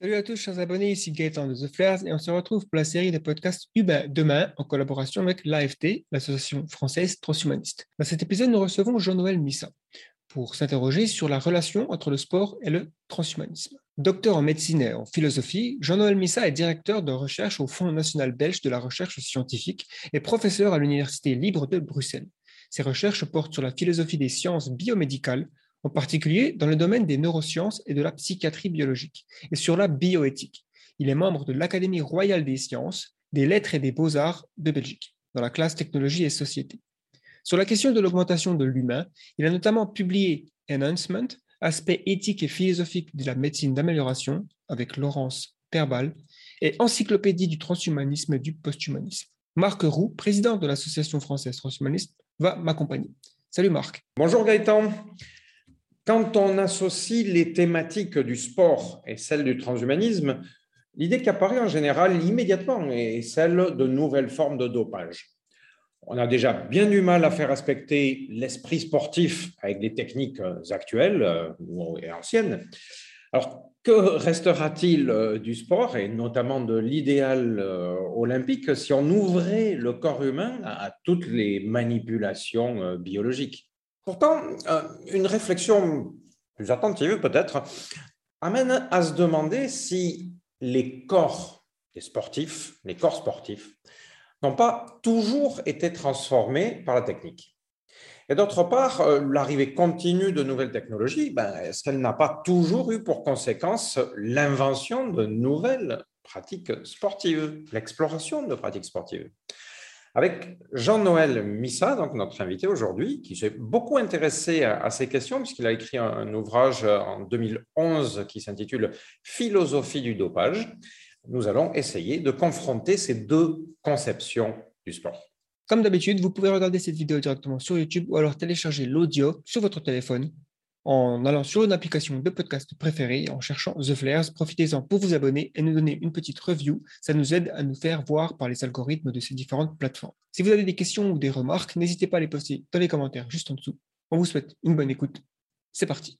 Salut à tous, chers abonnés, ici Gaëtan de The Flares et on se retrouve pour la série de podcasts Humain demain en collaboration avec l'AFT, l'Association française transhumaniste. Dans cet épisode, nous recevons Jean-Noël Missa pour s'interroger sur la relation entre le sport et le transhumanisme. Docteur en médecine et en philosophie, Jean-Noël Missa est directeur de recherche au Fonds national belge de la recherche scientifique et professeur à l'Université libre de Bruxelles. Ses recherches portent sur la philosophie des sciences biomédicales, en particulier dans le domaine des neurosciences et de la psychiatrie biologique, et sur la bioéthique. Il est membre de l'Académie royale des sciences, des lettres et des beaux-arts de Belgique, dans la classe technologie et société. Sur la question de l'augmentation de l'humain, il a notamment publié Enhancement, aspect éthique et philosophique de la médecine d'amélioration, avec Laurence Perbal, et Encyclopédie du transhumanisme et du posthumanisme. Marc Roux, président de l'Association française transhumaniste, va m'accompagner. Salut Marc. Bonjour Gaëtan. Quand on associe les thématiques du sport et celles du transhumanisme, l'idée qui apparaît en général immédiatement est celle de nouvelles formes de dopage. On a déjà bien du mal à faire respecter l'esprit sportif avec des techniques actuelles euh, ou anciennes. Alors, que restera-t-il euh, du sport et notamment de l'idéal euh, olympique si on ouvrait le corps humain à toutes les manipulations biologiques? Pourtant, euh, une réflexion plus attentive peut-être amène à se demander si les corps des sportifs, les corps sportifs, n'ont pas toujours été transformés par la technique. Et d'autre part, euh, l'arrivée continue de nouvelles technologies, ben, est-ce qu'elle n'a pas toujours eu pour conséquence l'invention de nouvelles pratiques sportives, l'exploration de pratiques sportives? Avec Jean-Noël Missa, donc notre invité aujourd'hui, qui s'est beaucoup intéressé à, ces questions, puisqu'il a écrit un, ouvrage en 2011 qui s'intitule Philosophie du dopage. Nous allons essayer de confronter ces deux conceptions du sport. Comme d'habitude, vous pouvez regarder cette vidéo directement sur YouTube ou alors télécharger l'audio sur votre téléphone en allant sur une application de podcast préférée, en cherchant The Flares. Profitez-en pour vous abonner et nous donner une petite review. Ça nous aide à nous faire voir par les algorithmes de ces différentes plateformes. Si vous avez des questions ou des remarques, n'hésitez pas à les poster dans les commentaires juste en dessous. On vous souhaite une bonne écoute. C'est parti.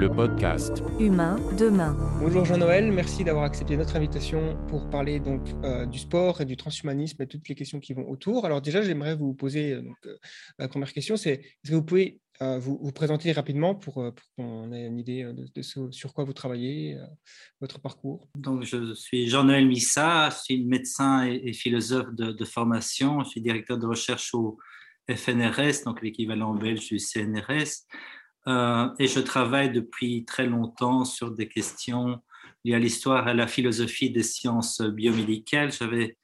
Le podcast Humain demain. Bonjour Jean-Noël, merci d'avoir accepté notre invitation pour parler donc euh, du sport et du transhumanisme et toutes les questions qui vont autour. Alors déjà, j'aimerais vous poser euh, donc, euh, la première question, c'est est-ce que vous pouvez vous, vous, présenter rapidement pour, pour qu'on ait une idée de, ce, sur quoi vous travaillez, votre parcours? Donc je suis Jean-Noël Missa, je suis médecin et, philosophe de, de, formation, je suis directeur de recherche au FNRS, donc l'équivalent belge du CNRS. Euh, et je travaille depuis très longtemps sur des questions liées à l'histoire et à la philosophie des sciences biomédicales. J'avais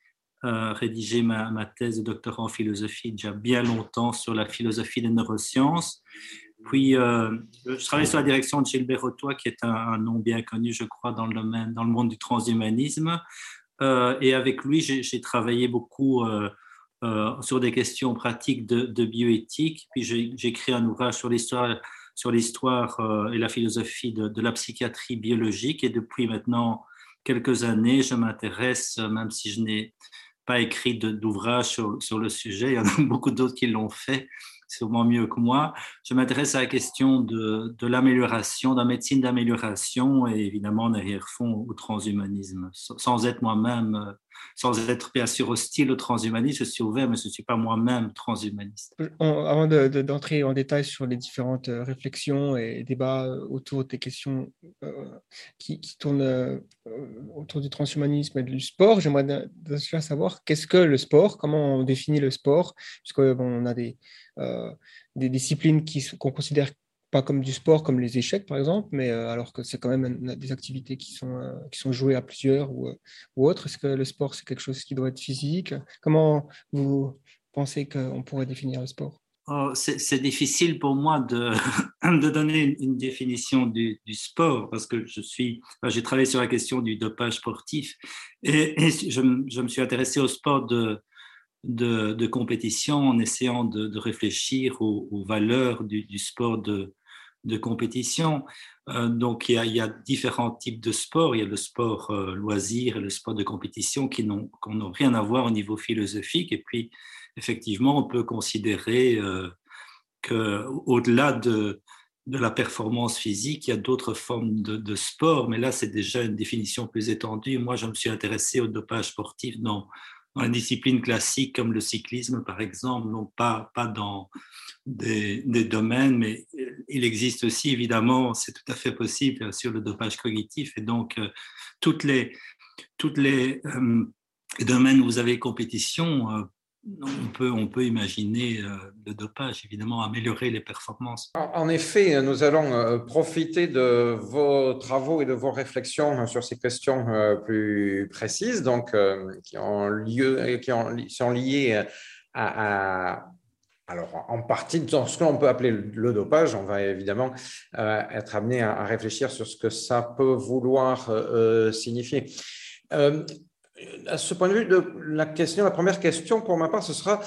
euh, rédigé ma, thèse de doctorat en philosophie déjà bien longtemps sur la philosophie des neurosciences. Puis, euh, je travaille sur la direction de Gilbert Rotois, qui est un, nom bien connu, je crois, dans le, domaine, dans le monde du transhumanisme. et avec lui, j'ai travaillé beaucoup sur des questions pratiques de bioéthique. Puis, j'ai écrit un ouvrage sur l'histoire sur l'histoire euh, et la philosophie de, la psychiatrie biologique. Et depuis maintenant quelques années, je m'intéresse, euh, même si je n'ai pas écrit d'ouvrage sur, sur, le sujet, il y en a beaucoup d'autres qui l'ont fait, sûrement mieux que moi. Je m'intéresse à la question de, de l'amélioration, de la médecine d'amélioration et évidemment en arrière-fond au transhumanisme, sans être moi-même euh, sans être bien sûr hostile au transhumanisme, je suis ouvert, mais je ne suis pas moi-même transhumaniste. avant d'entrer en détail sur les différentes euh, réflexions et débats euh, autour des questions euh, qui, tournent autour du transhumanisme et du sport, j'aimerais savoir qu'est-ce que le sport, comment on définit le sport, puisqu'on a des, des disciplines qu'on considère pas comme du sport, comme les échecs par exemple, mais euh, alors que c'est quand même des activités qui sont, euh, qui sont jouées à plusieurs ou, euh, ou autres. Est-ce que le sport, c'est quelque chose qui doit être physique? Comment vous pensez qu'on pourrait définir le sport? Oh, c'est difficile pour moi de, de donner une, définition du, du, sport parce que je suis, j'ai travaillé sur la question du dopage sportif et, je, je, me suis intéressé au sport de, de, compétition en essayant de, de réfléchir aux, aux valeurs du, du, sport de, de compétition. Euh, donc, il y, a, différents types de sports. Il y a le sport euh, loisir et le sport de compétition qui n'ont rien à voir au niveau philosophique. Et puis, effectivement, on peut considérer euh, qu'au-delà de, de la performance physique, il y a d'autres formes de, sport, mais là, c'est déjà une définition plus étendue. Moi, je me suis intéressé au dopage sportif dans, dans une discipline classique comme le cyclisme, par exemple, non pas, pas dans des, domaines, mais il existe aussi, évidemment, c'est tout à fait possible, sur le dopage cognitif. Et donc, euh, toutes les, toutes les euh, domaines où vous avez compétition, euh, on peut, imaginer euh, le dopage, évidemment, améliorer les performances. En effet, nous allons euh, profiter de vos travaux et de vos réflexions sur ces questions euh, plus précises, donc qui, sont liées à, alors, en partie dans ce que l'on peut appeler le dopage, on va évidemment être amené à, réfléchir sur ce que ça peut vouloir signifier à ce point de vue, de la, question, la première question pour ma part, ce sera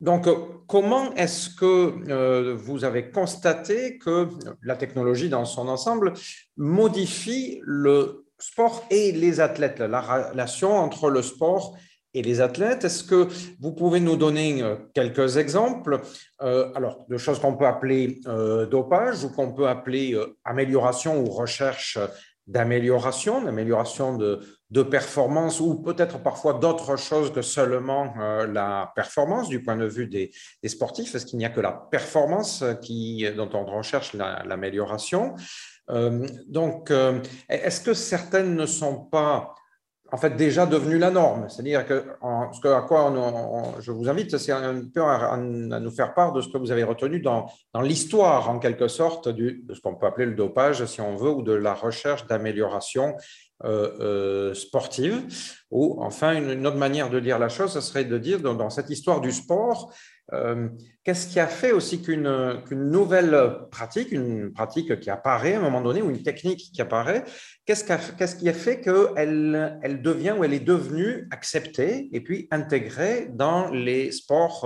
donc comment est-ce que euh, vous avez constaté que la technologie dans son ensemble modifie le sport et les athlètes, la relation entre le sport et les athlètes. Est-ce que vous pouvez nous donner euh, quelques exemples euh, alors, de choses qu'on peut appeler dopage ou qu'on peut appeler amélioration ou recherche d'amélioration, d'amélioration de, de performance ou peut-être parfois d'autres choses que seulement euh, la performance du point de vue des, sportifs? Est-ce qu'il n'y a que la performance qui, dont on recherche l'amélioration? Euh, Donc, euh, est-ce que certaines ne sont pas en fait déjà devenues la norme? C'est-à-dire que ce à quoi je vous invite, c'est un peu à, nous faire part de ce que vous avez retenu dans, dans l'histoire, en quelque sorte, du, de ce qu'on peut appeler le dopage, si on veut, ou de la recherche d'amélioration euh, euh, sportive. Ou enfin, une, autre manière de lire la chose, ce serait de dire dans, cette histoire du sport, euh, qu'est-ce qui a fait aussi qu'une nouvelle pratique, une pratique qui apparaît à un moment donné, ou une technique qui apparaît, qu'est-ce qui a, fait qu'elle elle devient ou elle est devenue acceptée et puis intégrée dans les sports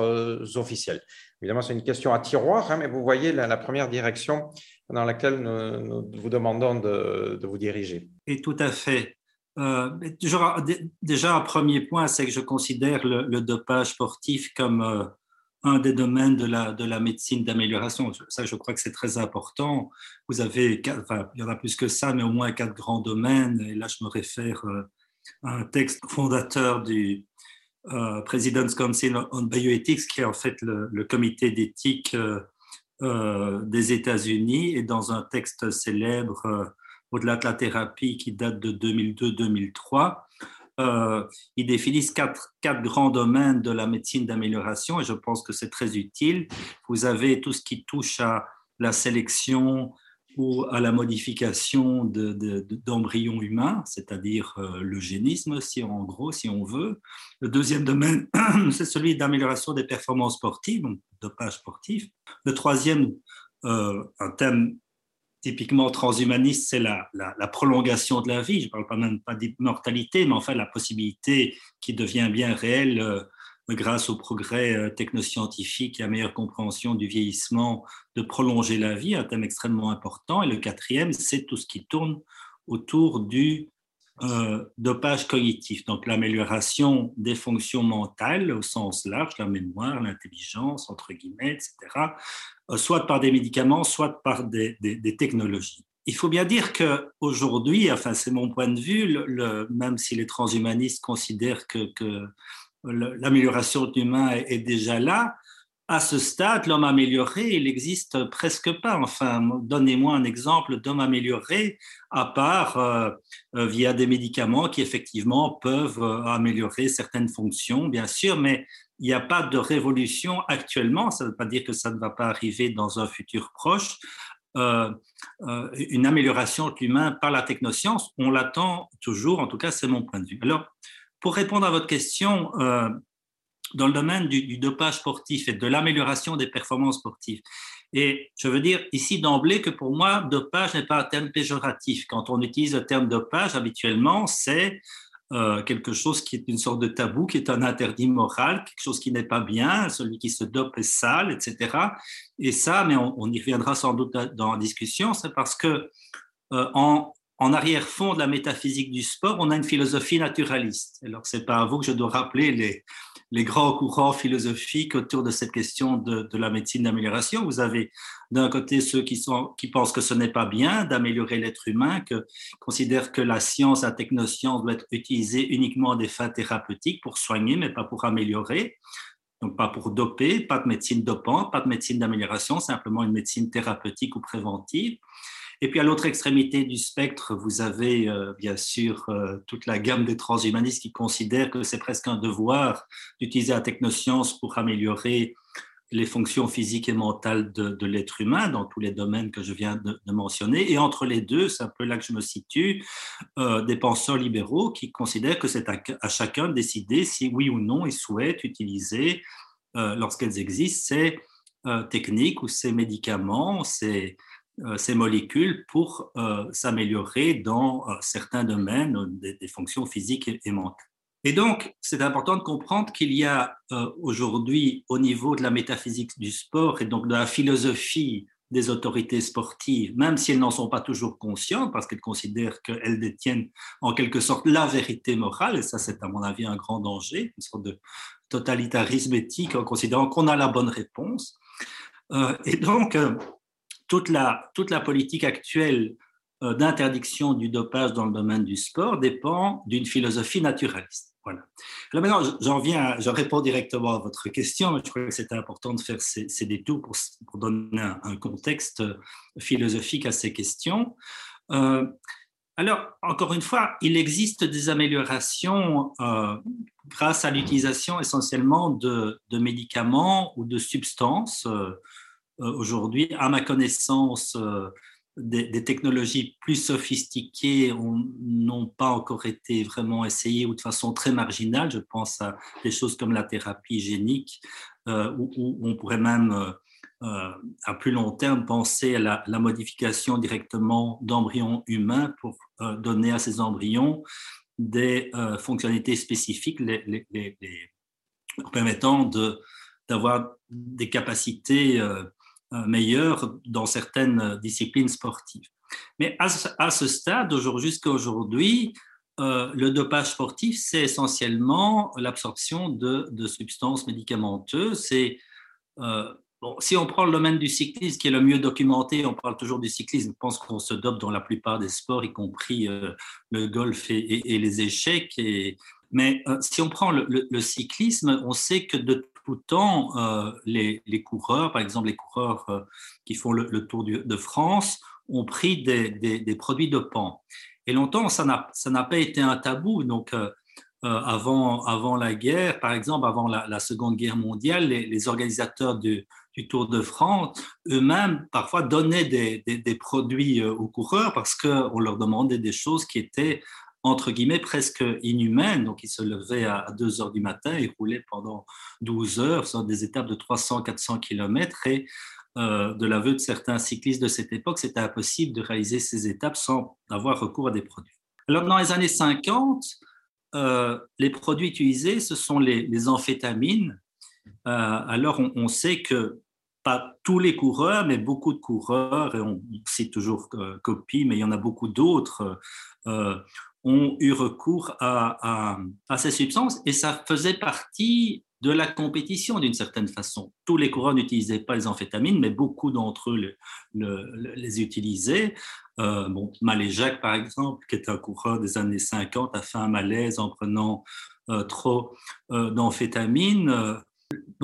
officiels? Évidemment, c'est une question à tiroir, hein, mais vous voyez la première direction dans laquelle nous, vous demandons de, vous diriger. Et tout à fait. Euh, déjà, un premier point, c'est que je considère le, dopage sportif comme euh, un des domaines de la, de la médecine d'amélioration. Ça, je crois que c'est très important. Vous avez, enfin, il y en a plus que ça, mais au moins quatre grands domaines. Et là, je me réfère euh, à un texte fondateur du President's Council on Bioethics, qui est en fait le comité d'éthique euh, des États-Unis et dans un texte célèbre euh, au-delà de la thérapie qui date de 2002-2003, euh, ils définissent quatre, quatre, grands domaines de la médecine d'amélioration et je pense que c'est très utile. Vous avez tout ce qui touche à la sélection, ou à la modification d'embryons humains, c'est-à-dire euh, l'eugénisme, si en gros, si on veut. Le deuxième domaine, c'est celui d'amélioration des performances sportives, donc dopage sportif. Le troisième, euh, un thème typiquement transhumaniste, c'est la, la, prolongation de la vie. Je ne parle pas même pas d'immortalité, mais enfin la possibilité qui devient bien réelle euh, grâce au progrès euh, technoscientifique et à meilleure compréhension du vieillissement, de prolonger la vie, un thème extrêmement important. Et le quatrième, c'est tout ce qui tourne autour du euh, dopage cognitif, donc l'amélioration des fonctions mentales au sens large, la mémoire, l'intelligence, entre guillemets, etc., euh, soit par des médicaments, soit par des, technologies. Il faut bien dire qu'aujourd'hui, enfin c'est mon point de vue, même si les transhumanistes considèrent que l'amélioration de l'humain est déjà là. À ce stade, l'homme amélioré, il n'existe presque pas. Enfin, donnez-moi un exemple d'homme amélioré, à part euh, euh, via des médicaments qui effectivement peuvent euh, améliorer certaines fonctions, bien sûr, mais il n'y a pas de révolution actuellement. Ça ne veut pas dire que ça ne va pas arriver dans un futur proche. une amélioration de l'humain par la technoscience, on l'attend toujours, en tout cas, c'est mon point de vue. Alors, pour répondre à votre question, euh, dans le domaine du, dopage sportif et de l'amélioration des performances sportives, et je veux dire ici d'emblée que pour moi, dopage n'est pas un terme péjoratif. Quand on utilise le terme dopage, habituellement, c'est euh, quelque chose qui est une sorte de tabou, qui est un interdit moral, quelque chose qui n'est pas bien, celui qui se dope est sale, etc. Et ça, mais on, y reviendra sans doute dans la discussion, c'est parce que euh, en, en arrière-fond de la métaphysique du sport, on a une philosophie naturaliste. Alors, c'est pas à vous que je dois rappeler les, grands courants philosophiques autour de cette question de, la médecine d'amélioration. Vous avez d'un côté ceux qui, pensent que ce n'est pas bien d'améliorer l'être humain, qui considèrent que la science, la technoscience doit être utilisée uniquement à des fins thérapeutiques pour soigner, mais pas pour améliorer. Donc, pas pour doper, pas de médecine dopante, pas de médecine d'amélioration, simplement une médecine thérapeutique ou préventive. Et puis à l'autre extrémité du spectre, vous avez euh, bien sûr euh, toute la gamme des transhumanistes qui considèrent que c'est presque un devoir d'utiliser la technoscience pour améliorer les fonctions physiques et mentales de, l'être humain dans tous les domaines que je viens de, mentionner. Et entre les deux, c'est un peu là que je me situe, euh, des penseurs libéraux qui considèrent que c'est à, chacun de décider si oui ou non il souhaite utiliser, lorsqu'elles existent, ces techniques ou ces médicaments, ces ces molécules pour euh, s'améliorer dans euh, certains domaines des, fonctions physiques et, mentales. Et donc, c'est important de comprendre qu'il y a aujourd'hui, au niveau de la métaphysique du sport et donc de la philosophie des autorités sportives, même si elles n'en sont pas toujours conscientes, parce qu'elles considèrent qu'elles détiennent en quelque sorte la vérité morale, et ça c'est à mon avis un grand danger, une sorte de totalitarisme éthique en considérant qu'on a la bonne réponse. et donc, toute la, politique actuelle euh, d'interdiction du dopage dans le domaine du sport dépend d'une philosophie naturaliste. Voilà. Alors maintenant, j'en viens, je réponds directement à votre question, mais je crois que c'était important de faire ces, détours pour, donner un, contexte philosophique à ces questions. Euh, alors, encore une fois, il existe des améliorations euh, grâce à l'utilisation essentiellement de, médicaments ou de substances euh, aujourd'hui, à ma connaissance, euh, des, technologies plus sophistiquées n'ont pas encore été vraiment essayées ou de façon très marginale. Je pense à des choses comme la thérapie génique, euh, où, on pourrait même, à plus long terme, penser à la, modification directement d'embryons humains pour donner à ces embryons des fonctionnalités spécifiques permettant d'avoir des capacités euh, dans certaines disciplines sportives. Mais à, ce stade, jusqu'à aujourd'hui, euh, le dopage sportif, c'est essentiellement l'absorption de, substances médicamenteuses. Euh, bon, si on prend le domaine du cyclisme, qui est le mieux documenté, on parle toujours du cyclisme, je pense qu'on se dope dans la plupart des sports, y compris le golf et, les échecs. Et, mais si on prend le, cyclisme, on sait que de tout temps, euh, les, coureurs, par exemple les coureurs euh, qui font le, Tour de France, ont pris des, des, produits dopants. Et longtemps, ça n'a pas été un tabou. Donc, euh, avant, avant la guerre, par exemple, avant la, Seconde Guerre mondiale, les, organisateurs du, Tour de France eux-mêmes parfois donnaient des, des, produits aux coureurs parce qu'on leur demandait des choses qui étaient entre guillemets, presque inhumaine. Donc, il se levait à 2 heures du matin et roulait pendant 12 heures sur des étapes de 300-400 km. Et euh, de l'aveu de certains cyclistes de cette époque, c'était impossible de réaliser ces étapes sans avoir recours à des produits. Alors, dans les années 50, euh, les produits utilisés, ce sont les, amphétamines. Euh, alors, on, sait que pas tous les coureurs, mais beaucoup de coureurs, et on cite toujours Copy, mais il y en a beaucoup d'autres, ont eu recours à, ces substances et ça faisait partie de la compétition d'une certaine façon. Tous les coureurs n'utilisaient pas les amphétamines, mais beaucoup d'entre eux les utilisaient. Euh, par exemple, qui est un coureur des années 50, a fait un malaise en prenant euh, trop euh, d'amphétamines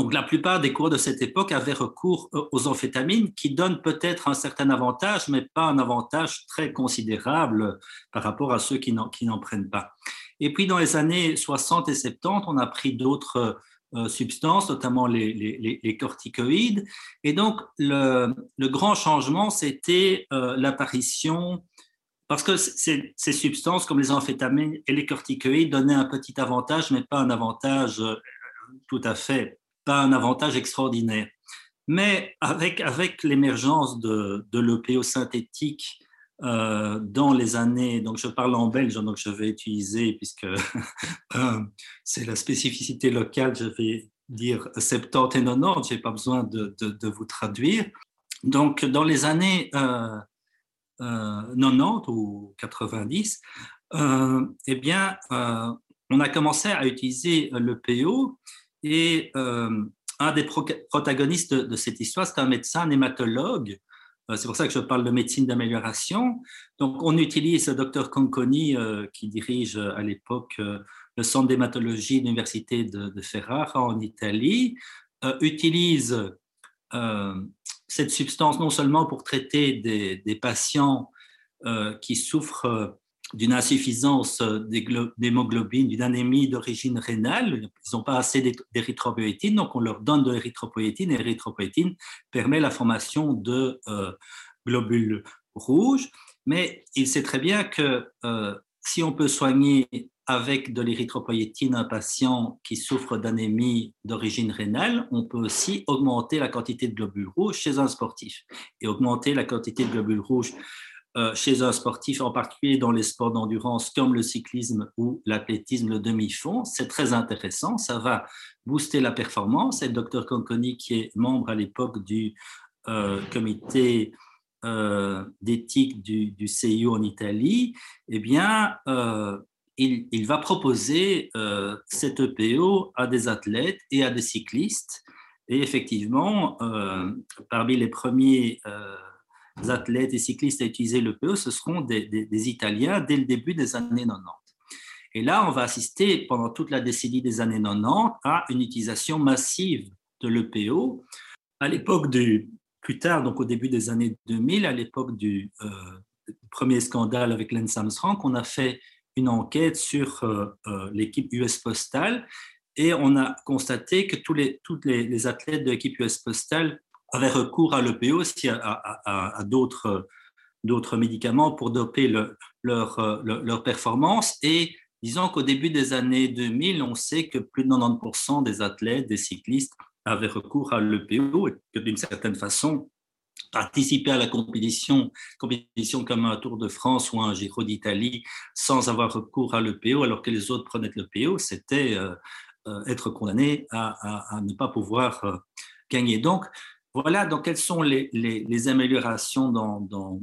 donc la plupart des cours de cette époque avaient recours euh, aux amphétamines qui donnent peut-être un certain avantage, mais pas un avantage très considérable par rapport à ceux qui n'en prennent pas. Et puis dans les années 60 et 70, on a pris d'autres euh, substances, notamment les, corticoïdes. Et donc le, grand changement, c'était euh, l'apparition parce que ces, substances comme les amphétamines et les corticoïdes donnaient un petit avantage, mais pas un avantage tout à fait pas un avantage extraordinaire. Mais avec, avec l'émergence de, de l'EPO synthétique euh, dans les années, donc je parle en belge, donc je vais utiliser, puisque euh, c'est la spécificité locale, je vais dire 70 et 90, je n'ai pas besoin de, de, vous traduire. Donc dans les années 90 ou 90, eh bien, on a commencé à utiliser le Et un des protagonistes de, cette histoire, c'est un médecin, un hématologue. Euh, c'est pour ça que je parle de médecine d'amélioration. Donc, on utilise le docteur Conconi, euh, qui dirige euh, à l'époque le centre d'hématologie de l'université de, Ferrara en Italie, utilise cette substance non seulement pour traiter des patients qui souffrent d'une insuffisance d'hémoglobine, d'une anémie d'origine rénale. Ils n'ont pas assez d'érythropoïétine, donc on leur donne de l'érythropoïétine et l'érythropoïétine permet la formation de euh, globules rouges. Mais il sait très bien que euh, si on peut soigner avec de l'érythropoïétine un patient qui souffre d'anémie d'origine rénale, on peut aussi augmenter la quantité de globules rouges chez un sportif. Et augmenter la quantité de globules rouges euh, chez un sportif, en particulier dans les sports d'endurance comme le cyclisme ou l'athlétisme, le demi-fond. C'est très intéressant, ça va booster la performance. Et le docteur Conconi, qui est membre à l'époque du euh, comité euh, d'éthique du, du, CIO en Italie, eh bien, il, il, va proposer cette EPO à des athlètes et à des cyclistes. Et effectivement, parmi les premiers athlètes et cyclistes à utiliser le PE, ce seront des, Italiens dès le début des années 90. Et là, on va assister pendant toute la décennie des années 90 à une utilisation massive de l'EPO. À l'époque du, plus tard, donc au début des années 2000, à l'époque du euh, premier scandale avec Lance Armstrong, on a fait une enquête sur euh, euh, l'équipe US Postal et on a constaté que tous les, les athlètes de l'équipe US Postal avaient recours à l'EPO, aussi à, d'autres, médicaments pour doper leur, performance. Et disons qu'au début des années 2000, on sait que plus de 90% des athlètes, des cyclistes avaient recours à l'EPO et que d'une certaine façon, participer à la compétition, compétition comme un Tour de France ou un Giro d'Italie sans avoir recours à l'EPO alors que les autres prenaient l'EPO, c'était euh, euh, être condamné à, à, ne pas pouvoir euh, gagner. Donc, voilà, donc quelles sont les, améliorations dans,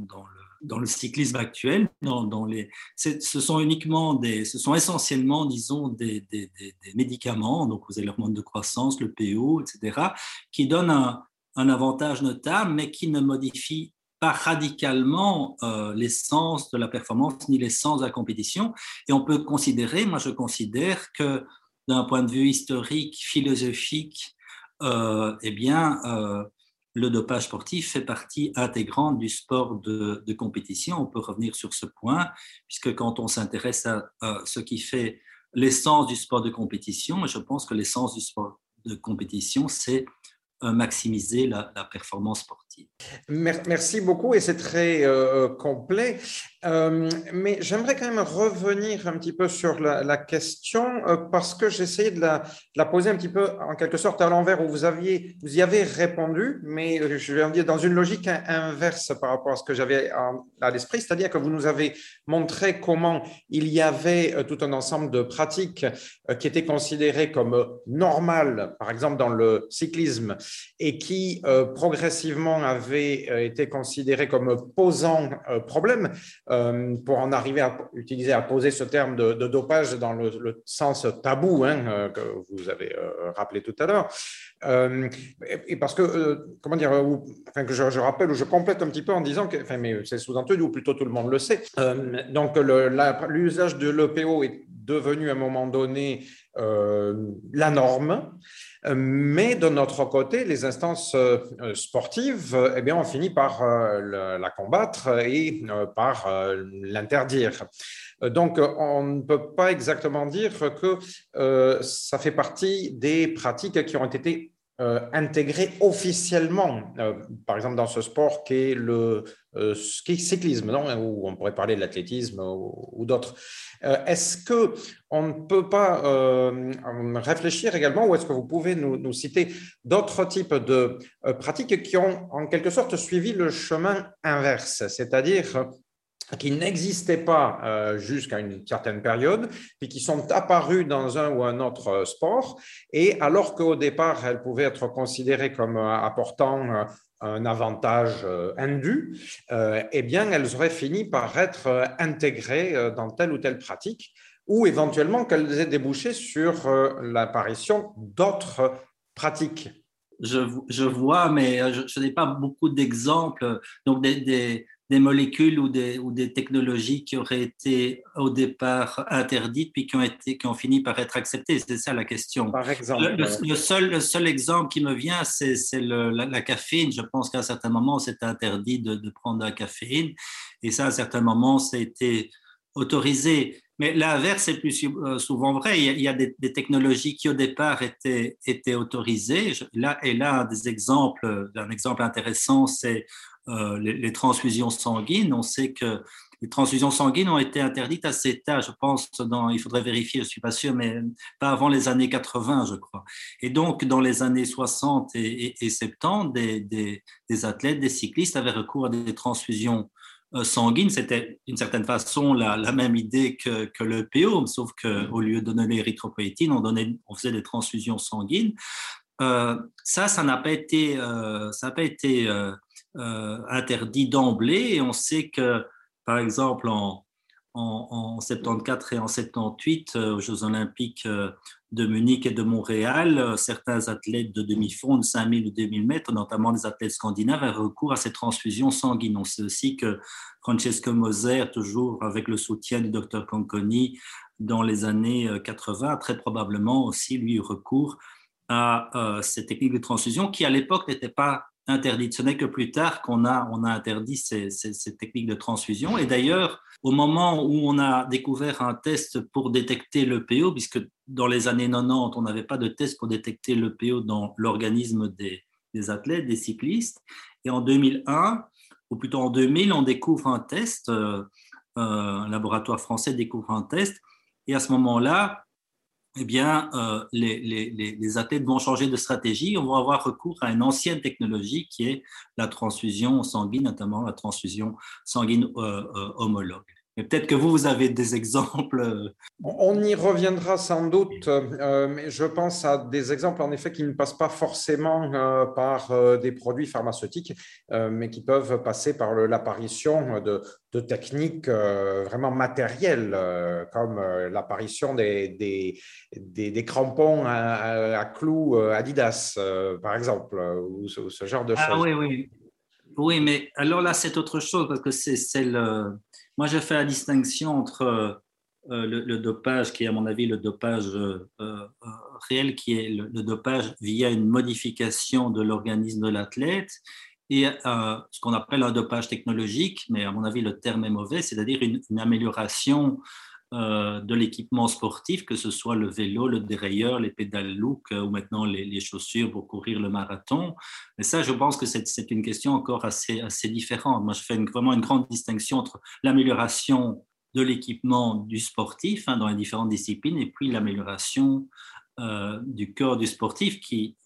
le, cyclisme actuel les, Ce sont uniquement des, ce sont essentiellement, disons, des, médicaments, donc vous avez l'hormone de croissance, le PO, etc., qui donnent un, avantage notable, mais qui ne modifient pas radicalement euh, l'essence de la performance ni l'essence de la compétition. Et on peut considérer, moi je considère que d'un point de vue historique, philosophique, euh, eh bien, euh, le dopage sportif fait partie intégrante du sport de, compétition. On peut revenir sur ce point, puisque quand on s'intéresse à, ce qui fait l'essence du sport de compétition, je pense que l'essence du sport de compétition, c'est euh, maximiser la, performance sportive. Merci beaucoup et c'est très euh, complet. Euh, mais j'aimerais quand même revenir un petit peu sur la, question parce que j'essayais de la, la, poser un petit peu en quelque sorte à l'envers où vous, aviez, vous y avez répondu, mais je vais dire dans une logique inverse par rapport à ce que j'avais à l'esprit, c'est-à-dire que vous nous avez montré comment il y avait tout un ensemble de pratiques qui étaient considérées comme normales, par exemple dans le cyclisme, et qui euh, progressivement avait euh, été considéré comme posant euh, problème, pour en arriver à utiliser, à poser ce terme de, dopage dans le, sens tabou hein, que vous avez rappelé tout à l'heure. et parce que, comment dire, que je, rappelle ou je complète un petit peu en disant que, enfin, mais c'est sous-entendu, ou plutôt tout le monde le sait. donc, l'usage de l'EPO est devenu à un moment donné la norme. Mais de notre côté, les instances euh, sportives, eh bien, on finit par euh, la combattre et euh, par l'interdire. Donc, on ne peut pas exactement dire que ça fait partie des pratiques qui ont été intégrées officiellement, par exemple dans ce sport qui est le cyclisme, non ou on pourrait parler de l'athlétisme ou d'autres. Euh, est-ce que on ne peut pas euh, réfléchir également, ou est-ce que vous pouvez nous, citer d'autres types de euh, pratiques qui ont en quelque sorte suivi le chemin inverse, c'est-à-dire qui n'existaient pas euh, jusqu'à une certaine période, puis qui sont apparus dans un ou un autre euh, sport. Et alors qu'au départ, elles pouvaient être considérées comme euh, apportant un avantage indu, eh bien, elles auraient fini par être intégrées dans telle ou telle pratique, ou éventuellement qu'elles aient débouché sur l'apparition d'autres pratiques. Je, vois, mais je, n'ai pas beaucoup d'exemples. Donc, des molécules ou des, ou des technologies qui auraient été au départ interdites puis qui ont, été, qui ont fini par être acceptées C'est ça la question. Par exemple. Le, seul, le seul exemple qui me vient, c'est la, la, caféine. Je pense qu'à un certain moment, c'était interdit de, de, prendre de la caféine. Et ça, à un certain moment, ça a été autorisé. Mais l'inverse est plus euh, souvent vrai. Il y a, des, des, technologies qui au départ étaient, étaient autorisées. Là, et là, un des exemples, un exemple intéressant, c'est euh, les, transfusions sanguines. On sait que les transfusions sanguines ont été interdites à cet âge, je pense, il faudrait vérifier, je ne suis pas sûr, mais pas avant les années 80, je crois. Et donc, dans les années 60 et, 70, des, athlètes, des cyclistes avaient recours à des transfusions euh, sanguines. C'était d'une certaine façon la, même idée que, que le PO, sauf qu'au lieu de donner l'érythropoïétine, on, on faisait des transfusions sanguines. Euh, ça, ça n'a pas été, ça n'a pas été interdit d'emblée. Et on sait que, par exemple, en, en, 74 et en 78, euh, aux Jeux olympiques euh, de Munich et de Montréal, certains athlètes de demi-fond de 5000 ou 2000 mètres, notamment des athlètes scandinaves, avaient recours à ces transfusions sanguines. On sait aussi que Francesco Moser, toujours avec le soutien du docteur Conconi, dans les années 80, très probablement aussi lui recours à ces techniques de transfusion qui à l'époque n'étaient pas interdite. Ce n'est que plus tard qu'on a, on a interdit ces, techniques de transfusion. Et d'ailleurs, au moment où on a découvert un test pour détecter le PO, puisque dans les années 90, on n'avait pas de test pour détecter le PO dans l'organisme des, athlètes, des cyclistes, et en 2001, ou plutôt en 2000, on découvre un test, euh, euh, un laboratoire français découvre un test, et à ce moment-là, eh bien, euh, les, les, vont changer de stratégie. On va avoir recours à une ancienne technologie qui est la transfusion sanguine, notamment la transfusion sanguine euh, euh, homologue. Et peut-être que vous, vous avez des exemples. On y reviendra sans doute, mais je pense à des exemples en effet qui ne passent pas forcément par des produits pharmaceutiques, mais qui peuvent passer par l'apparition de, de techniques euh, vraiment matérielles, euh, comme euh, l'apparition des, des, des, crampons à, clous Adidas, par exemple, ou ce, genre de ah, choses. Oui, oui. Oui, mais alors là, c'est autre chose, parce que c'est le... Moi, je fais la distinction entre le, dopage, qui est à mon avis le dopage réel, qui est le, dopage via une modification de l'organisme de l'athlète, et euh, ce qu'on appelle un dopage technologique, mais à mon avis le terme est mauvais, c'est-à-dire une, amélioration euh, de l'équipement sportif, que ce soit le vélo, le dérailleur, les pédales look euh, ou maintenant les, chaussures pour courir le marathon. Mais ça, je pense que c'est une question encore assez, assez différente. Moi, je fais vraiment une grande distinction entre l'amélioration de l'équipement du sportif hein, dans les différentes disciplines et puis l'amélioration du corps du sportif qui,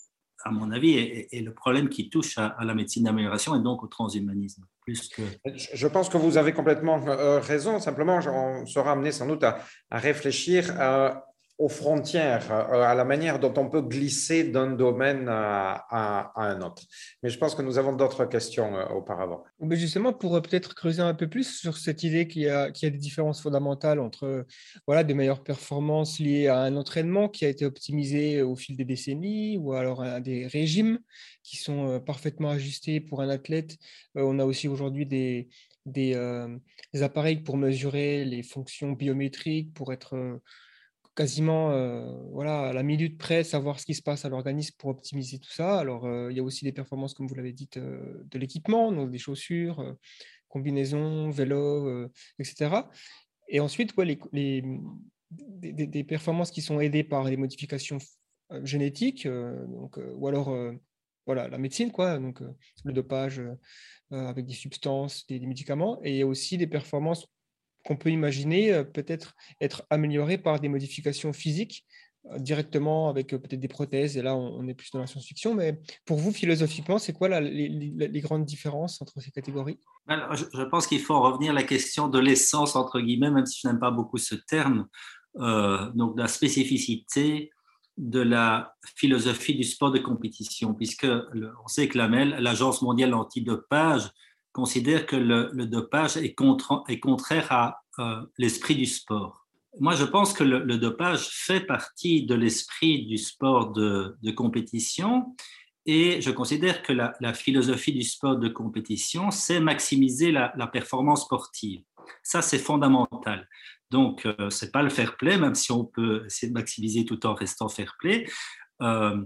à mon avis, est, le problème qui touche à, la médecine d'amélioration et donc au transhumanisme. Plus que... Je pense que vous avez complètement euh, raison. Simplement, on sera amené sans doute à, à réfléchir à aux frontières, euh, à la manière dont on peut glisser d'un domaine à, un autre. Mais je pense que nous avons d'autres questions euh, auparavant. Mais justement, pour euh, peut-être creuser un peu plus sur cette idée qu'il y, a, des différences fondamentales entre voilà, des meilleures performances liées à un entraînement qui a été optimisé au fil des décennies ou alors des régimes qui sont parfaitement ajustés pour un athlète. On a aussi aujourd'hui des, des, appareils pour mesurer les fonctions biométriques, pour être quasiment euh, voilà, à la minute près, savoir ce qui se passe à l'organisme pour optimiser tout ça. Alors, euh, il y a aussi des performances, comme vous l'avez dit, euh, de l'équipement, donc des chaussures, combinaisons, vélos, etc. Et ensuite, les, des, des, performances qui sont aidées par les modifications génétiques, donc, ou alors voilà, la médecine, quoi, donc le dopage avec des substances, des, des médicaments, et il y a aussi des performances qu'on peut imaginer euh, peut-être être amélioré par des modifications physiques directement avec peut-être des prothèses, et là on, est plus dans la science-fiction, mais pour vous, philosophiquement, c'est quoi les, grandes différences entre ces catégories? Je, pense qu'il faut revenir à la question de l'essence, entre guillemets, même si je n'aime pas beaucoup ce terme, donc de la spécificité de la philosophie du sport de compétition, puisque on sait que l'Agence mondiale antidopage considère que le, dopage est, contraire à euh, l'esprit du sport. Moi, je pense que le, dopage fait partie de l'esprit du sport de, compétition et je considère que la, philosophie du sport de compétition, c'est maximiser la, performance sportive. Ça, c'est fondamental. Donc, euh, ce n'est pas le fair play, même si on peut essayer de maximiser tout en restant fair play. Euh,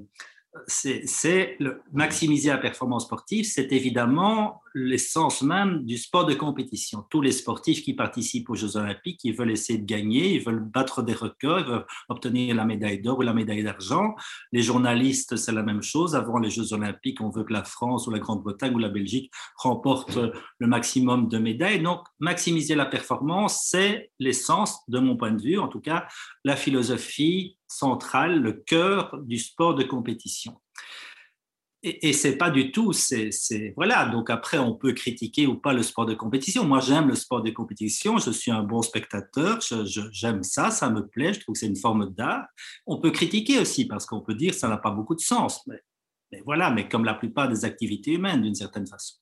c'est maximiser la performance sportive, c'est évidemment l'essence même du sport de compétition. Tous les sportifs qui participent aux Jeux olympiques, ils veulent essayer de gagner, ils veulent battre des records, ils veulent obtenir la médaille d'or ou la médaille d'argent. Les journalistes, c'est la même chose. Avant les Jeux olympiques, on veut que la France ou la Grande-Bretagne ou la Belgique remportent le maximum de médailles. Donc, maximiser la performance, c'est l'essence, de mon point de vue, en tout cas, la philosophie centrale, le cœur du sport de compétition. Et, et c'est pas du tout, c'est voilà. Donc après, on peut critiquer ou pas le sport de compétition. Moi, j'aime le sport de compétition. Je suis un bon spectateur. J'aime ça, ça me plaît. Je trouve que c'est une forme d'art. On peut critiquer aussi parce qu'on peut dire que ça n'a pas beaucoup de sens. Mais, mais voilà, mais comme la plupart des activités humaines, d'une certaine façon.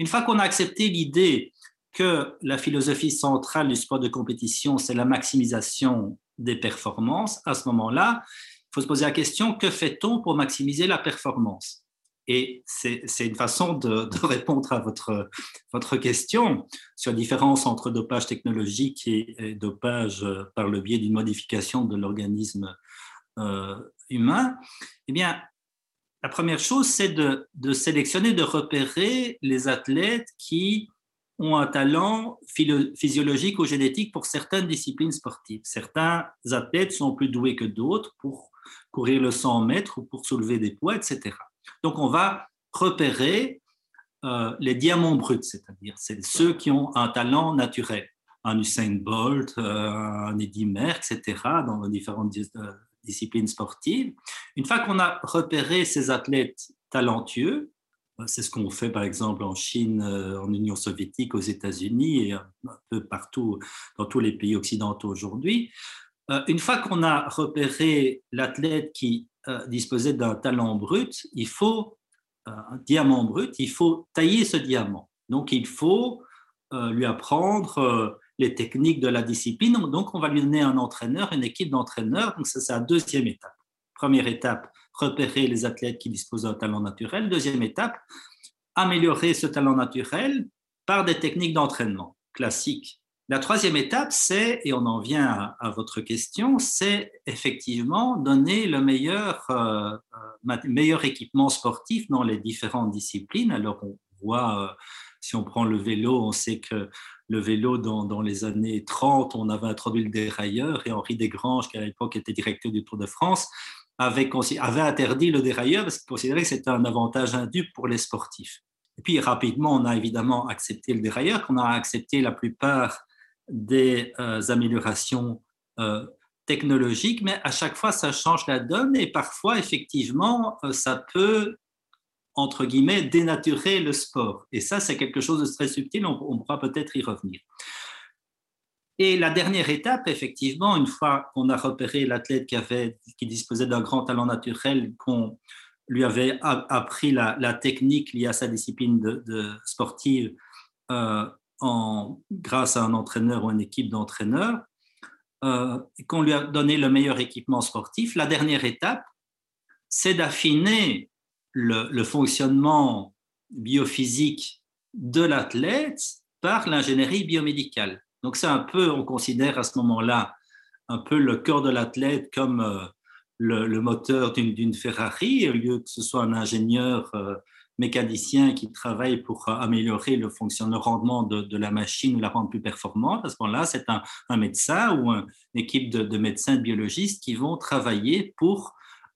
Une fois qu'on a accepté l'idée que la philosophie centrale du sport de compétition, c'est la maximisation des performances, à ce moment-là, il faut se poser la question, que fait-on pour maximiser la performance? Et c'est une façon de, répondre à votre, votre question sur la différence entre dopage technologique et, dopage par le biais d'une modification de l'organisme euh, humain. Eh bien, la première chose, c'est de, sélectionner, de repérer les athlètes qui ont un talent physiologique ou génétique pour certaines disciplines sportives. Certains athlètes sont plus doués que d'autres pour courir le 100 mètres ou pour soulever des poids, etc. Donc on va repérer euh, les diamants bruts, c'est-à-dire c'est ceux qui ont un talent naturel, un Usain Bolt, euh, un Eddy Merckx, etc., dans les différentes euh, disciplines sportives. Une fois qu'on a repéré ces athlètes talentueux, c'est ce qu'on fait par exemple en Chine, euh, en Union soviétique, aux États-Unis et un peu partout dans tous les pays occidentaux aujourd'hui. Euh, une fois qu'on a repéré l'athlète qui euh, disposait d'un talent brut, il faut un diamant brut, il faut tailler ce diamant. Donc il faut lui apprendre les techniques de la discipline. Donc on va lui donner un entraîneur, une équipe d'entraîneurs. Donc c'est la deuxième étape. Première étape, repérer les athlètes qui disposent d'un talent naturel. Deuxième étape, améliorer ce talent naturel par des techniques d'entraînement classiques. La troisième étape, c'est, et on en vient à, votre question, c'est effectivement donner le meilleur, euh, euh, meilleur équipement sportif dans les différentes disciplines. Alors on voit, euh, si on prend le vélo, on sait que le vélo, dans, dans, les années 30, on avait introduit le dérailleur et Henri Desgranges, qui à l'époque était directeur du Tour de France, avait, interdit le dérailleur parce qu'il considérait que c'était un avantage indu pour les sportifs. Et puis rapidement, on a évidemment accepté le dérailleur, qu'on a accepté la plupart des euh, améliorations euh, technologiques, mais à chaque fois, ça change la donne et parfois, effectivement, euh, ça peut, entre guillemets, dénaturer le sport. Et ça, c'est quelque chose de très subtil, on pourra peut-être y revenir. Et la dernière étape, effectivement, une fois qu'on a repéré l'athlète qui, qui disposait d'un grand talent naturel, qu'on lui avait appris la, technique liée à sa discipline sportive euh, en, grâce à un entraîneur ou une équipe d'entraîneurs, euh, qu'on lui a donné le meilleur équipement sportif, la dernière étape, c'est d'affiner le fonctionnement biophysique de l'athlète par l'ingénierie biomédicale. Donc c'est un peu, on considère à ce moment-là, un peu le cœur de l'athlète comme euh, le, moteur d'une Ferrari, au lieu que ce soit un ingénieur euh, mécanicien qui travaille pour améliorer le fonctionnement, le rendement de, la machine ou la rendre plus performante. À ce moment-là, c'est un, médecin ou une équipe de, médecins biologistes qui vont travailler pour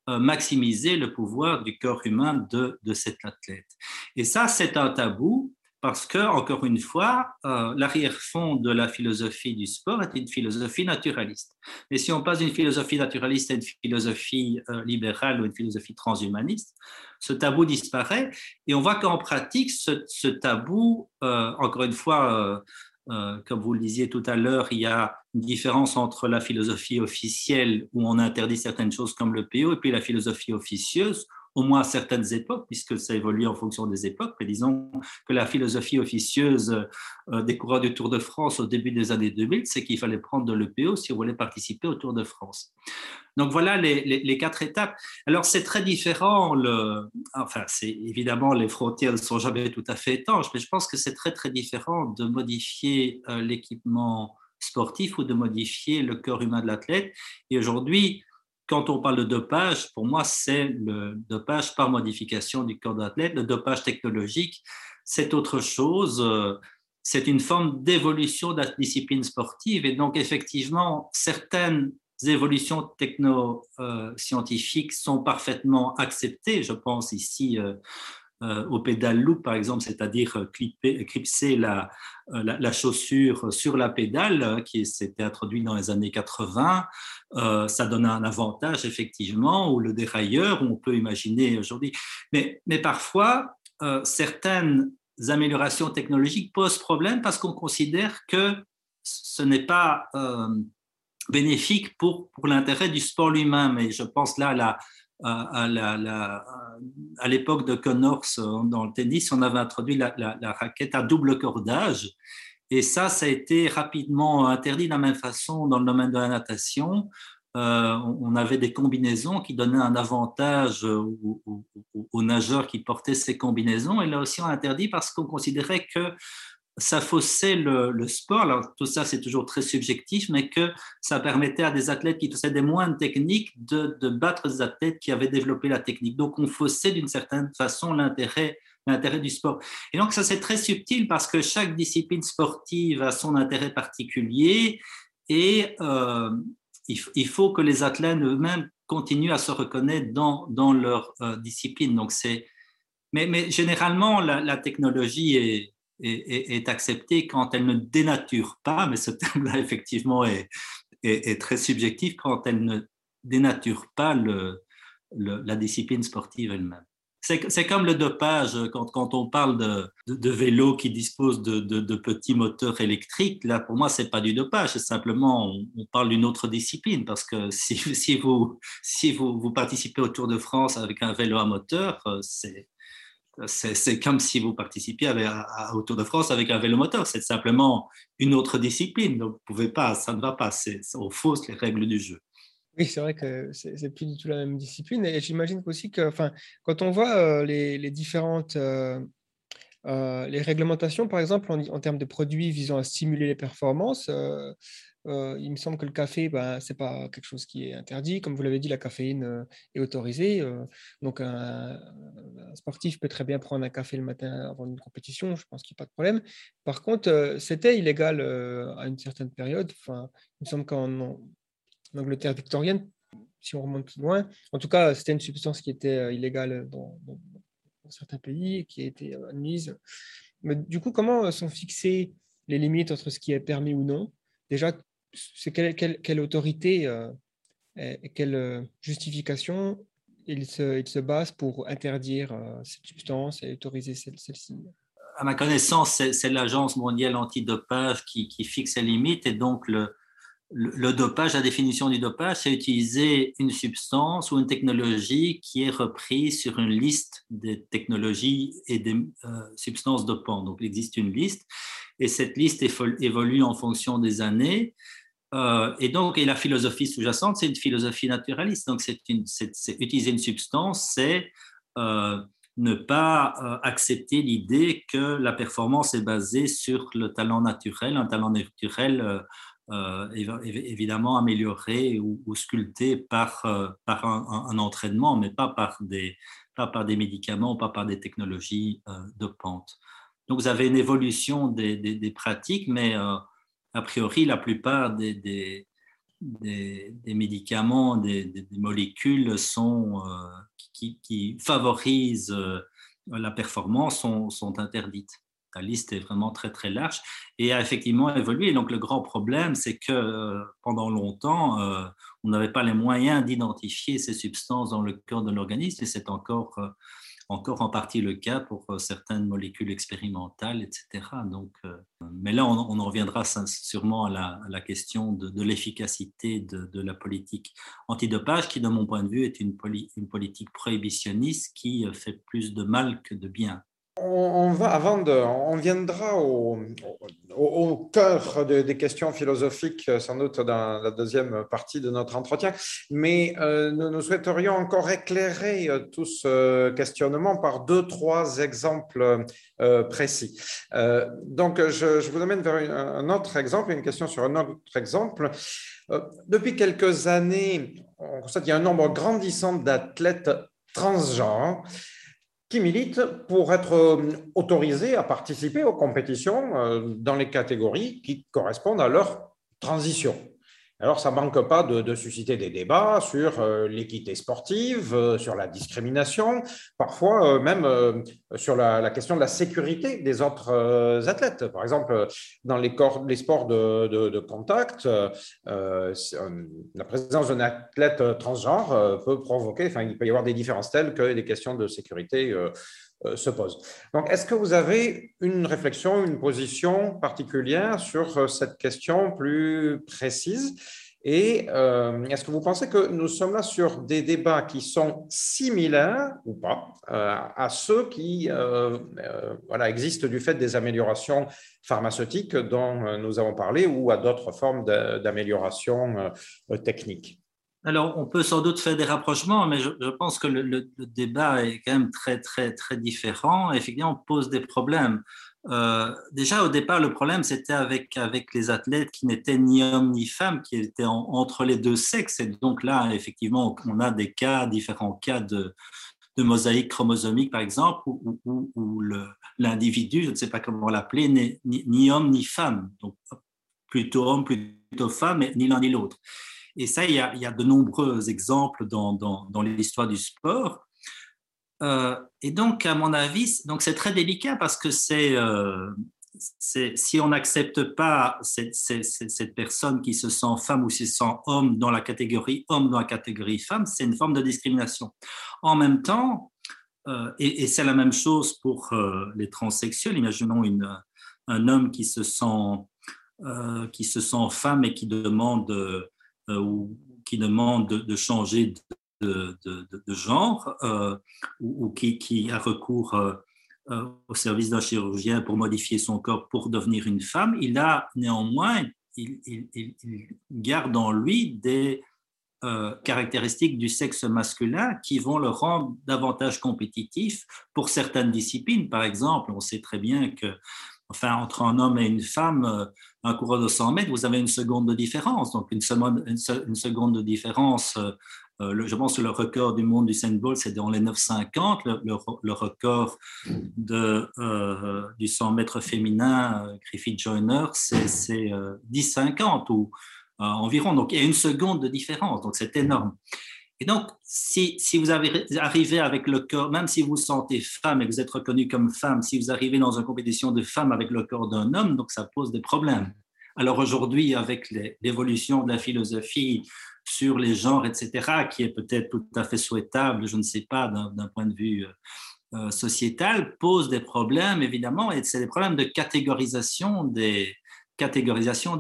euh, maximiser le pouvoir du corps humain de, de cet athlète. Et ça, c'est un tabou parce que, encore une fois, euh, l'arrière-fond de la philosophie du sport est une philosophie naturaliste. Et si on passe d'une philosophie naturaliste à une philosophie euh, libérale ou une philosophie transhumaniste, ce tabou disparaît. Et on voit qu'en pratique, ce, tabou, euh, encore une fois, comme vous le disiez tout à l'heure, il y a une différence entre la philosophie officielle où on interdit certaines choses comme le PO et puis la philosophie officieuse au moins à certaines époques, puisque ça évolue en fonction des époques. Mais disons que la philosophie officieuse euh, des coureurs du Tour de France au début des années 2000, c'est qu'il fallait prendre de l'EPO si on voulait participer au Tour de France. Donc voilà les, quatre étapes. Alors c'est très différent. Le, enfin, c'est évidemment les frontières ne sont jamais tout à fait étanches, mais je pense que c'est très très différent de modifier euh, l'équipement sportif ou de modifier le corps humain de l'athlète. Et aujourd'hui, quand on parle de dopage, pour moi, c'est le dopage par modification du corps d'athlète. Le dopage technologique, c'est autre chose. C'est une forme d'évolution de la discipline sportive. Et donc, effectivement, certaines évolutions techno-scientifiques sont parfaitement acceptées. Je pense ici euh, euh, au pédale loop, par exemple, c'est-à-dire euh, clipser la, euh, la, chaussure sur la pédale, qui s'était introduit dans les années 80. ça donne un avantage, effectivement, ou le dérailleur, on peut imaginer aujourd'hui. Mais, mais parfois, certaines améliorations technologiques posent problème parce qu'on considère que ce n'est pas bénéfique pour, pour l'intérêt du sport lui-même. Et je pense là à la, à, l'époque de Connors euh, dans le tennis, on avait introduit la, raquette à double cordage. Et ça, ça a été rapidement interdit de la même façon dans le domaine de la natation. Euh, on avait des combinaisons qui donnaient un avantage aux, nageurs qui portaient ces combinaisons. Et là aussi, on a interdit parce qu'on considérait que ça faussait le, sport. Alors, tout ça, c'est toujours très subjectif, mais que ça permettait à des athlètes qui possédaient moins de technique de, battre des athlètes qui avaient développé la technique. Donc, on faussait d'une certaine façon l'intérêt l'intérêt du sport. Et donc, ça, c'est très subtil parce que chaque discipline sportive a son intérêt particulier et euh, il, faut que les athlètes eux-mêmes continuent à se reconnaître dans, dans leur euh, discipline. Donc. Mais, mais généralement, la technologie est, est, acceptée quand elle ne dénature pas, mais ce terme-là effectivement est, est, très subjectif, quand elle ne dénature pas le, la discipline sportive elle-même. C'est comme le dopage, quand, quand on parle de, de, vélos qui disposent de, de, petits moteurs électriques, là pour moi c'est pas du dopage, c'est simplement on, parle d'une autre discipline parce que si, si, vous, si vous, vous participez au Tour de France avec un vélo à moteur, euh, c'est c'est comme si vous participiez à, au Tour de France avec un vélo moteur. C'est simplement une autre discipline. Donc, vous pouvez pas, ça ne va pas. On fausse les règles du jeu. Oui, c'est vrai que c'est plus du tout la même discipline. Et j'imagine aussi que, enfin, quand on voit euh, les, différentes euh, euh, les réglementations, par exemple, en, termes de produits visant à stimuler les performances, euh, il me semble que le café, ben, ce n'est pas quelque chose qui est interdit. Comme vous l'avez dit, la caféine euh, est autorisée. Euh, donc, un, sportif peut très bien prendre un café le matin avant une compétition. Je pense qu'il n'y a pas de problème. Par contre, c'était illégal à une certaine période. Enfin, il me semble qu'en Angleterre victorienne, si on remonte loin, en tout cas, c'était une substance qui était illégale certains pays et qui a été admise. Mais du coup, comment sont fixées les limites entre ce qui est permis ou non? Déjà, c'est quelle, autorité euh, et quelle euh, justification il se, il se base pour interdire euh, cette substance et autoriser celle-ci? À ma connaissance, c'est l'Agence mondiale antidopage qui, qui fixe les limites et donc le, le, dopage, la définition du dopage, c'est utiliser une substance ou une technologie qui est reprise sur une liste des technologies et des substances dopantes. Donc, il existe une liste et cette liste évolue en fonction des années. Euh, et donc, la philosophie sous-jacente, c'est une philosophie naturaliste. Donc, c'est utiliser une substance, c'est euh, ne pas euh, accepter l'idée que la performance est basée sur le talent naturel, un talent naturel évidemment amélioré ou, sculpté par, par un, entraînement, mais pas par des, pas par des médicaments, pas par des technologies dopantes. Donc, vous avez une évolution des, des, pratiques, mais a priori, la plupart des, des, des, médicaments, des, molécules sont, euh, qui, qui, favorisent euh, la performance sont, sont interdites. La liste est vraiment très très large et a effectivement évolué. Donc le grand problème, c'est que euh, pendant longtemps, euh, on n'avait pas les moyens d'identifier ces substances dans le corps de l'organisme et c'est encore, euh, encore en partie le cas pour certaines molécules expérimentales, etc. Donc, mais là, on, en reviendra sûrement à la, question de, l'efficacité de, la politique antidopage qui, de mon point de vue, est une, une politique prohibitionniste qui fait plus de mal que de bien. On, va, avant de, on viendra au, cœur des questions philosophiques, sans doute dans la deuxième partie de notre entretien, mais euh, nous, souhaiterions encore éclairer euh, tout ce questionnement par deux, trois exemples euh, précis. donc, je, je, vous amène vers un autre exemple, une question sur un autre exemple. depuis quelques années, on constate qu'il y a un nombre grandissant d'athlètes transgenres qui militent pour être euh, autorisés à participer aux compétitions euh, dans les catégories qui correspondent à leur transition. Alors, ça ne manque pas de, susciter des débats sur euh, l'équité sportive, euh, sur la discrimination, parfois euh, même sur la, question de la sécurité des autres athlètes. Par exemple, dans les, les sports de, contact, la présence d'un athlète transgenre peut provoquer, enfin, il peut y avoir des différences telles que des questions de sécurité se posent. Donc, est-ce que vous avez une réflexion, une position particulière sur cette question plus précise? Et euh, est-ce que vous pensez que nous sommes là sur des débats qui sont similaires ou pas euh, à ceux qui euh, existent du fait des améliorations pharmaceutiques dont nous avons parlé ou à d'autres formes d'amélioration technique? Alors, on peut sans doute faire des rapprochements, mais je, pense que le, débat est quand même très, très, très différent. Effectivement, on pose des problèmes. Euh, déjà, au départ, le problème, c'était avec, avec les athlètes qui n'étaient ni hommes ni femmes, qui étaient entre les deux sexes. Et donc là, effectivement, on a des cas, différents cas de, de mosaïque chromosomique, par exemple, où, l'individu, je ne sais pas comment l'appeler, n'est ni, homme ni femme. Donc, plutôt homme, plutôt femme, mais ni l'un ni l'autre. Et ça, il y, a, de nombreux exemples dans, l'histoire du sport. Euh, et donc, à mon avis, donc c'est très délicat parce que c'est euh, si on n'accepte pas cette, personne qui se sent femme ou se sent homme dans la catégorie homme dans la catégorie femme, c'est une forme de discrimination. En même temps, euh, et, c'est la même chose pour les transsexuels. Imaginons une, un homme qui se sent qui se sent femme et qui demande ou qui demande de, changer de, genre euh, ou, qui, a recours euh, euh, au service d'un chirurgien pour modifier son corps pour devenir une femme, il a néanmoins, il, garde en lui des caractéristiques du sexe masculin qui vont le rendre davantage compétitif pour certaines disciplines. Par exemple, on sait très bien que enfin, entre un homme et une femme, un coureur de 100 mètres, vous avez une seconde de différence. Donc, une, seconde, une seconde de différence euh, je pense que le record du monde du Saint Bolt, c'est dans les 9,50. Le, record euh, du 100 mètres féminin, euh, Griffith Joyner, c'est 10,50 ou environ. Donc, il y a une seconde de différence. Donc, c'est énorme. Et donc, si, vous arrivez avec le corps, même si vous vous sentez femme et que vous êtes reconnu comme femme, si vous arrivez dans une compétition de femmes avec le corps d'un homme, donc ça pose des problèmes. Alors aujourd'hui, avec l'évolution de la philosophie, sur les genres, etc., qui est peut-être tout à fait souhaitable, je ne sais pas, d'un point de vue euh, euh, sociétal, pose des problèmes, évidemment, et c'est des problèmes de catégorisation des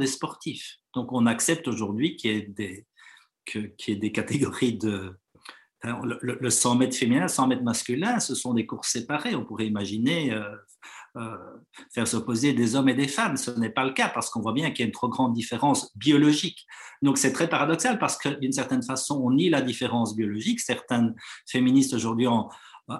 sportifs. Donc, on accepte aujourd'hui qu'il y, ait des, y ait des catégories de... Hein, le, 100 mètres féminin, 100 mètres masculin, ce sont des courses séparées. On pourrait imaginer euh, euh, faire s'opposer des hommes et des femmes. Ce n'est pas le cas parce qu'on voit bien qu'il y a une trop grande différence biologique. Donc c'est très paradoxal parce que d'une certaine façon, on nie la différence biologique. Certaines féministes aujourd'hui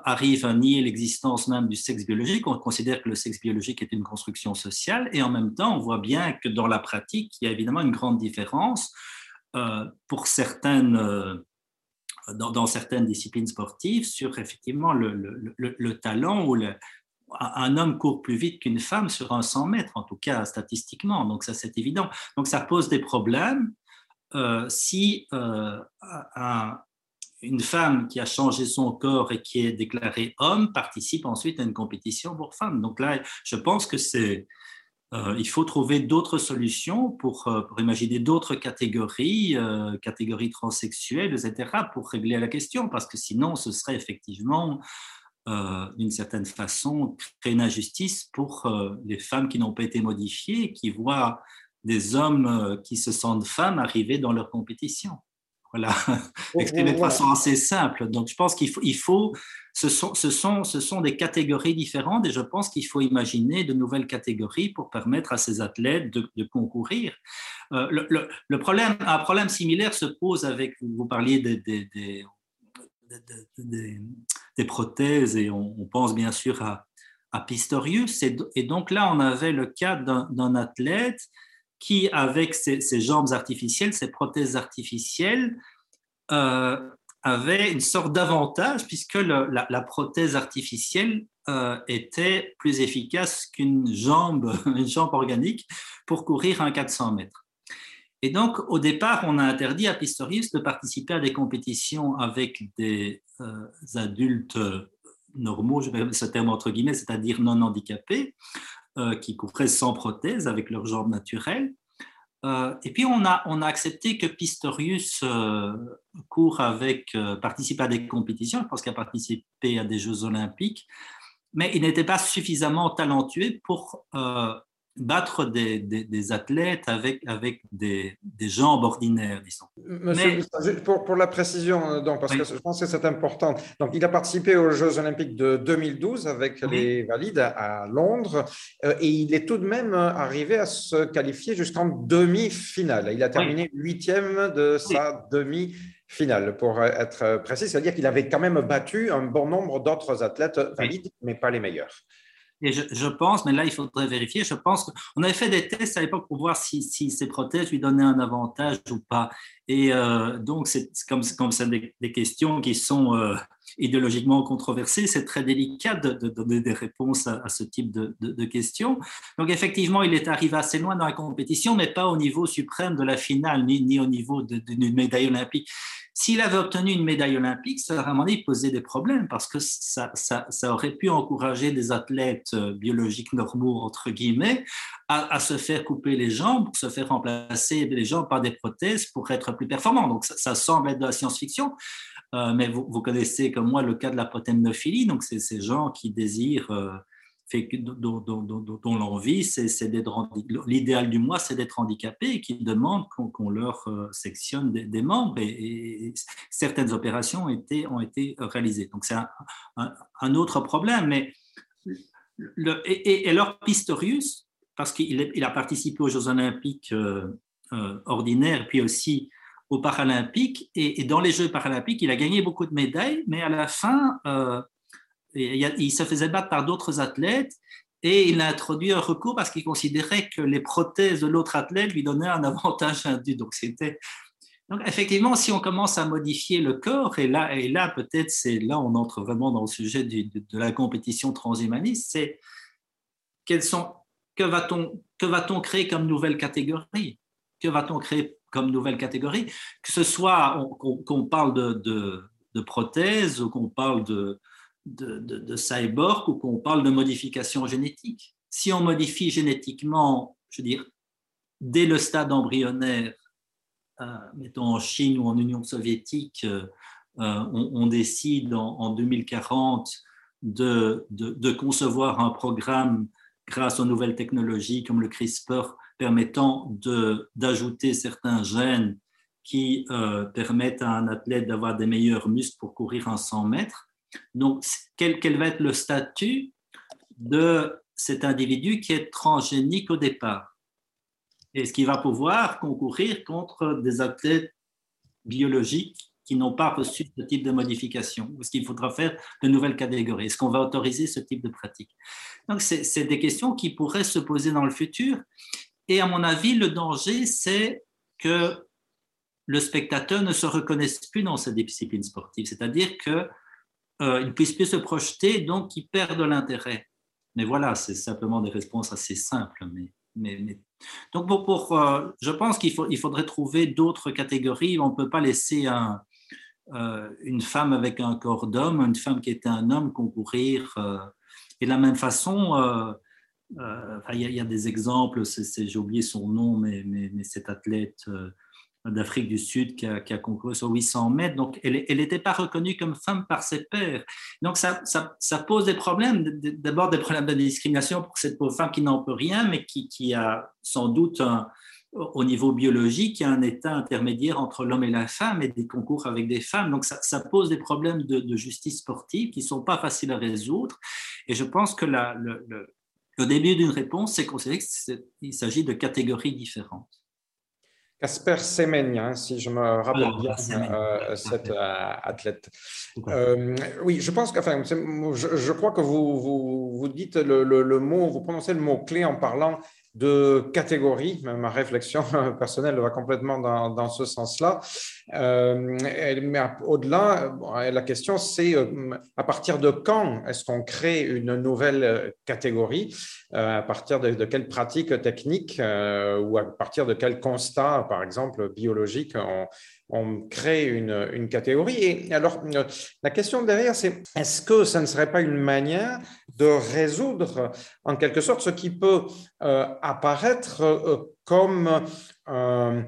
arrivent à nier l'existence même du sexe biologique. On considère que le sexe biologique est une construction sociale et en même temps, on voit bien que dans la pratique, il y a évidemment une grande différence euh, pour certaines. Euh, dans, certaines disciplines sportives, sur effectivement le, le, le talent ou le, un homme court plus vite qu'une femme sur un 100 mètres, en tout cas statistiquement. Donc ça, c'est évident. Donc ça pose des problèmes euh, si euh, une femme qui a changé son corps et qui est déclarée homme participe ensuite à une compétition pour femmes. Donc là, je pense que c'est euh, il faut trouver d'autres solutions pour, euh, imaginer d'autres catégories, euh, catégories transsexuelles, etc., pour régler la question, parce que sinon, ce serait effectivement, d'une certaine façon, créer une injustice pour les femmes qui n'ont pas été modifiées, qui voient des hommes qui se sentent femmes arriver dans leur compétition. Voilà, exprimé de façon assez simple. Donc, je pense qu'il faut, il faut ce, sont, ce, sont, ce sont des catégories différentes et je pense qu'il faut imaginer de nouvelles catégories pour permettre à ces athlètes de, concourir. Euh, le, le, problème, un problème similaire se pose avec, vous parliez des, des, des, des prothèses et on, pense bien sûr à, à Pistorius. Et, et, donc là, on avait le cas d'un athlète qui, avec ses, jambes artificielles, ses prothèses artificielles, euh, avait une sorte d'avantage puisque la, prothèse artificielle euh, était plus efficace qu'une jambe, une jambe organique pour courir un 400 mètres. Et donc, au départ, on a interdit à Pistorius de participer à des compétitions avec des euh, adultes normaux, je vais ce terme entre guillemets, c'est-à-dire non handicapés, euh, qui couvraient sans prothèse avec leurs jambes naturelles. Euh, et puis on a, on a accepté que Pistorius euh, court avec, participe à des compétitions, je pense qu'il a participé à des Jeux olympiques, mais il n'était pas suffisamment talentueux pour battre des, des, athlètes avec, avec des, des, jambes ordinaires, disons. Monsieur, pour, pour, la précision, euh, donc, parce que je pense que c'est important. Donc, il a participé aux Jeux Olympiques de 2012 avec les valides à Londres euh, et il est tout de même arrivé à se qualifier jusqu'en demi-finale. Il a terminé huitième de sa demi-finale, pour être précis. C'est-à-dire qu'il avait quand même battu un bon nombre d'autres athlètes valides, mais pas les meilleurs. Et je, pense, mais là, il faudrait vérifier, je pense qu'on avait fait des tests à l'époque pour voir si, ces prothèses lui donnaient un avantage ou pas. Et euh, donc, c'est comme, comme c'est des, questions qui sont euh, idéologiquement controversées, c'est très délicat de, donner des réponses à, ce type de, questions. Donc, effectivement, il est arrivé assez loin dans la compétition, mais pas au niveau suprême de la finale, ni au niveau d'une médaille olympique. S'il avait obtenu une médaille olympique, ça aurait à posé des problèmes parce que ça, ça, aurait pu encourager des athlètes euh, biologiques normaux, entre guillemets, à, se faire couper les jambes, se faire remplacer les jambes par des prothèses pour être plus performants. Donc, ça, semble être de la science-fiction. Euh, mais vous, vous, connaissez comme moi le cas de la protémnophilie, donc c'est ces gens qui désirent euh, dont, l'envie, c'est d'être l'idéal du moi, c'est d'être handicapé et qui demandent qu'on leur euh, sectionne des, membres et, certaines opérations ont été, réalisées. Donc c'est un, autre problème. Mais et, alors Pistorius, parce qu'il il a participé aux Jeux olympiques euh, euh, ordinaires, puis aussi aux Paralympiques, et, dans les Jeux paralympiques, il a gagné beaucoup de médailles, mais à la fin, il se faisait battre par d'autres athlètes et il a introduit un recours parce qu'il considérait que les prothèses de l'autre athlète lui donnaient un avantage indu. Donc, effectivement, si on commence à modifier le corps, et là, et là peut-être, c'est là on entre vraiment dans le sujet de, la compétition transhumaniste, c'est sont, que va-t-on que va-t-on créer comme nouvelle catégorie? Que va-t-on créer comme nouvelle catégorie? Que ce soit qu'on parle de prothèses ou qu'on parle de, de, cyborg ou qu'on parle de modification génétique. Si on modifie génétiquement, je veux dire, dès le stade embryonnaire, euh, mettons en Chine ou en Union soviétique, euh, euh, on, décide en, 2040 de, concevoir un programme grâce aux nouvelles technologies comme le CRISPR permettant d'ajouter certains gènes qui permettent à un athlète d'avoir des meilleurs muscles pour courir un 100 mètres, donc, quel, va être le statut de cet individu qui est transgénique au départ? Est-ce qu'il va pouvoir concourir contre des athlètes biologiques qui n'ont pas reçu ce type de modification? Est-ce qu'il faudra faire de nouvelles catégories? Est-ce qu'on va autoriser ce type de pratique? Donc, c'est des questions qui pourraient se poser dans le futur. Et à mon avis, le danger, c'est que le spectateur ne se reconnaisse plus dans cette discipline sportive. C'est-à-dire que euh, ils ne puissent plus se projeter, donc ils perdent de l'intérêt. Mais voilà, c'est simplement des réponses assez simples. Mais, Donc, pour, euh, je pense qu'il il faudrait trouver d'autres catégories. On ne peut pas laisser un, une femme avec un corps d'homme, une femme qui était un homme concourir. et de la même façon, il y, a des exemples, j'ai oublié son nom, mais, mais cet athlète d'Afrique du Sud qui a, qui concouru sur 800 mètres. Donc, elle n'était pas reconnue comme femme par ses pairs. Donc, ça, pose des problèmes. D'abord, des problèmes de discrimination pour cette pauvre femme qui n'en peut rien, mais qui, a sans doute au niveau biologique, un état intermédiaire entre l'homme et la femme et des concours avec des femmes. Donc, ça, pose des problèmes de, justice sportive qui ne sont pas faciles à résoudre. Et je pense que la, le, le, début d'une réponse, c'est qu'il s'agit de catégories différentes. Casper Semenya, hein, si je me rappelle bien, euh, cet euh, athlète. Euh, oui, je pense que, enfin, je, je, crois que vous, vous, vous dites le, le, le, mot, vous prononcez le mot clé en parlant de catégories. Ma réflexion personnelle va complètement dans, dans ce sens-là. Euh, mais au-delà, la question c'est euh, à partir de quand est-ce qu'on crée une nouvelle catégorie? Euh, À partir de, de quelles pratiques techniques ou à partir de quels constats, par exemple biologiques, on, on crée une, une, catégorie? Et alors, la question derrière, c'est est-ce que ça ne serait pas une manière de résoudre, en quelque sorte, ce qui peut euh, apparaître euh, comme euh,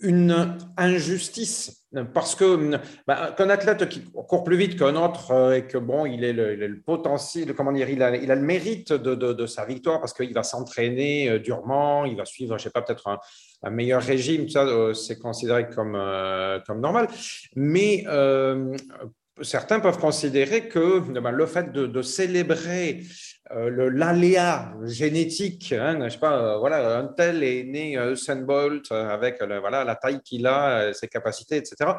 une injustice parce que bah, qu'un athlète qui court plus vite qu'un autre et que bon, il est le, potentiel, comment dire, il a, il a le mérite de, de, sa victoire parce qu'il va s'entraîner durement, il va suivre, je sais pas, peut-être un, un meilleur régime, ça, c'est considéré comme, comme normal. Mais certains peuvent considérer que ben, le fait de, de célébrer euh, l'aléa génétique, hein, sais pas, voilà, un tel est né Usain Bolt avec voilà, la taille qu'il a, ses capacités, etc.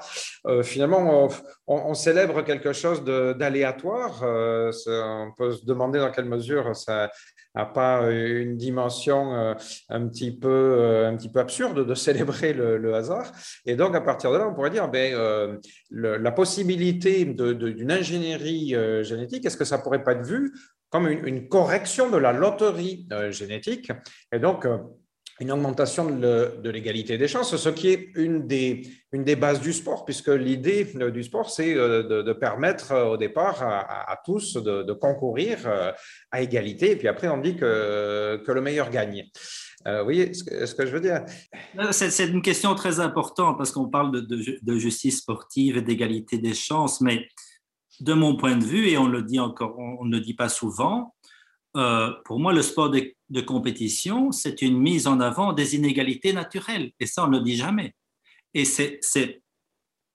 finalement, on, célèbre quelque chose d'aléatoire. on peut se demander dans quelle mesure ça, n'a pas une dimension euh, un petit peu, euh, un petit peu absurde de célébrer le, hasard. Et donc, à partir de là, on pourrait dire, ben, euh, la possibilité d'une ingénierie génétique, est-ce que ça pourrait pas être vu comme une, correction de la loterie génétique Et donc, une augmentation de l'égalité des chances, ce qui est une des, bases du sport, puisque l'idée du sport, c'est euh, de, permettre euh, au départ à, tous de, concourir euh, à égalité, et puis après on dit que, le meilleur gagne. Euh, voyez ce que, je veux dire? C'est une question très importante, parce qu'on parle de, justice sportive et d'égalité des chances, mais de mon point de vue, et on le dit encore, on ne le dit pas souvent, euh, pour moi, le sport de, compétition, c'est une mise en avant des inégalités naturelles. Et ça, on ne le dit jamais. Et c'est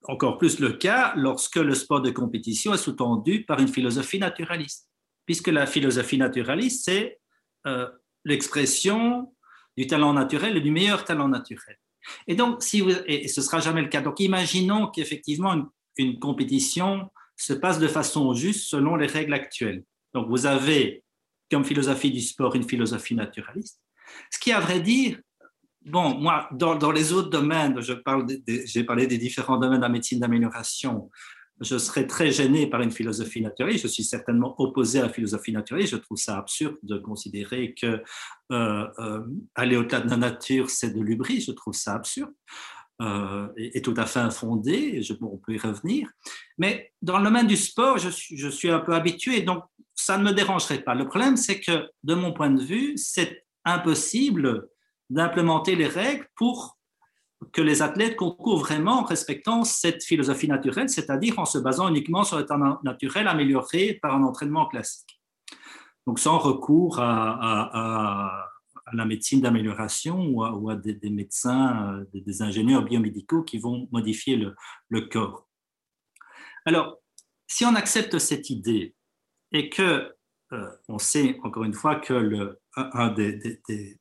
encore plus le cas lorsque le sport de compétition est sous-tendu par une philosophie naturaliste. Puisque la philosophie naturaliste, c'est euh, l'expression du talent naturel et du meilleur talent naturel. Et donc, si vous, et ce sera jamais le cas. Donc, imaginons qu'effectivement, une compétition se passe de façon juste selon les règles actuelles. Donc, vous avez comme philosophie du sport une philosophie naturaliste. Ce qui, à vrai dire, bon, moi, dans, les autres domaines, je parle j'ai parlé des différents domaines de la médecine d'amélioration, je serais très gêné par une philosophie naturaliste. Je suis certainement opposé à la philosophie naturaliste. Je trouve ça absurde de considérer que euh, euh, aller au-delà de la nature, c'est de l'ubris. Je trouve ça absurde. Euh, et, tout à fait infondé, je, bon, on peut y revenir. Mais dans le domaine du sport, je suis, un peu habitué, donc ça ne me dérangerait pas. Le problème, c'est que, de mon point de vue, c'est impossible d'implémenter les règles pour que les athlètes concourent vraiment en respectant cette philosophie naturelle, c'est-à-dire en se basant uniquement sur temps naturel amélioré par un entraînement classique. Donc sans recours à la médecine d'amélioration ou, à, des, médecins, euh, des, ingénieurs biomédicaux qui vont modifier le, corps. Alors, si on accepte cette idée et que euh, on sait encore une fois que des,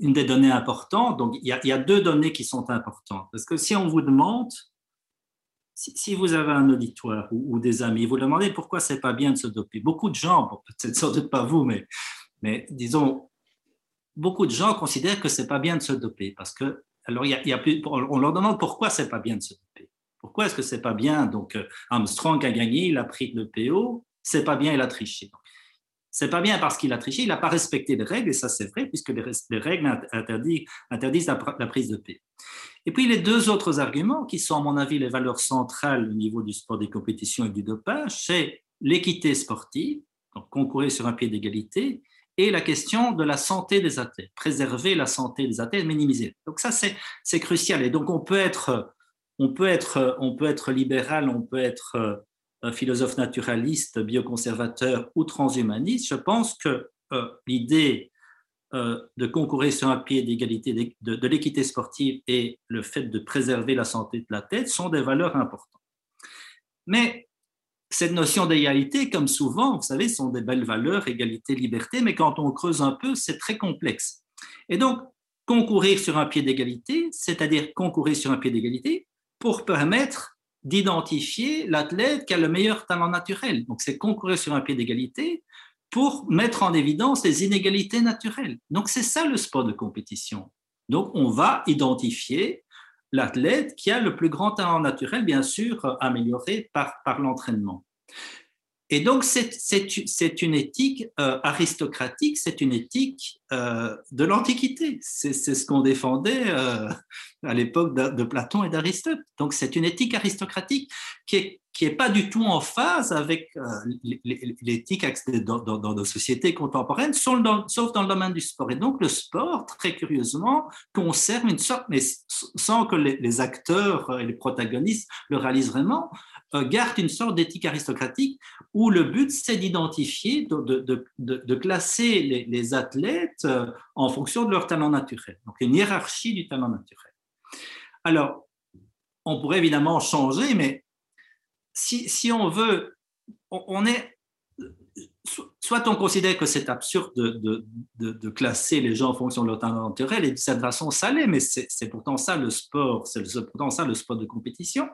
une des données importantes, donc il y, a, deux données qui sont importantes. Parce que si on vous demande, si, vous avez un auditoire ou, des amis, vous demandez pourquoi c'est pas bien de se doper. Beaucoup de gens, peut-être sans doute pas vous, mais disons, beaucoup de gens considèrent que c'est pas bien de se doper parce que alors il y a, plus, on leur demande pourquoi c'est pas bien de se doper. Pourquoi est-ce que c'est pas bien? Donc euh, Armstrong a gagné, il a pris le PO, c'est pas bien, il a triché. C'est pas bien parce qu'il a triché, il n'a pas respecté les règles, et ça c'est vrai, puisque les, règles interdisent, la, la, prise de paix. Et puis les deux autres arguments, qui sont à mon avis les valeurs centrales au niveau du sport des compétitions et du dopage, c'est l'équité sportive, donc concourir sur un pied d'égalité, et la question de la santé des athlètes, préserver la santé des athlètes, minimiser. Donc ça, c'est crucial. Et donc on peut être, on peut être, on peut être libéral, on peut être un philosophe naturaliste, bioconservateur ou transhumaniste. Je pense que euh, l'idée euh, de concourir sur un pied d'égalité de, de l'équité sportive et le fait de préserver la santé de la tête sont des valeurs importantes. Mais cette notion d'égalité, comme souvent, vous savez, sont des belles valeurs, égalité, liberté, mais quand on creuse un peu, c'est très complexe. Et donc, concourir sur un pied d'égalité, c'est-à-dire concourir sur un pied d'égalité pour permettre d'identifier l'athlète qui a le meilleur talent naturel. Donc, c'est concourir sur un pied d'égalité pour mettre en évidence les inégalités naturelles. Donc, c'est ça le sport de compétition. Donc, on va identifier l'athlète qui a le plus grand talent naturel, bien sûr, amélioré par, par l'entraînement. Et donc, c'est une éthique euh, aristocratique, c'est une éthique euh, de l'Antiquité. C'est ce qu'on défendait euh, à l'époque de, Platon et d'Aristote. Donc, c'est une éthique aristocratique qui est, qui est pas du tout en phase avec l'éthique dans, dans, nos sociétés contemporaines, sauf dans, sauf dans, le domaine du sport. Et donc, le sport, très curieusement, conserve une sorte, mais sans que les, acteurs et les protagonistes le réalisent vraiment, garde une sorte d'éthique aristocratique où le but, c'est d'identifier, de, de, classer les, athlètes euh, en fonction de leur talent naturel. Donc, une hiérarchie du talent naturel. Alors, on pourrait évidemment changer, mais si, si on veut, on, est, soit on considère que c'est absurde de, de, de, classer les gens en fonction de leur talent naturel, et de cette façon, ça l'est, mais c'est pourtant ça le sport, c'est pourtant ça le sport de compétition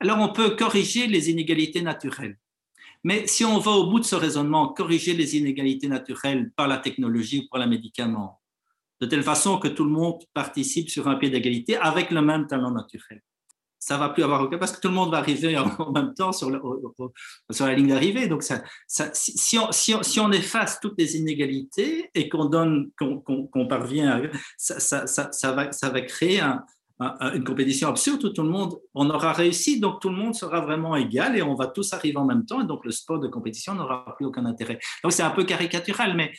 alors on peut corriger les inégalités naturelles. Mais si on va au bout de ce raisonnement, corriger les inégalités naturelles par la technologie ou par le médicament, de telle façon que tout le monde participe sur un pied d'égalité avec le même talent naturel. Ça va plus avoir aucun parce que tout le monde va arriver en même temps sur, la ligne d'arrivée. Donc, ça, si, on, si, on, efface toutes les inégalités et qu'on donne, qu'on parvient, à, ça, ça, va, ça va créer un, une compétition absurde où tout le monde, on aura réussi, donc tout le monde sera vraiment égal et on va tous arriver en même temps, et donc le sport de compétition n'aura plus aucun intérêt. Donc c'est un peu caricatural, mais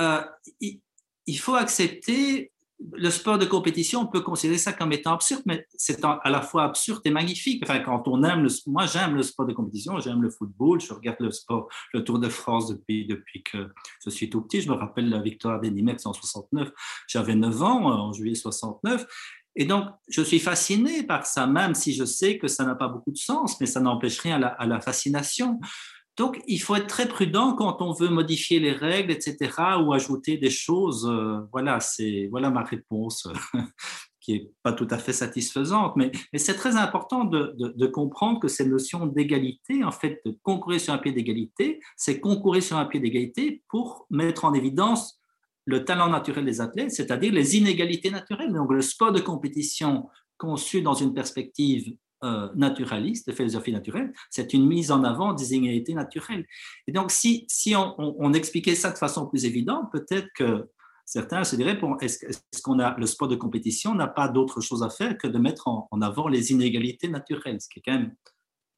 euh, il, faut accepter le sport de compétition, on peut considérer ça comme étant absurde, mais c'est à la fois absurde et magnifique. Enfin, quand on aime moi, j'aime le sport de compétition, j'aime le football, je regarde le sport, le Tour de France depuis, que je suis tout petit. Je me rappelle la victoire des Nimex en 69. J'avais 9 ans, en juillet 69. Et donc, je suis fasciné par ça, même si je sais que ça n'a pas beaucoup de sens, mais ça n'empêche rien à la, fascination. Donc, il faut être très prudent quand on veut modifier les règles, etc., ou ajouter des choses. Euh, voilà, c'est voilà ma réponse, qui est pas tout à fait satisfaisante, mais, c'est très important de, comprendre que cette notion d'égalité, en fait, de concourir sur un pied d'égalité, c'est concourir sur un pied d'égalité pour mettre en évidence le talent naturel des athlètes, c'est-à-dire les inégalités naturelles. Donc le sport de compétition conçu dans une perspective euh, naturaliste, de philosophie naturelle, c'est une mise en avant des inégalités naturelles. Et donc si, si on, expliquait ça de façon plus évidente, peut-être que certains se diraient, est-ce qu'on a le sport de compétition n'a pas d'autre chose à faire que de mettre en, avant les inégalités naturelles, ce qui est quand même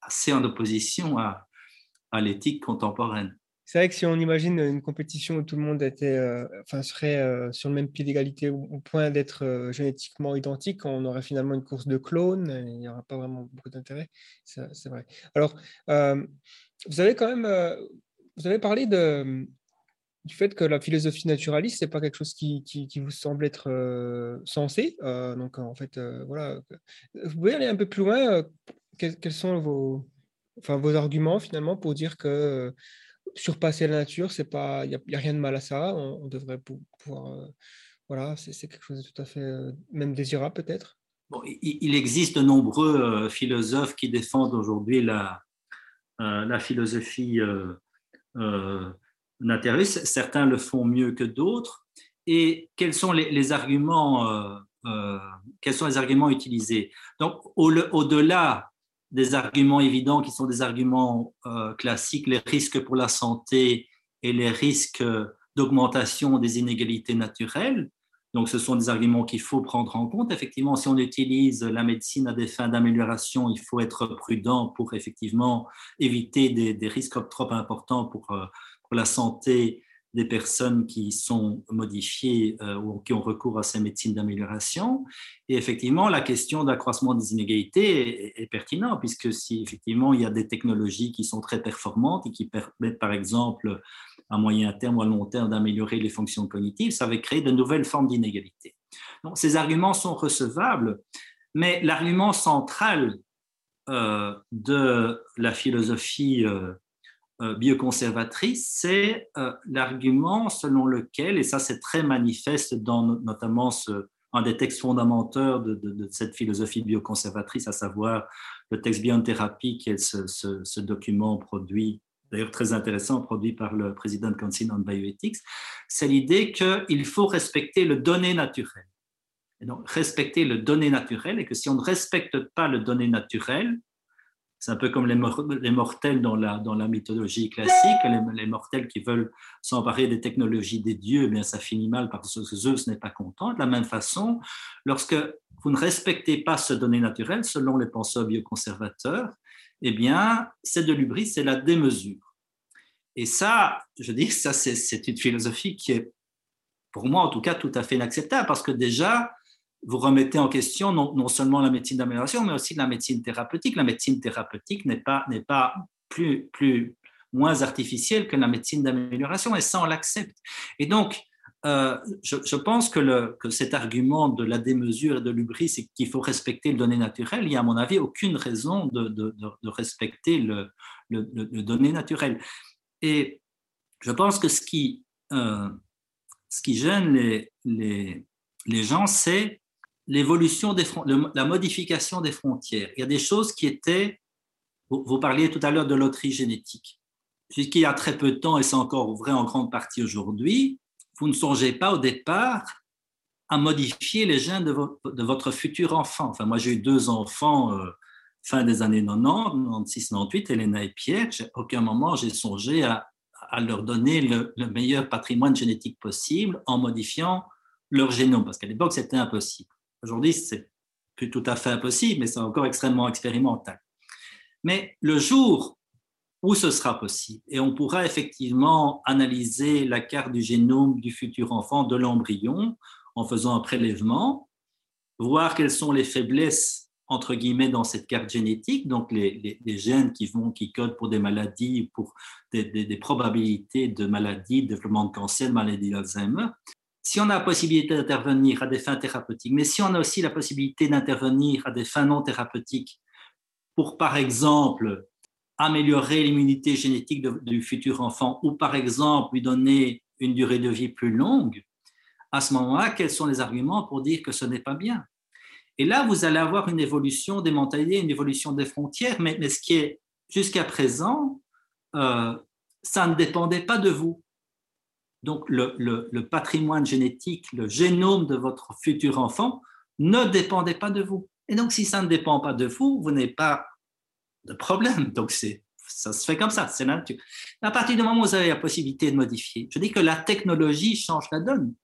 assez en opposition à l'éthique contemporaine c'est vrai que si on imagine une compétition où tout le monde était, euh, enfin, serait euh, sur le même pied d'égalité au, point d'être euh, génétiquement identique, on aurait finalement une course de clones, il n'y aura pas vraiment beaucoup d'intérêt. C'est vrai. Alors, vous avez quand même, vous avez parlé du fait que la philosophie naturaliste, c'est pas quelque chose qui, qui, vous semble être sensé. donc, en fait, voilà. Vous pouvez aller un peu plus loin. Quels, quels, sont vos, enfin, vos arguments finalement pour dire que surpasser la nature, c'est pas, il n'y a, rien de mal à ça. On, devrait pouvoir, euh, voilà, c'est quelque chose de tout à fait euh, même désirable peut-être. Bon, il, existe de nombreux euh, philosophes qui défendent aujourd'hui la, la philosophie naturaliste. Certains le font mieux que d'autres. Et quels sont les, arguments quels sont les arguments utilisés? Donc, au-delà des arguments évidents qui sont des arguments euh, classiques, les risques pour la santé et les risques d'augmentation des inégalités naturelles. Donc, ce sont des arguments qu'il faut prendre en compte. Effectivement, si on utilise la médecine à des fins d'amélioration, il faut être prudent pour effectivement éviter des, risques trop importants pour, euh, pour la santé des personnes qui sont modifiées euh, ou qui ont recours à ces médecines d'amélioration. Et effectivement, la question d'accroissement des inégalités est, pertinente, puisque si effectivement il y a des technologies qui sont très performantes et qui permettent, par exemple, à moyen terme ou à long terme d'améliorer les fonctions cognitives, ça va créer de nouvelles formes d'inégalités. Donc, ces arguments sont recevables, mais l'argument central euh, de la philosophie euh, bioconservatrice, c'est euh, l'argument selon lequel, et ça c'est très manifeste dans notamment un des textes fondamentaux de, cette philosophie bioconservatrice, à savoir le texte Biothérapie, qui est ce, document produit, d'ailleurs très intéressant, produit par le président de Council on Bioethics, c'est l'idée qu'il faut respecter le donné naturel. Et donc, respecter le donné naturel, et que si on ne respecte pas le donné naturel, c'est un peu comme les, mortels dans la, mythologie classique, les, mortels qui veulent s'emparer des technologies des dieux, eh bien ça finit mal parce que Zeus n'est pas content. De la même façon, lorsque vous ne respectez pas ce donné naturel, selon les penseurs bioconservateurs, eh bien, c'est de l'ubris, c'est la démesure. Et ça, je dis, ça, c'est une philosophie qui est, pour moi en tout cas, tout à fait inacceptable parce que déjà, vous remettez en question non, seulement la médecine d'amélioration, mais aussi la médecine thérapeutique. La médecine thérapeutique n'est pas, n'est pas plus, plus, moins artificielle que la médecine d'amélioration, et ça, on l'accepte. Et donc, euh, je, pense que, le, que, cet argument de la démesure et de l'ubris, c'est qu'il faut respecter le donné naturel. Il n'y a, à mon avis, aucune raison de, de, respecter le, le, le, donné naturel. Et je pense que ce qui, euh, ce qui gêne les, les, les gens, c'est l'évolution des la modification des frontières. Il y a des choses qui étaient, vous, parliez tout à l'heure de loterie génétique. Jusqu'il y a très peu de temps, et c'est encore vrai en grande partie aujourd'hui, vous ne songez pas au départ à modifier les gènes de, votre futur enfant. Enfin, moi, j'ai eu deux enfants euh, fin des années 90, 96, 98, Elena et Pierre. À aucun moment, j'ai songé à, leur donner le, le, meilleur patrimoine génétique possible en modifiant leur génome, parce qu'à l'époque, c'était impossible. Aujourd'hui, c'est plus tout à fait impossible, mais c'est encore extrêmement expérimental. Mais le jour où ce sera possible, et on pourra effectivement analyser la carte du génome du futur enfant de l'embryon en faisant un prélèvement, voir quelles sont les faiblesses entre guillemets dans cette carte génétique, donc les, gènes qui vont qui codent pour des maladies, pour des, probabilités de maladies, développement de cancer, maladie d'Alzheimer, si on a la possibilité d'intervenir à des fins thérapeutiques, mais si on a aussi la possibilité d'intervenir à des fins non thérapeutiques pour, par exemple, améliorer l'immunité génétique du futur enfant ou, par exemple, lui donner une durée de vie plus longue, à ce moment-là, quels sont les arguments pour dire que ce n'est pas bien? Et là, vous allez avoir une évolution des mentalités, une évolution des frontières, mais, ce qui est jusqu'à présent, euh, ça ne dépendait pas de vous donc le, patrimoine génétique, le génome de votre futur enfant ne dépendait pas de vous. Et donc, si ça ne dépend pas de vous, vous n'avez pas de problème. Donc, ça se fait comme ça, c'est nature. À partir du moment où vous avez la possibilité de modifier, je dis que la technologie change la donne.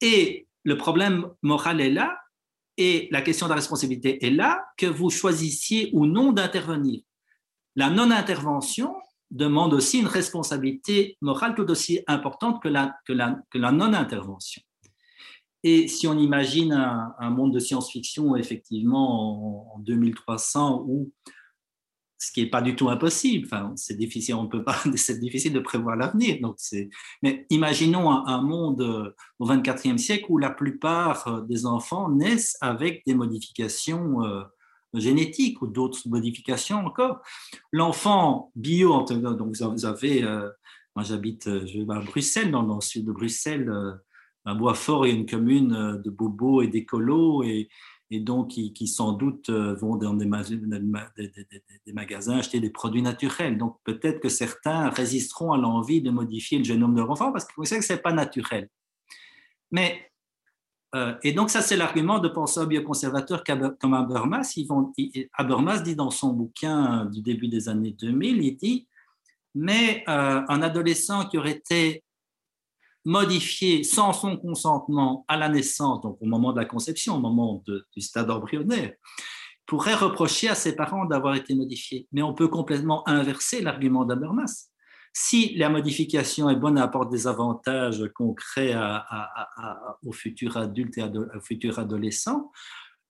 Et le problème moral est là, et la question de la responsabilité est là, que vous choisissiez ou non d'intervenir. La non-intervention, demande aussi une responsabilité morale tout aussi importante que la, non-intervention. Et si on imagine un, monde de science-fiction, effectivement, en, 2300, où ce qui n'est pas du tout impossible, enfin, c'est difficile, on peut pas, c'est difficile de prévoir l'avenir. Donc c'est, mais imaginons un, monde au 24e siècle où la plupart des enfants naissent avec des modifications euh, génétique ou d'autres modifications encore. L'enfant bio, donc vous avez, euh, moi j'habite à Bruxelles, dans, le sud de Bruxelles, euh, à Boisfort, il y a une commune de bobos et d'écolos, et, donc qui, sans doute euh, vont dans des, magasins acheter des produits naturels. Donc peut-être que certains résisteront à l'envie de modifier le génome de leur enfant parce que vous savez que ce n'est pas naturel. Mais euh, et donc, ça, c'est l'argument de penseurs bioconservateurs comme Habermas. Habermas dit dans son bouquin du début des années 2000, il dit mais un adolescent qui aurait été modifié sans son consentement à la naissance, donc au moment de la conception, au moment du stade embryonnaire, pourrait reprocher à ses parents d'avoir été modifié. Mais on peut complètement inverser l'argument d'Habermas. Si la modification est bonne apporte des avantages concrets aux futurs adultes et aux futurs adolescents,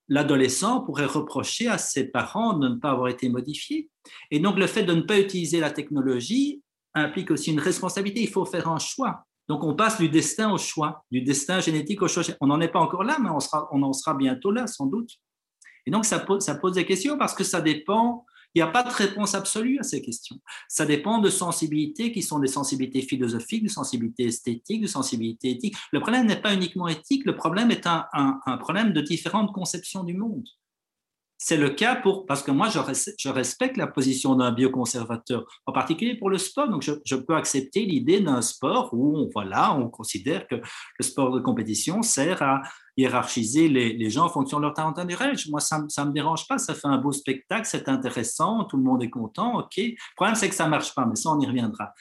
l'adolescent pourrait reprocher à ses parents de ne pas avoir été modifié. Et donc le fait de ne pas utiliser la technologie implique aussi une responsabilité. Il faut faire un choix. Donc, on passe du destin au choix, du destin génétique au choix. On n'en est pas encore là, mais on, en sera bientôt là, sans doute. Et donc, ça pose des questions parce que ça dépend, il n'y a pas de réponse absolue à ces questions. Ça dépend de sensibilités qui sont des sensibilités philosophiques, de sensibilités esthétiques, de sensibilités éthiques. Le problème n'est pas uniquement éthique, le problème est un, un problème de différentes conceptions du monde. C'est le cas pour, parce que moi, je, respecte la position d'un bioconservateur, en particulier pour le sport. Donc, je, peux accepter l'idée d'un sport où, on, voilà, on considère que le sport de compétition sert à hiérarchiser les, gens en fonction de leur talent individuel. Moi, ça ne me dérange pas, ça fait un beau spectacle, c'est intéressant, tout le monde est content, OK. Le problème, c'est que ça ne marche pas, mais ça, on y reviendra.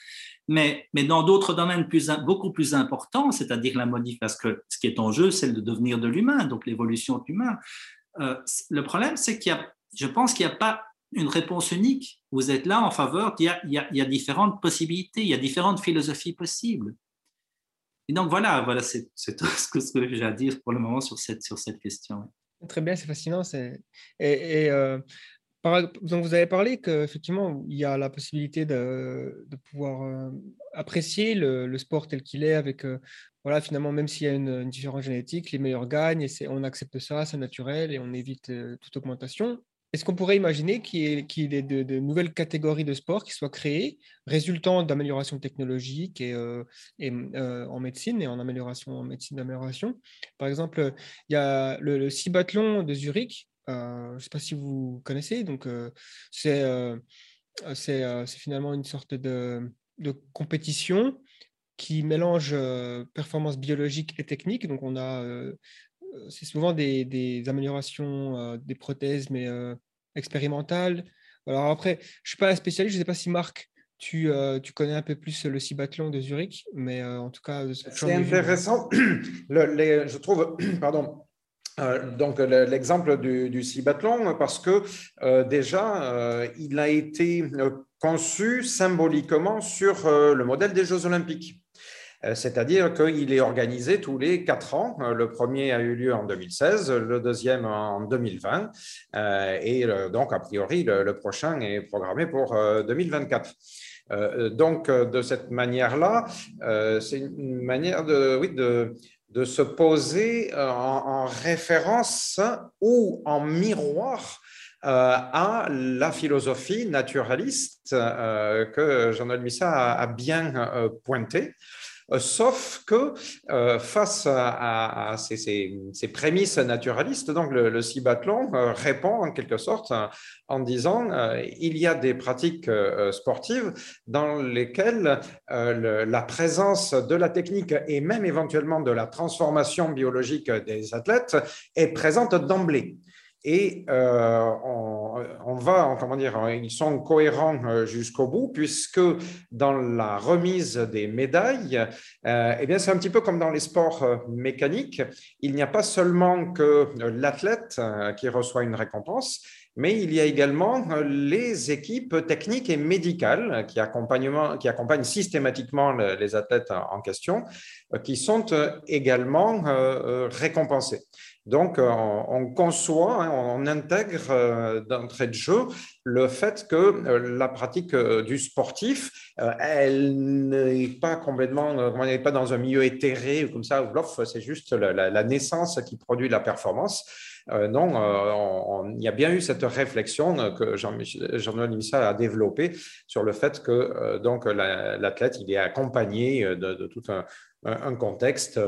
Mais, mais dans d'autres domaines plus, beaucoup plus importants, c'est-à-dire la modif, parce que ce qui est en jeu, c'est le devenir de l'humain, donc l'évolution de l'humain. Euh, le problème, c'est qu'il y a, je pense qu'il n'y a pas une réponse unique. Vous êtes là en faveur, il y, a, différentes possibilités, il y a différentes philosophies possibles. Et donc voilà, voilà c'est tout ce que, j'ai à dire pour le moment sur cette, sur cette question. Très bien, c'est fascinant. Et euh, donc vous avez parlé qu'effectivement, il y a la possibilité de, pouvoir euh, apprécier le, sport tel qu'il est avec voilà, finalement, même s'il y a une, différence génétique, les meilleurs gagnent et on accepte ça, c'est naturel et on évite euh, toute augmentation. Est-ce qu'on pourrait imaginer qu'il y ait, de, nouvelles catégories de sport qui soient créées, résultant d'améliorations technologiques et, euh, euh, en médecine et en amélioration médecine d'amélioration? Par exemple, il y a le, le cibathlon de Zurich. Je ne sais pas si vous connaissez. Donc, c'est finalement une sorte de, de compétition qui mélange euh, performance biologique et technique. Donc, on a, euh, euh, c'est souvent des, des améliorations des prothèses, mais expérimentales. Alors après, je ne suis pas un spécialiste, je ne sais pas si Marc, tu, tu, connais un peu plus le cibathlon de Zurich, mais en tout cas... C'est intéressant. Le, je trouve, pardon, donc l'exemple du, du, cibathlon, parce que déjà, il a été conçu symboliquement sur le modèle des Jeux olympiques. Euh, c'est-à-dire qu'il est organisé tous les quatre ans. Euh, le premier a eu lieu en 2016, le deuxième en 2020, euh, et donc a priori le, prochain est programmé pour 2024. donc de cette manière-là, c'est une manière de, de se poser en, référence ou en miroir à la philosophie naturaliste que Jean-Noël Missa a, bien pointé. Euh, sauf que euh, face à, ces, prémices naturalistes, donc le, cibathlon euh, répond en quelque sorte en disant il y a des pratiques sportives dans lesquelles la présence de la technique et même éventuellement de la transformation biologique des athlètes est présente d'emblée et euh, on, va, comment dire, ils sont cohérents euh, jusqu'au bout, puisque dans la remise des médailles, euh, eh bien, c'est un petit peu comme dans les sports mécaniques. Il n'y a pas seulement que l'athlète qui reçoit une récompense, mais il y a également les équipes techniques et médicales qui, accompagnent systématiquement les athlètes en question, qui sont également récompensées. Donc, euh, on, conçoit, hein, on intègre euh, d'entrée de jeu le fait que euh, la pratique du sportif, elle n'est pas complètement, on n'est pas dans un milieu éthéré comme ça, c'est juste la, naissance qui produit la performance. Non, il y a bien eu cette réflexion que Jean-Noël Missa a développée sur le fait que donc l'athlète il est accompagné de, tout un, contexte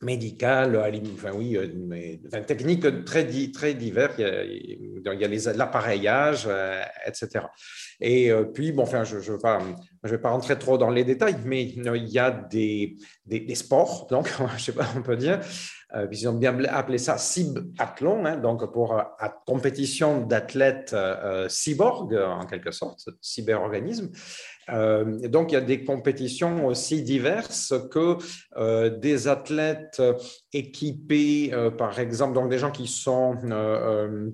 médicales, enfin oui, euh, mais, techniques très, très divers. Il y a, l'appareillage, euh, etc. Et euh, puis, bon, enfin, je ne vais pas rentrer trop dans les détails, mais il y a des, des, sports, donc je sais pas, on peut dire, euh, ils ont bien appelé ça cibathlon, hein, donc pour euh, compétition d'athlètes euh, cyborg, en quelque sorte, cyberorganisme. Euh, donc, il y a des compétitions aussi diverses que euh, des athlètes équipés, euh, par exemple, donc des gens qui sont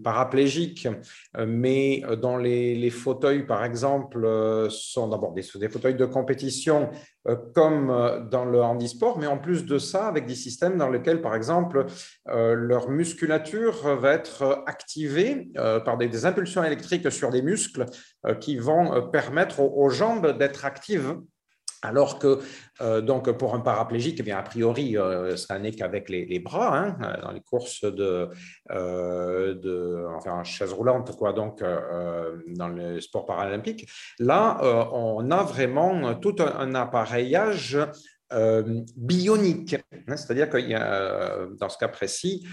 paraplégiques, mais dont les, fauteuils, par exemple, sont d'abord des, fauteuils de compétition comme dans le handisport, mais en plus de ça, avec des systèmes dans lesquels, par exemple, leur musculature va être activée par des, impulsions électriques sur des muscles qui vont permettre aux, jambes d'être active alors que euh, donc pour un paraplégique, eh bien, a priori, euh, ça n'est qu'avec les, bras, hein, dans les courses de, euh, de enfin, chaise roulante, quoi, donc dans le sport paralympique. Là, on a vraiment tout un, appareillage bionique, hein, c'est-à-dire qu'il y a, dans ce cas précis,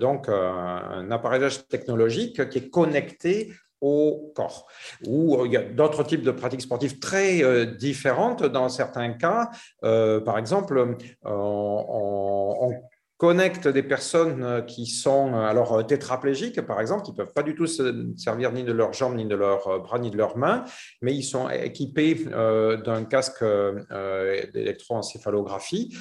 donc un appareillage technologique qui est connecté au corps. Ou euh, il y a d'autres types de pratiques sportives très euh, différentes. Dans certains cas, euh, par exemple, on, connecte des personnes euh, qui sont euh, alors euh, tétraplégiques, par exemple, qui ne peuvent pas du tout se servir ni de leurs jambes, ni de leurs bras, ni de leurs mains, mais ils sont équipés d'un casque d'électroencéphalographie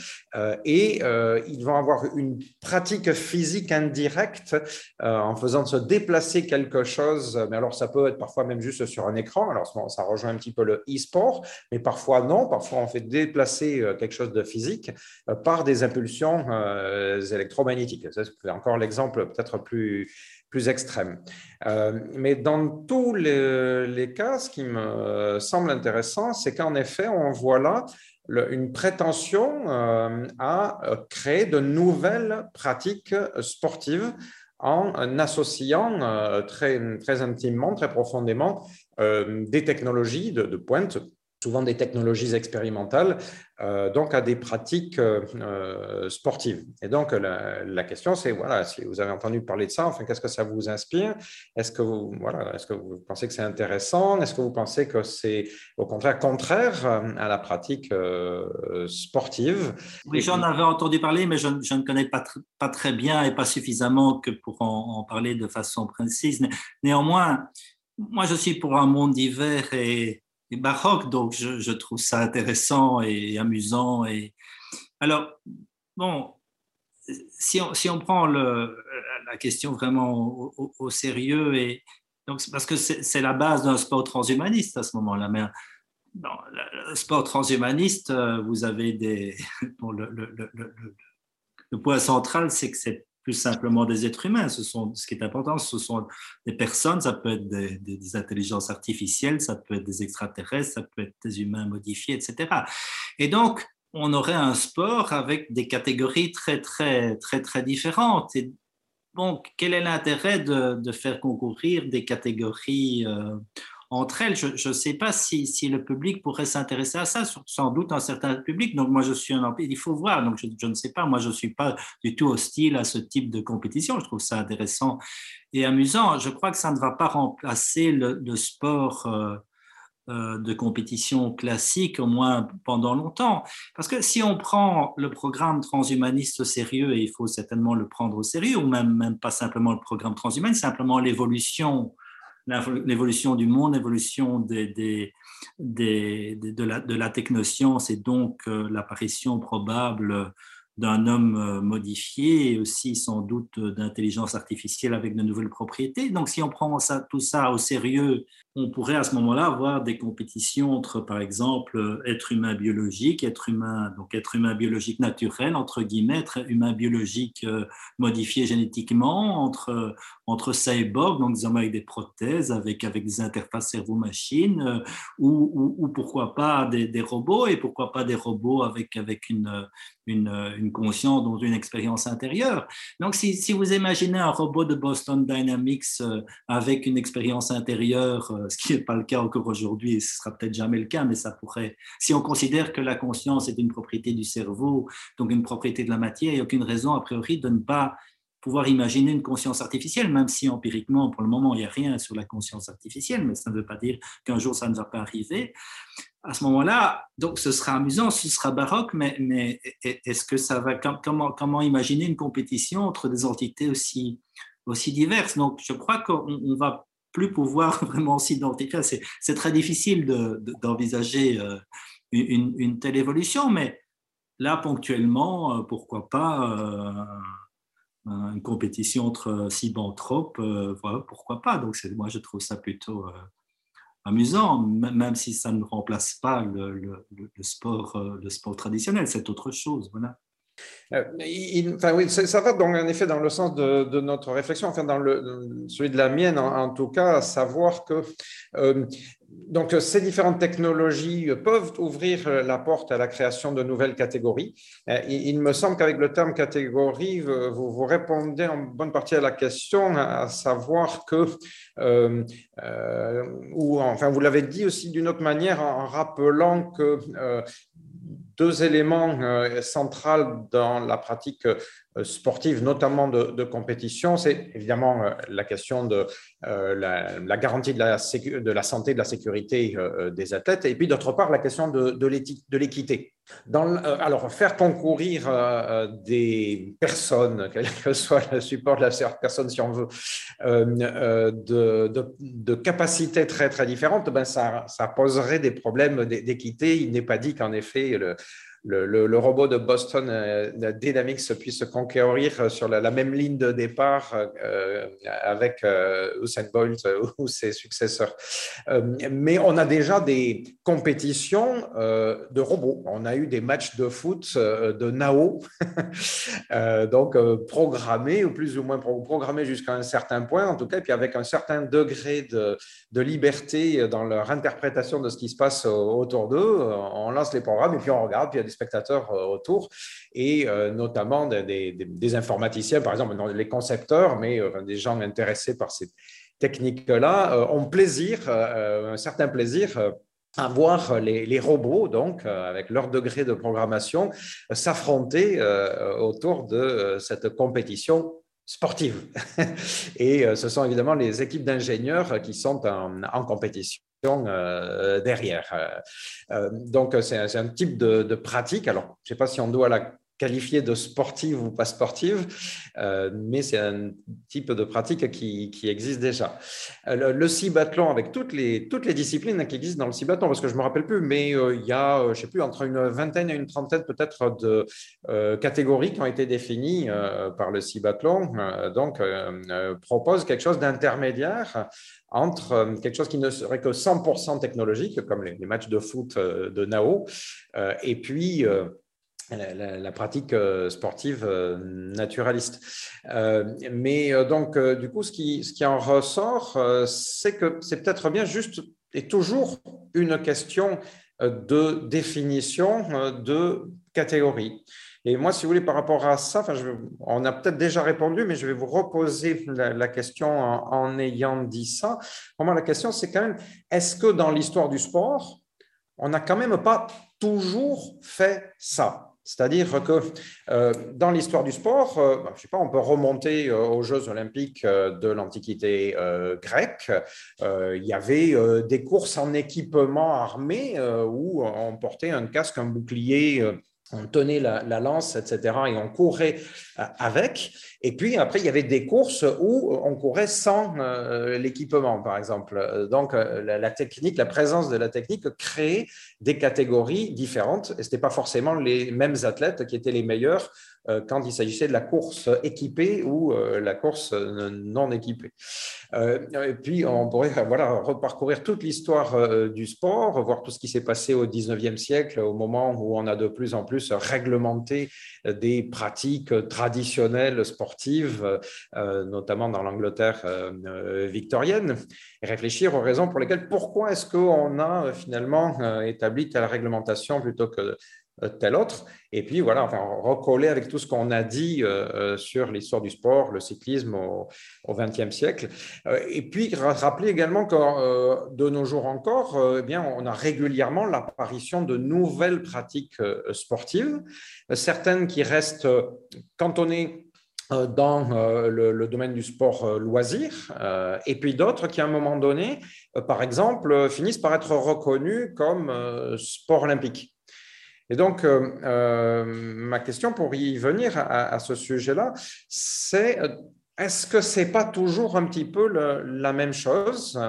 et ils vont avoir une pratique physique indirecte en faisant se déplacer quelque chose. Mais alors, ça peut être parfois même juste sur un écran. Alors, ça rejoint un petit peu le e-sport, mais parfois non. Parfois, on fait déplacer quelque chose de physique par des impulsions électromagnétiques. C'est encore l'exemple peut-être plus, plus extrême. Euh, mais dans tous les, cas, ce qui me semble intéressant, c'est qu'en effet, on voit là une prétention euh, à créer de nouvelles pratiques sportives en associant euh, très, très intimement, très profondément des technologies de pointe souvent des technologies expérimentales, euh, donc à des pratiques euh, euh, sportives. Et donc la, question, c'est voilà, si vous avez entendu parler de ça, enfin, qu'est-ce que ça vous inspire? Est-ce que vous voilà, est-ce que vous pensez que c'est intéressant? Est-ce que vous pensez que c'est au contraire contraire à la pratique sportive? Oui, j'en avais entendu parler, mais je, ne connais pas, pas très bien et pas suffisamment que pour en, en parler de façon précise. Néanmoins, moi, je suis pour un monde divers et baroque, donc je, trouve ça intéressant et amusant. Et... Alors, bon, si on, si on prend la question vraiment au, sérieux, et, donc, parce que c'est la base d'un sport transhumaniste à ce moment-là, mais dans le sport transhumaniste, euh, vous avez des... Le, le point central, c'est que c'est plus simplement des êtres humains. Ce, sont, ce qui est important, ce sont des personnes, ça peut être des, intelligences artificielles, ça peut être des extraterrestres, ça peut être des humains modifiés, etc. Et donc, on aurait un sport avec des catégories très, très, très, très différentes. Et donc, quel est l'intérêt de, de, faire concourir des catégories euh, entre elles. Je ne sais pas si, le public pourrait s'intéresser à ça, sans doute un certain public. Donc moi, je suis un il faut voir. Donc je, ne sais pas, moi, je ne suis pas du tout hostile à ce type de compétition. Je trouve ça intéressant et amusant. Je crois que ça ne va pas remplacer le, le sport. Euh, euh de compétition classique, au moins pendant longtemps. Parce que si on prend le programme transhumaniste au sérieux, et il faut certainement le prendre au sérieux, ou même, même pas simplement le programme transhumaniste, simplement l'évolution l'évolution du monde, l'évolution de, la, de la technoscience et donc euh, l'apparition probable d'un homme euh, modifié et aussi sans doute d'intelligence artificielle avec de nouvelles propriétés. Donc si on prend ça, tout ça au sérieux, on pourrait à ce moment-là avoir des compétitions entre, par exemple, être humain biologique, être humain, donc être humain biologique naturel, entre guillemets, être humain biologique euh, modifié génétiquement, entre, entre cyborg, donc disons avec des prothèses, avec, avec des interfaces cerveau-machine, euh, ou, ou, pourquoi pas des, robots, et pourquoi pas des robots avec, avec une, une, conscience, dont une expérience intérieure. Donc si, si, vous imaginez un robot de Boston Dynamics euh, avec une expérience intérieure, ce qui n'est pas le cas encore aujourd'hui, et ce sera peut-être jamais le cas, mais ça pourrait. Si on considère que la conscience est une propriété du cerveau, donc une propriété de la matière, il n'y a aucune raison, a priori, de ne pas pouvoir imaginer une conscience artificielle, même si empiriquement, pour le moment, il n'y a rien sur la conscience artificielle, mais ça ne veut pas dire qu'un jour ça ne va pas arriver. à ce moment-là, donc ce sera amusant, ce sera baroque, mais, est-ce que ça va comment, imaginer une compétition entre des entités aussi, aussi diverses? Donc, je crois qu'on ne va plus pouvoir vraiment s'identifier. C'est très difficile d'envisager euh, une, une, telle évolution, mais là, ponctuellement, euh, pourquoi pas euh, une compétition entre cibanthropes, voilà, pourquoi pas. Donc, moi, je trouve ça plutôt amusant, même si ça ne remplace pas le, le, sport, euh, le sport traditionnel, c'est autre chose. Voilà. Euh, enfin, oui, ça va donc en effet dans le sens de, notre réflexion, enfin dans le, celui de la mienne en, tout cas, à savoir que euh, donc, ces différentes technologies peuvent ouvrir la porte à la création de nouvelles catégories. Il, me semble qu'avec le terme catégorie, vous, vous, répondez en bonne partie à la question, à savoir que, euh, ou enfin, vous l'avez dit aussi d'une autre manière en rappelant que euh, deux éléments euh, centraux dans la pratique euh, sportive, notamment de, compétition, c'est évidemment euh, la question de la, garantie de la, santé, de la sécurité des athlètes, et puis d'autre part la question de, de l'équité. alors, faire concourir des personnes, quel que soit le support de la personne, si on veut, de, capacités très, très différentes, ben ça, poserait des problèmes d'équité. Il n'est pas dit qu'en effet, le, robot de Boston euh, Dynamics puisse conquérir sur la, même ligne de départ euh, avec euh, Usain Bolt ou ses successeurs. mais on a déjà des compétitions de robots. On a eu des matchs de foot de Nao, donc programmés ou plus ou moins programmés jusqu'à un certain point, en tout cas, et puis avec un certain degré de, liberté dans leur interprétation de ce qui se passe autour d'eux. On lance les programmes et puis on regarde, puis spectateurs euh, autour, et euh, notamment des, informaticiens, par exemple, les concepteurs, mais euh, des gens intéressés par ces techniques-là, ont plaisir, un certain plaisir à voir les, robots, donc, avec leur degré de programmation, s'affronter autour de cette compétition sportive. Et ce sont évidemment les équipes d'ingénieurs qui sont en compétition derrière. Euh, euh, donc, c'est un, type de, pratique. Alors, je ne sais pas si on doit la qualifier de sportive ou pas sportive, mais c'est un type de pratique qui, existe déjà. Le, le cibathlon, avec toutes les, toutes les disciplines qui existent dans le cibathlon, parce que je ne me rappelle plus, mais il y a, je ne sais plus, entre une vingtaine et une trentaine peut-être de catégories qui ont été définies par le cibathlon, donc propose quelque chose d'intermédiaire entre euh, quelque chose qui ne serait que 100% technologique, comme les, matchs de foot euh, de Nao, euh, et puis la, pratique sportive naturaliste. mais donc, du coup, ce qui, ce qui en ressort, c'est que c'est peut-être bien juste et toujours une question de définition de catégorie. Et moi, si vous voulez, par rapport à ça, enfin, on a peut-être déjà répondu, mais je vais vous reposer la, question en, ayant dit ça. Pour moi, la question, c'est quand même, est-ce que dans l'histoire du sport, on n'a quand même pas toujours fait ça? C'est-à-dire que euh, dans l'histoire du sport, euh, bah, je sais pas, on peut remonter euh, aux Jeux olympiques de l'Antiquité grecque. il y avait des courses en équipement armé où on portait un casque, un bouclier on tenait la, lance, etc., et on courait euh, avec. Et puis après, il y avait des courses où on courait sans euh, l'équipement, par exemple. Donc, euh, la, technique, la présence de la technique créait des catégories différentes. Et ce n'était pas forcément les mêmes athlètes qui étaient les meilleurs quand il s'agissait de la course équipée ou euh, la course non équipée. Euh, et puis, on pourrait voilà, reparcourir toute l'histoire du sport, voir tout ce qui s'est passé au 19e siècle, au moment où on a de plus en plus réglementé des pratiques traditionnelles sportives, notamment dans l'Angleterre victorienne, et réfléchir aux raisons pour lesquelles, pourquoi est-ce qu'on a finalement établi telle réglementation plutôt que euh, tel autre. Et puis voilà, enfin, recoller avec tout ce qu'on a dit euh, euh, sur l'histoire du sport, le cyclisme au XXe siècle. et puis rappeler également que de nos jours encore, eh bien, on a régulièrement l'apparition de nouvelles pratiques sportives, certaines qui restent cantonnées dans le, domaine du sport loisir, et puis d'autres qui, à un moment donné, par exemple, finissent par être reconnus comme sport olympique. Et donc, ma question pour y venir à, ce sujet-là, c'est est-ce que c'est pas toujours un petit peu la même chose?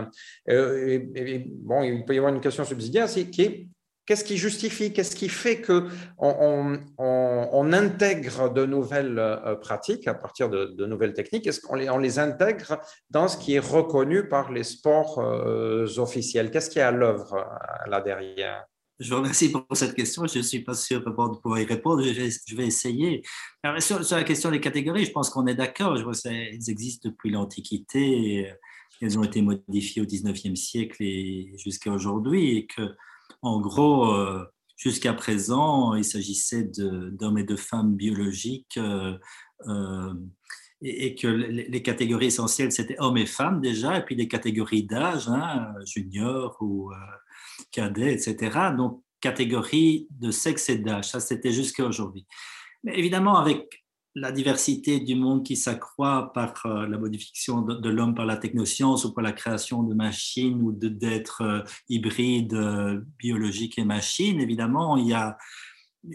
Bon, il peut y avoir une question subsidiaire qui est Qu'est-ce qui justifie, qu'est-ce qui fait qu'on on, intègre de nouvelles euh, pratiques à partir de, nouvelles techniques? Est-ce qu'on les, les intègre dans ce qui est reconnu par les sports euh, officiels? Qu'est-ce qui est à l'œuvre euh, là derrière? Je vous remercie pour cette question. Je ne suis pas sûr de pouvoir y répondre. Je vais, essayer. sur, la question des catégories, je pense qu'on est d'accord. Je vois elles existent depuis l'Antiquité. Elles ont été modifiées au 19e siècle et jusqu'à aujourd'hui. Et que en gros, euh, jusqu'à présent, il s'agissait d'hommes et de femmes biologiques euh, euh, et, que les, catégories essentielles, c'était hommes et femmes déjà, et puis les catégories d'âge, hein, junior ou cadet, etc. Donc, catégories de sexe et d'âge, ça c'était jusqu'à aujourd'hui. Mais évidemment, avec la diversité du monde qui s'accroît par euh, la modification de, l'homme par la technoscience ou par la création de machines ou d'êtres euh, hybrides euh, biologiques et machines, évidemment, il y a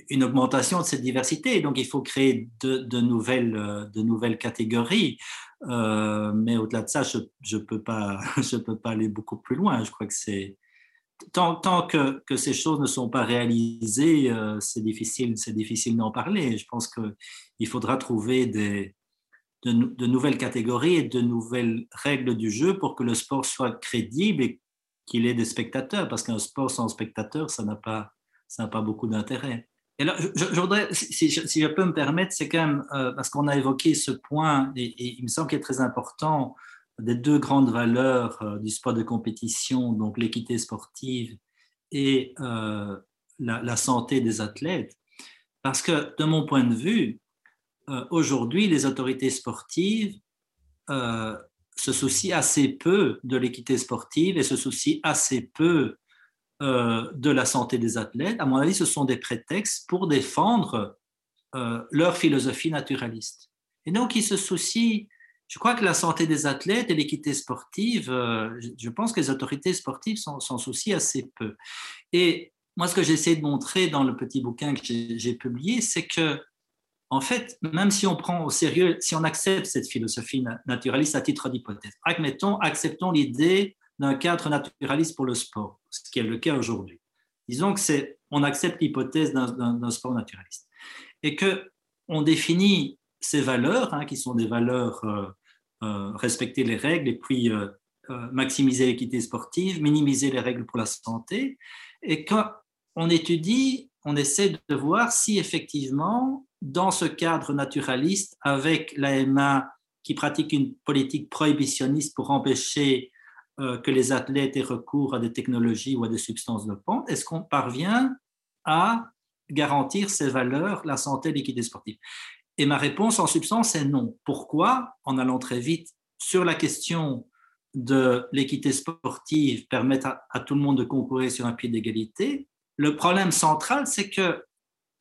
une augmentation de cette diversité. Donc, il faut créer de, nouvelles, de nouvelles catégories. mais au-delà de ça, je ne peux, pas, je peux pas aller beaucoup plus loin. Je crois que c'est tant, que, ces choses ne sont pas réalisées, euh, c'est difficile, difficile d'en parler. Je pense qu'il faudra trouver de, nouvelles catégories et de nouvelles règles du jeu pour que le sport soit crédible et qu'il ait des spectateurs, parce qu'un sport sans spectateurs, ça n'a pas, beaucoup d'intérêt. Et là, je, si, je peux me permettre, c'est quand même, euh, parce qu'on a évoqué ce point, et il me semble qu'il est très important, des deux grandes valeurs euh, du sport de compétition, donc l'équité sportive et euh, la, santé des athlètes. Parce que de mon point de vue, euh, aujourd'hui, les autorités sportives se soucient assez peu de l'équité sportive et se soucient assez peu de la santé des athlètes. À mon avis, ce sont des prétextes pour défendre leur philosophie naturaliste. Et donc, ils se soucient je crois que la santé des athlètes et l'équité sportive, euh, je pense que les autorités sportives s'en soucient assez peu. Et moi, ce que j'essaie de montrer dans le petit bouquin que j'ai publié, c'est que, en fait, même si on prend au sérieux, si on accepte cette philosophie naturaliste à titre d'hypothèse, admettons, acceptons l'idée d'un cadre naturaliste pour le sport, ce qui est le cas aujourd'hui. Disons que c'est, on accepte l'hypothèse d'un sport naturaliste et que on définit ces valeurs, hein, qui sont des valeurs euh, euh, respecter les règles et puis euh, maximiser l'équité sportive, minimiser les règles pour la santé. Et quand on étudie, on essaie de voir si effectivement, dans ce cadre naturaliste, avec l'AMA qui pratique une politique prohibitionniste pour empêcher que les athlètes aient recours à des technologies ou à des substances dopantes, est-ce qu'on parvient à garantir ces valeurs, la santé l'équité sportive? Et ma réponse en substance est non. Pourquoi? En allant très vite sur la question de l'équité sportive, permettre à, tout le monde de concourir sur un pied d'égalité, le problème central, c'est que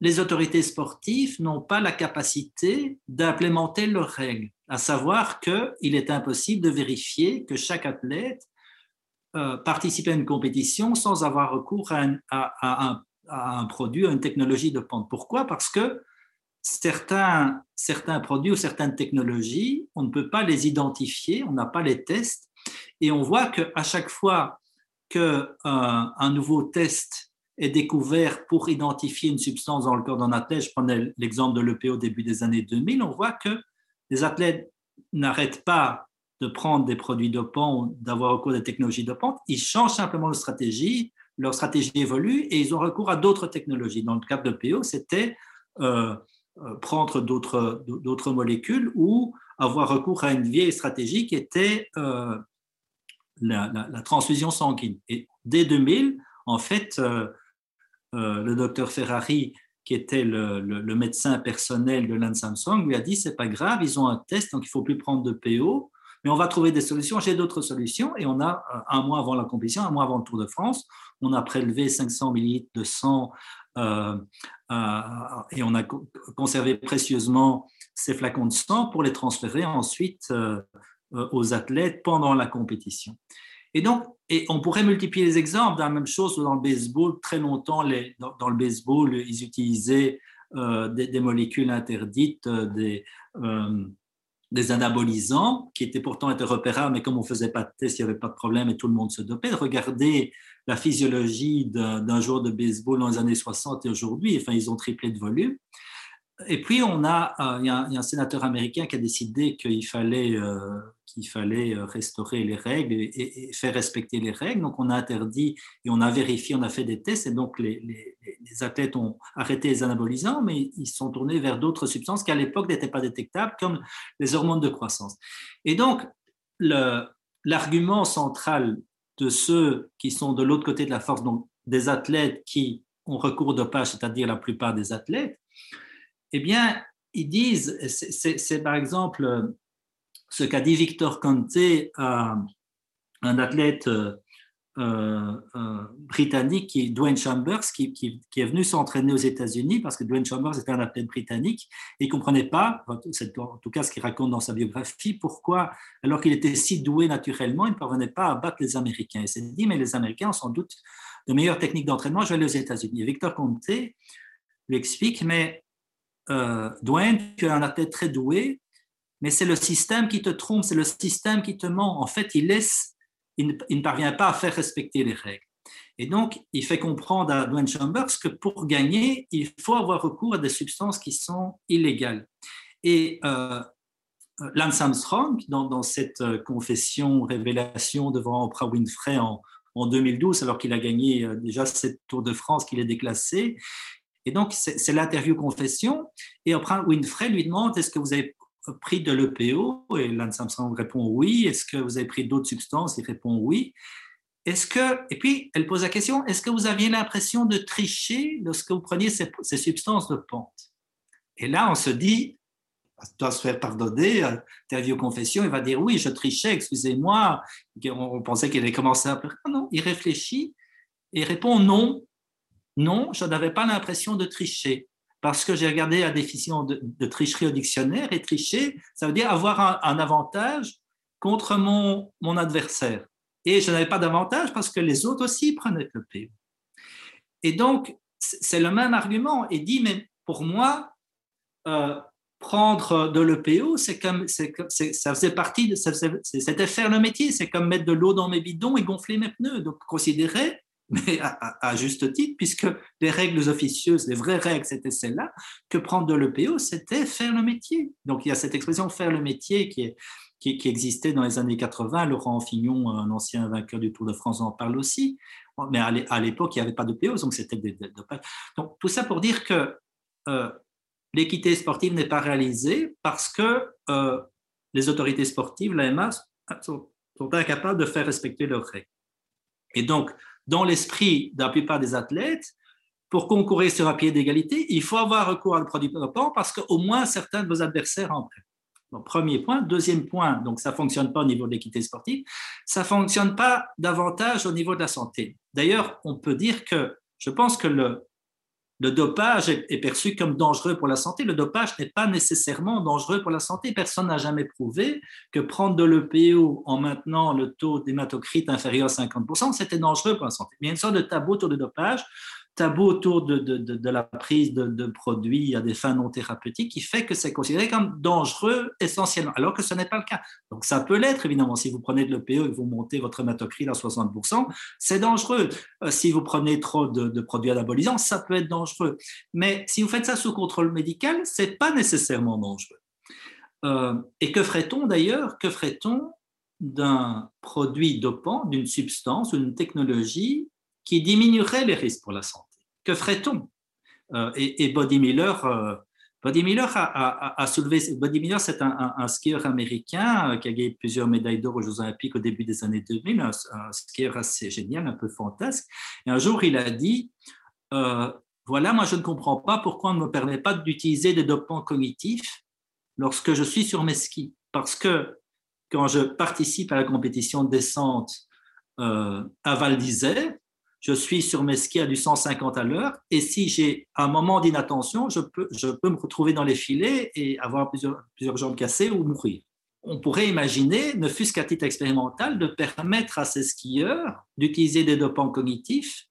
les autorités sportives n'ont pas la capacité d'implémenter leurs règles, à savoir qu'il est impossible de vérifier que chaque athlète euh, participe à une compétition sans avoir recours à un, à un, produit, à une technologie de pente. Pourquoi? Parce que certains, certains produits ou certaines technologies, on ne peut pas les identifier, on n'a pas les tests, et on voit qu'à chaque fois qu'un un nouveau test est découvert pour identifier une substance dans le corps d'un athlète, je prenais l'exemple de l'EPO au début des années 2000, on voit que les athlètes n'arrêtent pas de prendre des produits dopants ou d'avoir recours à des technologies dopantes, ils changent simplement de stratégie, leur stratégie évolue et ils ont recours à d'autres technologies. Dans le cas de l'EPO, c'était euh, euh, prendre d'autres molécules ou avoir recours à une vieille stratégie qui était euh, la, transfusion sanguine. Et dès 2000, en fait, euh, le docteur Ferrari, qui était le, médecin personnel de Lance Samsung, lui a dit c'est pas grave, ils ont un test, donc il faut plus prendre de PO, mais on va trouver des solutions. J'ai d'autres solutions. Et on a un mois avant la compétition, un mois avant le Tour de France, on a prélevé 500 millilitres de sang et on a conservé précieusement ces flacons de sang pour les transférer ensuite aux athlètes pendant la compétition. Et donc, et on pourrait multiplier les exemples la même chose dans le baseball. Très longtemps, dans, le baseball, ils utilisaient euh, des, molécules interdites, euh, des, euh, des anabolisants, qui étaient pourtant été repérables, mais comme on ne faisait pas de tests, il n'y avait pas de problème et tout le monde se dopait. Regardez la physiologie d'un joueur de baseball dans les années 60 et aujourd'hui, enfin, ils ont triplé de volume. Et puis, on a, il y, a, un sénateur américain qui a décidé qu'il fallait qu'il fallait euh, restaurer les règles et, faire respecter les règles. Donc, on a interdit et on a vérifié, on a fait des tests, et donc les, les, athlètes ont arrêté les anabolisants, mais ils sont tournés vers d'autres substances qui à l'époque n'étaient pas détectables, comme les hormones de croissance. Et donc, l'argument central de ceux qui sont de l'autre côté de la force, donc des athlètes qui ont recours au dopage, c'est-à-dire la plupart des athlètes, eh bien, ils disent, c'est par exemple ce qu'a dit Victor Conte à un athlète euh, euh, euh, britannique, qui, Dwayne Chambers, qui, est venu s'entraîner aux États-Unis parce que Dwayne Chambers était un athlète britannique et il ne comprenait pas, en tout cas ce qu'il raconte dans sa biographie, pourquoi, alors qu'il était si doué naturellement, il ne parvenait pas à battre les Américains. Il s'est dit, mais les Américains ont sans doute de meilleures techniques d'entraînement, je vais aller aux États-Unis. Victor Conte lui explique, mais Dwayne, tu es un athlète très doué, mais c'est le système qui te trompe, c'est le système qui te ment. En fait, il, laisse, il, ne, parvient pas à faire respecter les règles. Et donc, il fait comprendre à Dwayne Chambers que pour gagner, il faut avoir recours à des substances qui sont illégales. Et euh, Lance Armstrong, dans, cette euh, confession, révélation devant Oprah Winfrey en, en 2012, alors qu'il a gagné euh, déjà cette Tour de France qu'il est déclassé, et donc, c'est l'interview confession. Et Oprah Winfrey lui demande Est-ce que vous avez pris de l'EPO Et Lance Armstrong répond oui. Est-ce que vous avez pris d'autres substances? Il répond oui. Est-ce que, et puis elle pose la question, est-ce que vous aviez l'impression de tricher lorsque vous preniez ces, substances de pente? Et là, on se dit, on doit se faire pardonner, interview confession, il va dire oui, je trichais, excusez-moi. On pensait qu'il allait commencer à. Non, il réfléchit et répond non, non, je n'avais pas l'impression de tricher parce que j'ai regardé la définition de, tricherie au dictionnaire, et tricher, ça veut dire avoir un, avantage contre mon, mon adversaire. Et je n'avais pas d'avantage parce que les autres aussi prenaient le PO. Et donc, c'est le même argument. Et dit, mais pour moi, euh, prendre de l'EPO, c'est comme, ça faisait partie, de, c'était faire le métier, c'est comme mettre de l'eau dans mes bidons et gonfler mes pneus. Donc, considérer mais à, juste titre, puisque les règles officieuses, les vraies règles, c'était celles-là, que prendre de l'EPO, c'était faire le métier. Donc il y a cette expression faire le métier qui, existait dans les années 80. Laurent Fignon, un ancien vainqueur du Tour de France, en parle aussi. Mais à l'époque, il n'y avait pas d'EPO, donc c'était des, Donc tout ça pour dire que euh, l'équité sportive n'est pas réalisée parce que euh, les autorités sportives, l'AMA, sont, sont incapables de faire respecter leurs règles. Et donc, dans l'esprit de la plupart des athlètes, pour concourir sur un pied d'égalité, il faut avoir recours à le produit dopant parce qu'au moins certains de vos adversaires en prennent. Donc, premier point. Deuxième point, donc ça ne fonctionne pas au niveau de l'équité sportive, ça ne fonctionne pas davantage au niveau de la santé. D'ailleurs, on peut dire que je pense que le, le dopage est, perçu comme dangereux pour la santé. Le dopage n'est pas nécessairement dangereux pour la santé. Personne n'a jamais prouvé que prendre de l'EPO en maintenant le taux d'hématocrite inférieur à 50%, c'était dangereux pour la santé. Il y a une sorte de tabou autour du dopage tabou autour de, la prise de, produits à des fins non thérapeutiques qui fait que c'est considéré comme dangereux essentiellement, alors que ce n'est pas le cas. Donc ça peut l'être, évidemment. Si vous prenez de l'EPO et vous montez votre hématocrite à 60%, c'est dangereux. Euh, si vous prenez trop de, produits anabolisants, ça peut être dangereux. Mais si vous faites ça sous contrôle médical, c'est pas nécessairement dangereux. Euh, et que ferait-on d'ailleurs? Que ferait-on d'un produit dopant, d'une substance, d'une technologie qui diminuerait les risques pour la santé? Que ferait-on? Euh, et, Body Miller, euh, Body Miller a, soulevé. Body Miller, c'est un, skieur américain euh, qui a gagné plusieurs médailles d'or aux Jeux Olympiques au début des années 2000, un, skieur assez génial, un peu fantasque. Et un jour, il a dit Voilà, moi, je ne comprends pas pourquoi on ne me permet pas d'utiliser des dopants cognitifs lorsque je suis sur mes skis. Parce que quand je participe à la compétition de descente à Val d'Isère, je suis sur mes skis à du 150 à l'heure, et si j'ai un moment d'inattention, je peux, me retrouver dans les filets et avoir plusieurs, jambes cassées ou mourir. On pourrait imaginer, ne fût-ce qu'à titre expérimental, de permettre à ces skieurs d'utiliser des dopants cognitifs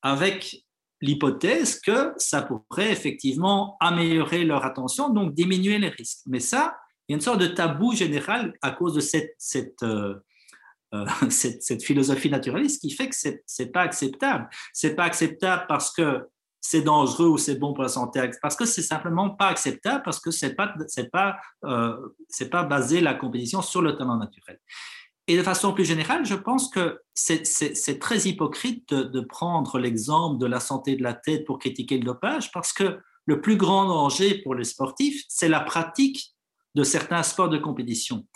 avec l'hypothèse que ça pourrait effectivement améliorer leur attention, donc diminuer les risques. Mais ça, il y a une sorte de tabou général à cause de cette, cette, euh, euh, cette, philosophie naturaliste qui fait que ce n'est pas acceptable. Ce n'est pas acceptable parce que c'est dangereux ou c'est bon pour la santé, parce que c'est simplement pas acceptable, parce que ce n'est pas, pas, euh, pas basé la compétition sur le talent naturel. Et de façon plus générale, je pense que c'est très hypocrite de prendre l'exemple de la santé de la tête pour critiquer le dopage, parce que le plus grand danger pour les sportifs, c'est la pratique de certains sports de compétition.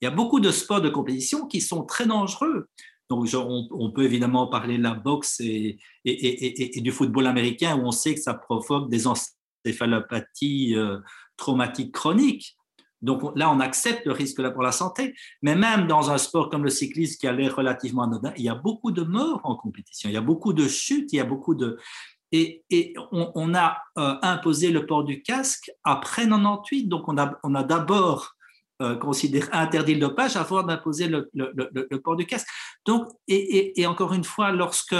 Il y a beaucoup de sports de compétition qui sont très dangereux. Donc, on, peut évidemment parler de la boxe et, du football américain où on sait que ça provoque des encéphalopathies euh, traumatiques chroniques. Donc là, on accepte le risque pour la santé. Mais même dans un sport comme le cyclisme qui a l'air relativement anodin, il y a beaucoup de morts en compétition, il y a beaucoup de chutes, il y a beaucoup de... Et, on, a euh, imposé le port du casque après 98. Donc on a d'abord euh, interdit le dopage avant d'imposer le, port du casque. Donc, et, encore une fois, lorsque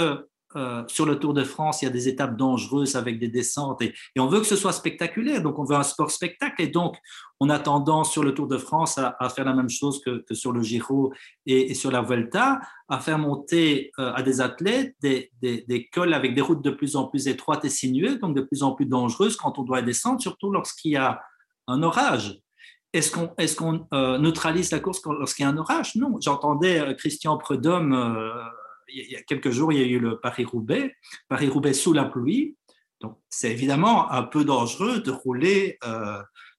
euh, sur le Tour de France, il y a des étapes dangereuses avec des descentes et, on veut que ce soit spectaculaire, donc on veut un sport spectacle et donc on a tendance sur le Tour de France à, faire la même chose que, sur le Giro et, sur la Vuelta, à faire monter euh, à des athlètes des, cols avec des routes de plus en plus étroites et sinueuses, donc de plus en plus dangereuses quand on doit descendre, surtout lorsqu'il y a un orage. Est-ce qu'on euh, neutralise la course lorsqu'il y a un orage? Non. J'entendais euh, Christian Prudhomme, euh, il y a quelques jours, il y a eu le Paris-Roubaix, Paris-Roubaix sous la pluie. Donc, c'est évidemment un peu dangereux de rouler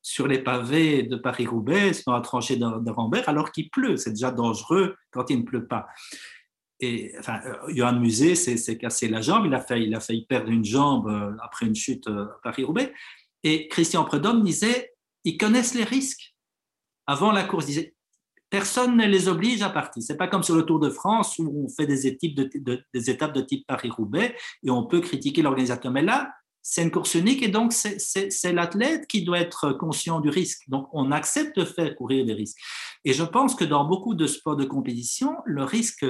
sur les pavés de Paris-Roubaix, dans la tranchée de, Rambert, alors qu'il pleut. C'est déjà dangereux quand il ne pleut pas. Et enfin, Johan Musée s'est cassé la jambe, il a, failli, il a perdre une jambe après une chute à Paris-Roubaix. Et Christian Prudhomme disait ils connaissent les risques. Avant la course, personne ne les oblige à partir. C'est pas comme sur le Tour de France où on fait des étapes de, type Paris-Roubaix et on peut critiquer l'organisateur. Mais là, c'est une course unique et donc c'est l'athlète qui doit être conscient du risque. Donc on accepte de faire courir des risques. Et je pense que dans beaucoup de sports de compétition, le risque,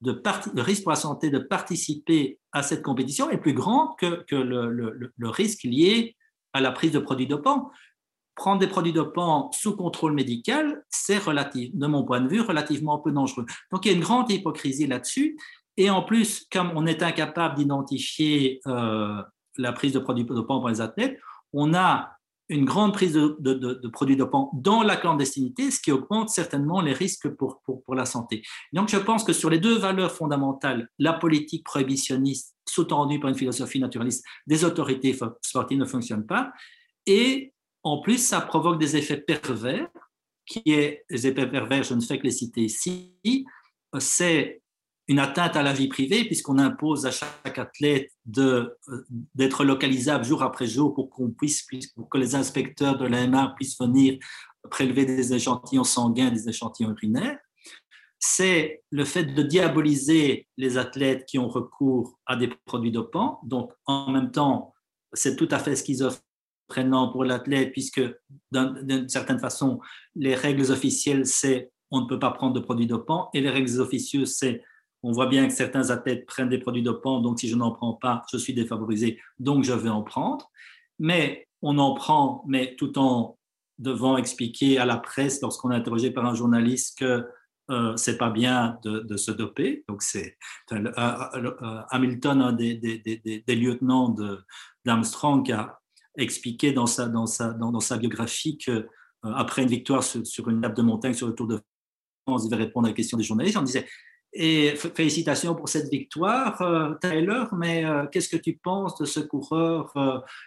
de risque pour la santé de participer à cette compétition est plus grand que, le, le, risque lié à la prise de produits dopants prendre des produits dopants sous contrôle médical, c'est de mon point de vue, relativement peu dangereux. Donc il y a une grande hypocrisie là-dessus. Et en plus, comme on est incapable d'identifier euh, la prise de produits dopants pour les athlètes, on a une grande prise de, produits dopants dans la clandestinité, ce qui augmente certainement les risques pour, pour, pour, la santé. Donc je pense que sur les deux valeurs fondamentales, la politique prohibitionniste sous-tendue par une philosophie naturaliste des autorités sportives ne fonctionne pas, et en plus, ça provoque des effets pervers, qui est, les effets pervers, je ne fais que les citer ici, c'est une atteinte à la vie privée, puisqu'on impose à chaque athlète d'être localisable jour après jour pour qu'on puisse, pour que les inspecteurs de l'AMA puissent venir prélever des échantillons sanguins, des échantillons urinaires. C'est le fait de diaboliser les athlètes qui ont recours à des produits dopants. Donc, en même temps, c'est tout à fait schizophrène prenant pour l'athlète, puisque d'une certaine façon, les règles officielles, c'est on ne peut pas prendre de produits dopants, et les règles officieuses, c'est on voit bien que certains athlètes prennent des produits dopants, donc si je n'en prends pas, je suis défavorisé, donc je vais en prendre. Mais on en prend, mais tout en devant expliquer à la presse, lorsqu'on est interrogé par un journaliste, que euh, c'est pas bien de, se doper. Donc c'est euh, euh, Hamilton, un des, lieutenants d'Armstrong, qui a expliqué dans sa, dans sa, dans, sa biographie qu'après euh, après une victoire sur, une nappe de montagne sur le Tour de France, il va répondre à la question des journalistes. On disait et félicitations pour cette victoire, euh, Tyler, mais euh, qu'est-ce que tu penses de ce coureur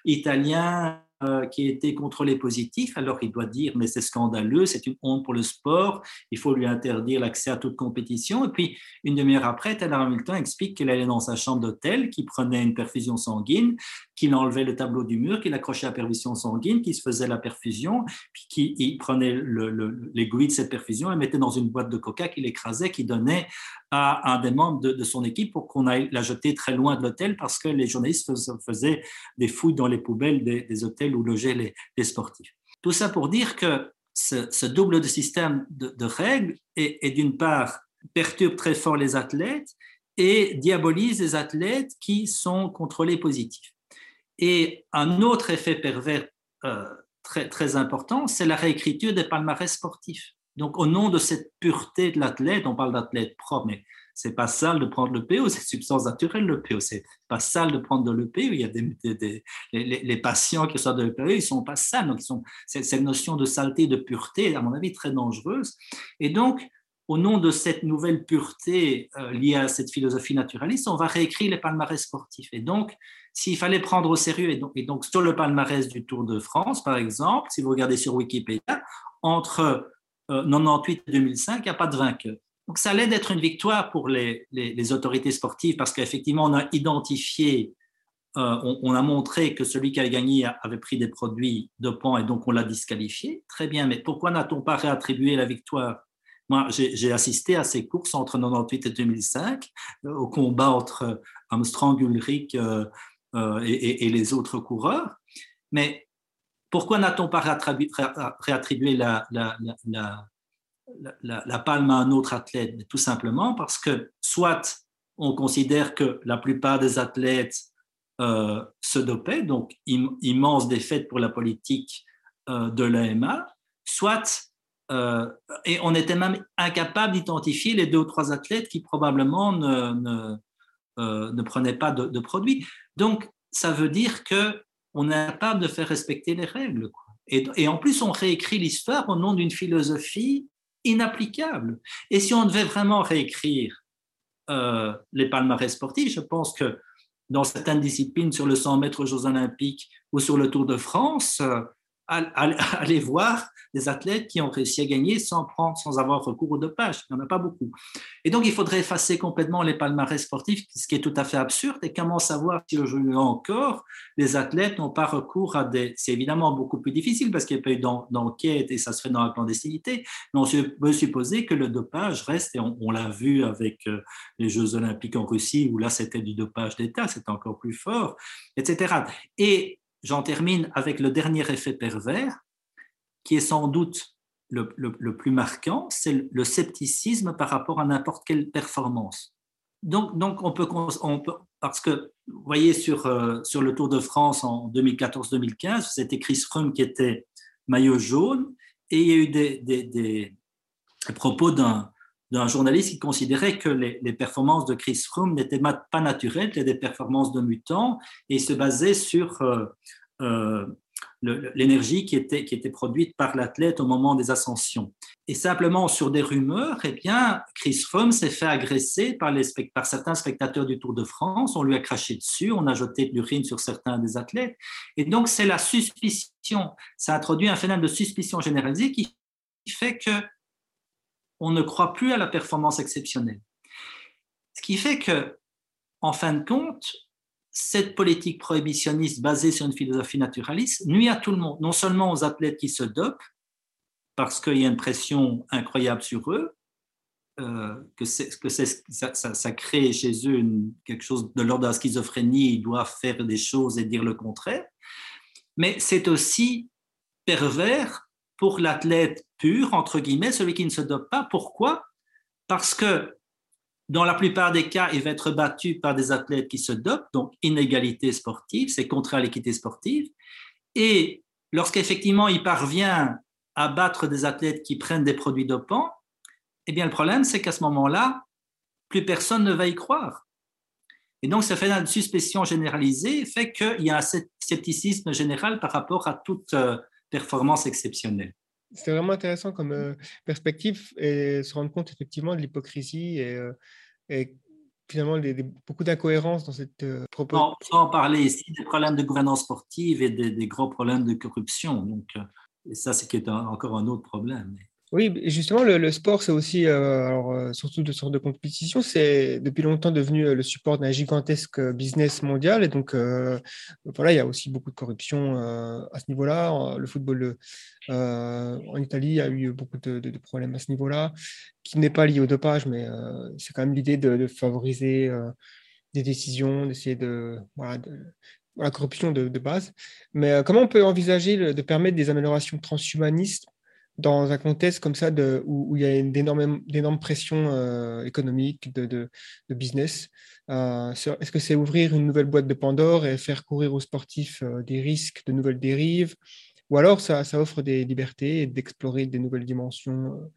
italien qui a été contrôlé positif, alors il doit dire mais c'est scandaleux, c'est une honte pour le sport, il faut lui interdire l'accès à toute compétition. Et puis une demi-heure après, Taylor Hamilton explique qu'il allait dans sa chambre d'hôtel, qu'il prenait une perfusion sanguine, qu'il enlevait le tableau du mur, qu'il accrochait la perfusion sanguine, qu'il se faisait la perfusion, puis qu'il prenait l'aiguille de cette perfusion et mettait dans une boîte de coca qu'il écrasait, qu'il donnait à un des membres de, son équipe pour qu'on aille la jeter très loin de l'hôtel parce que les journalistes faisaient des fouilles dans les poubelles des, hôtels où logeaient les, sportifs. Tout ça pour dire que ce, double de système de, règles est, d'une part perturbe très fort les athlètes et diabolise les athlètes qui sont contrôlés positifs. Et un autre effet pervers euh, très, très important, c'est la réécriture des palmarès sportifs. Donc, au nom de cette pureté de l'athlète, on parle d'athlète propre, mais c'est pas sale de prendre le PO, c'est substance naturelle le PO. C'est pas sale de prendre de l'EPO. Il y a des, les, patients qui sortent de l'EPO, ils sont pas sales. Donc, cette notion de saleté, de pureté, à mon avis, très dangereuse. Et donc, au nom de cette nouvelle pureté euh, liée à cette philosophie naturaliste, on va réécrire les palmarès sportifs. Et donc, s'il fallait prendre au sérieux, et donc, sur le palmarès du Tour de France, par exemple, si vous regardez sur Wikipédia, entre 98 et 2005, il n'y a pas de vainqueur. Donc ça allait d'être une victoire pour les, autorités sportives parce qu'effectivement, on a identifié, euh, on, a montré que celui qui avait gagné avait pris des produits dopants et donc on l'a disqualifié. Très bien, mais pourquoi n'a-t-on pas réattribué la victoire? Moi, j'ai assisté à ces courses entre 98 et 2005, euh, au combat entre Armstrong, Ulrich euh, et, les autres coureurs. Mais pourquoi n'a-t-on pas réattribué la, la, palme à un autre athlète Tout simplement parce que soit on considère que la plupart des athlètes euh, se dopaient, donc immense défaite pour la politique euh, de l'AMA, soit, euh, et on était même incapable d'identifier les deux ou trois athlètes qui probablement ne, ne, prenaient pas de, de, produits. Donc, ça veut dire que on est capable de faire respecter les règles. Et, en plus, on réécrit l'histoire au nom d'une philosophie inapplicable. Et si on devait vraiment réécrire euh, les palmarès sportifs, je pense que dans certaines disciplines, sur le 100 mètres aux Jeux olympiques ou sur le Tour de France, allez voir des athlètes qui ont réussi à gagner sans prendre, sans avoir recours au dopage. Il n'y en a pas beaucoup. Et donc, il faudrait effacer complètement les palmarès sportifs, ce qui est tout à fait absurde. Et comment savoir si aujourd'hui encore, les athlètes n'ont pas recours à des. C'est évidemment beaucoup plus difficile parce qu'il n'y a pas eu d'enquête et ça se fait dans la clandestinité. Mais on peut supposer que le dopage reste, et on, l'a vu avec euh, les Jeux Olympiques en Russie, où là, c'était du dopage d'État, c'était encore plus fort, etc. Et j'en termine avec le dernier effet pervers qui est sans doute le, plus marquant, c'est le scepticisme par rapport à n'importe quelle performance. Donc, donc on, peut, parce que vous voyez sur, euh, sur le Tour de France en 2014-2015, c'était Chris Froome qui était maillot jaune, et il y a eu des, des, propos d'un d'un journaliste qui considérait que les, performances de Chris Froome n'étaient pas naturelles, étaient des performances de mutants, et se basait sur euh, euh, l'énergie qui était, produite par l'athlète au moment des ascensions. Et simplement sur des rumeurs, eh bien, Chris Froome s'est fait agresser par, par certains spectateurs du Tour de France. On lui a craché dessus, on a jeté de l'urine sur certains des athlètes. Et donc, c'est la suspicion. Ça introduit un phénomène de suspicion généralisée qui fait que on ne croit plus à la performance exceptionnelle. Ce qui fait que, en fin de compte, cette politique prohibitionniste basée sur une philosophie naturaliste nuit à tout le monde, non seulement aux athlètes qui se dopent, parce qu'il y a une pression incroyable sur eux, euh, que, que ça, ça, crée chez eux quelque chose de l'ordre de la schizophrénie, ils doivent faire des choses et dire le contraire, mais c'est aussi pervers pour l'athlète pur, entre guillemets, celui qui ne se dope pas. Pourquoi? Parce que dans la plupart des cas, il va être battu par des athlètes qui se dopent, donc inégalité sportive, c'est contraire à l'équité sportive. Et lorsqu'effectivement il parvient à battre des athlètes qui prennent des produits dopants, eh bien le problème, c'est qu'à ce moment-là, plus personne ne va y croire. Et donc, ce phénomène de suspicion généralisée fait qu'il y a un scepticisme général par rapport à toute euh, performance exceptionnelle. C'est vraiment intéressant comme euh, perspective et se rendre compte effectivement de l'hypocrisie et, euh, finalement beaucoup d'incohérences dans cette proposition. On en parler ici des problèmes de gouvernance sportive et des, gros problèmes de corruption. Donc, ça, c'est encore un autre problème. Oui, justement, le, sport, c'est aussi, euh, alors, euh, surtout de sorte de compétition, c'est depuis longtemps devenu euh, le support d'un gigantesque business mondial. Et donc, voilà, il y a aussi beaucoup de corruption à ce niveau-là. Le football en Italie a eu beaucoup de, problèmes à ce niveau-là, qui n'est pas lié au dopage, mais c'est quand même l'idée de, favoriser des décisions, d'essayer de, voilà, la corruption de, base. Mais comment on peut envisager de permettre des améliorations transhumanistes dans un contexte comme ça où, il y a d'énormes pressions euh, économiques, de, business. Euh, est-ce que c'est ouvrir une nouvelle boîte de Pandore et faire courir aux sportifs euh, des risques de nouvelles dérives? Ou alors ça, offre des libertés et d'explorer des nouvelles dimensions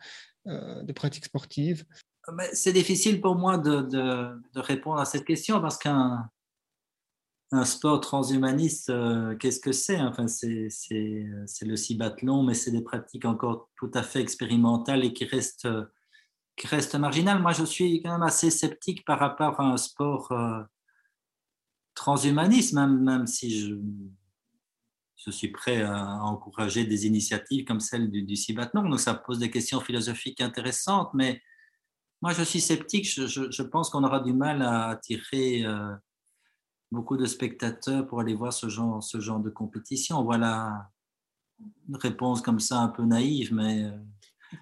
de pratiques sportives? C'est difficile pour moi de, de, répondre à cette question parce qu'un un sport transhumaniste, euh, qu'est-ce que c'est? Enfin, c'est le cibathlon, mais c'est des pratiques encore tout à fait expérimentales et qui restent, qui restent marginales. Moi, je suis quand même assez sceptique par rapport à un sport euh, transhumaniste, même, même si je, je, suis prêt à encourager des initiatives comme celle du, du. Donc, ça pose des questions philosophiques intéressantes, mais moi, je suis sceptique. Je, je, pense qu'on aura du mal à attirer. Euh, beaucoup de spectateurs pour aller voir ce genre, ce genre de compétition. Voilà une réponse comme ça un peu naïve, mais euh,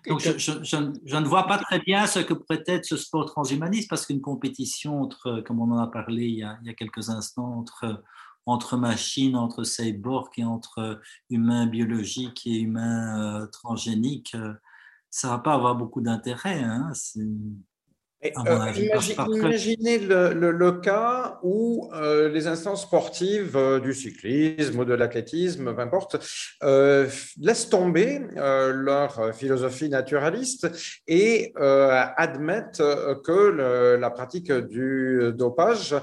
donc je, je, je, ne vois pas très bien ce que pourrait être ce sport transhumaniste parce qu'une compétition entre, comme on en a parlé il y a, il y a quelques instants, entre, entre machines, entre cyborgs et entre humains biologiques et humains euh, transgéniques, euh, ça ne va pas avoir beaucoup d'intérêt. Hein, euh, imaginez le, cas où euh, les instances sportives euh, du cyclisme ou de l'athlétisme, peu importe, laissent tomber leur philosophie naturaliste et admettent que la pratique du dopage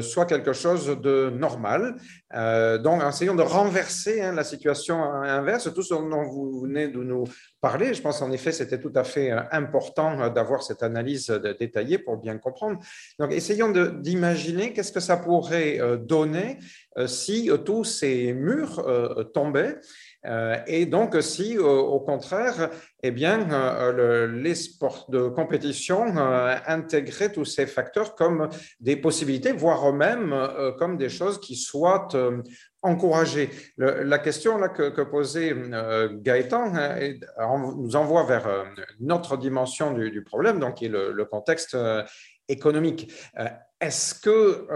soit quelque chose de normal. donc, essayons de renverser hein, la situation inverse, tout ce dont vous venez de nous parler. Je pense en effet c'était tout à fait important d'avoir cette analyse détaillé pour bien comprendre. Donc, essayons d'imaginer qu'est-ce que ça pourrait euh, donner euh, si euh, tous ces murs tombaient. Et donc, si au contraire, eh bien, les sports de compétition intégraient tous ces facteurs comme des possibilités, voire même comme des choses qui soient encouragées. la question que, posait Gaëtan hein, nous envoie vers une autre dimension du, problème, donc qui est le, contexte économique. Est-ce que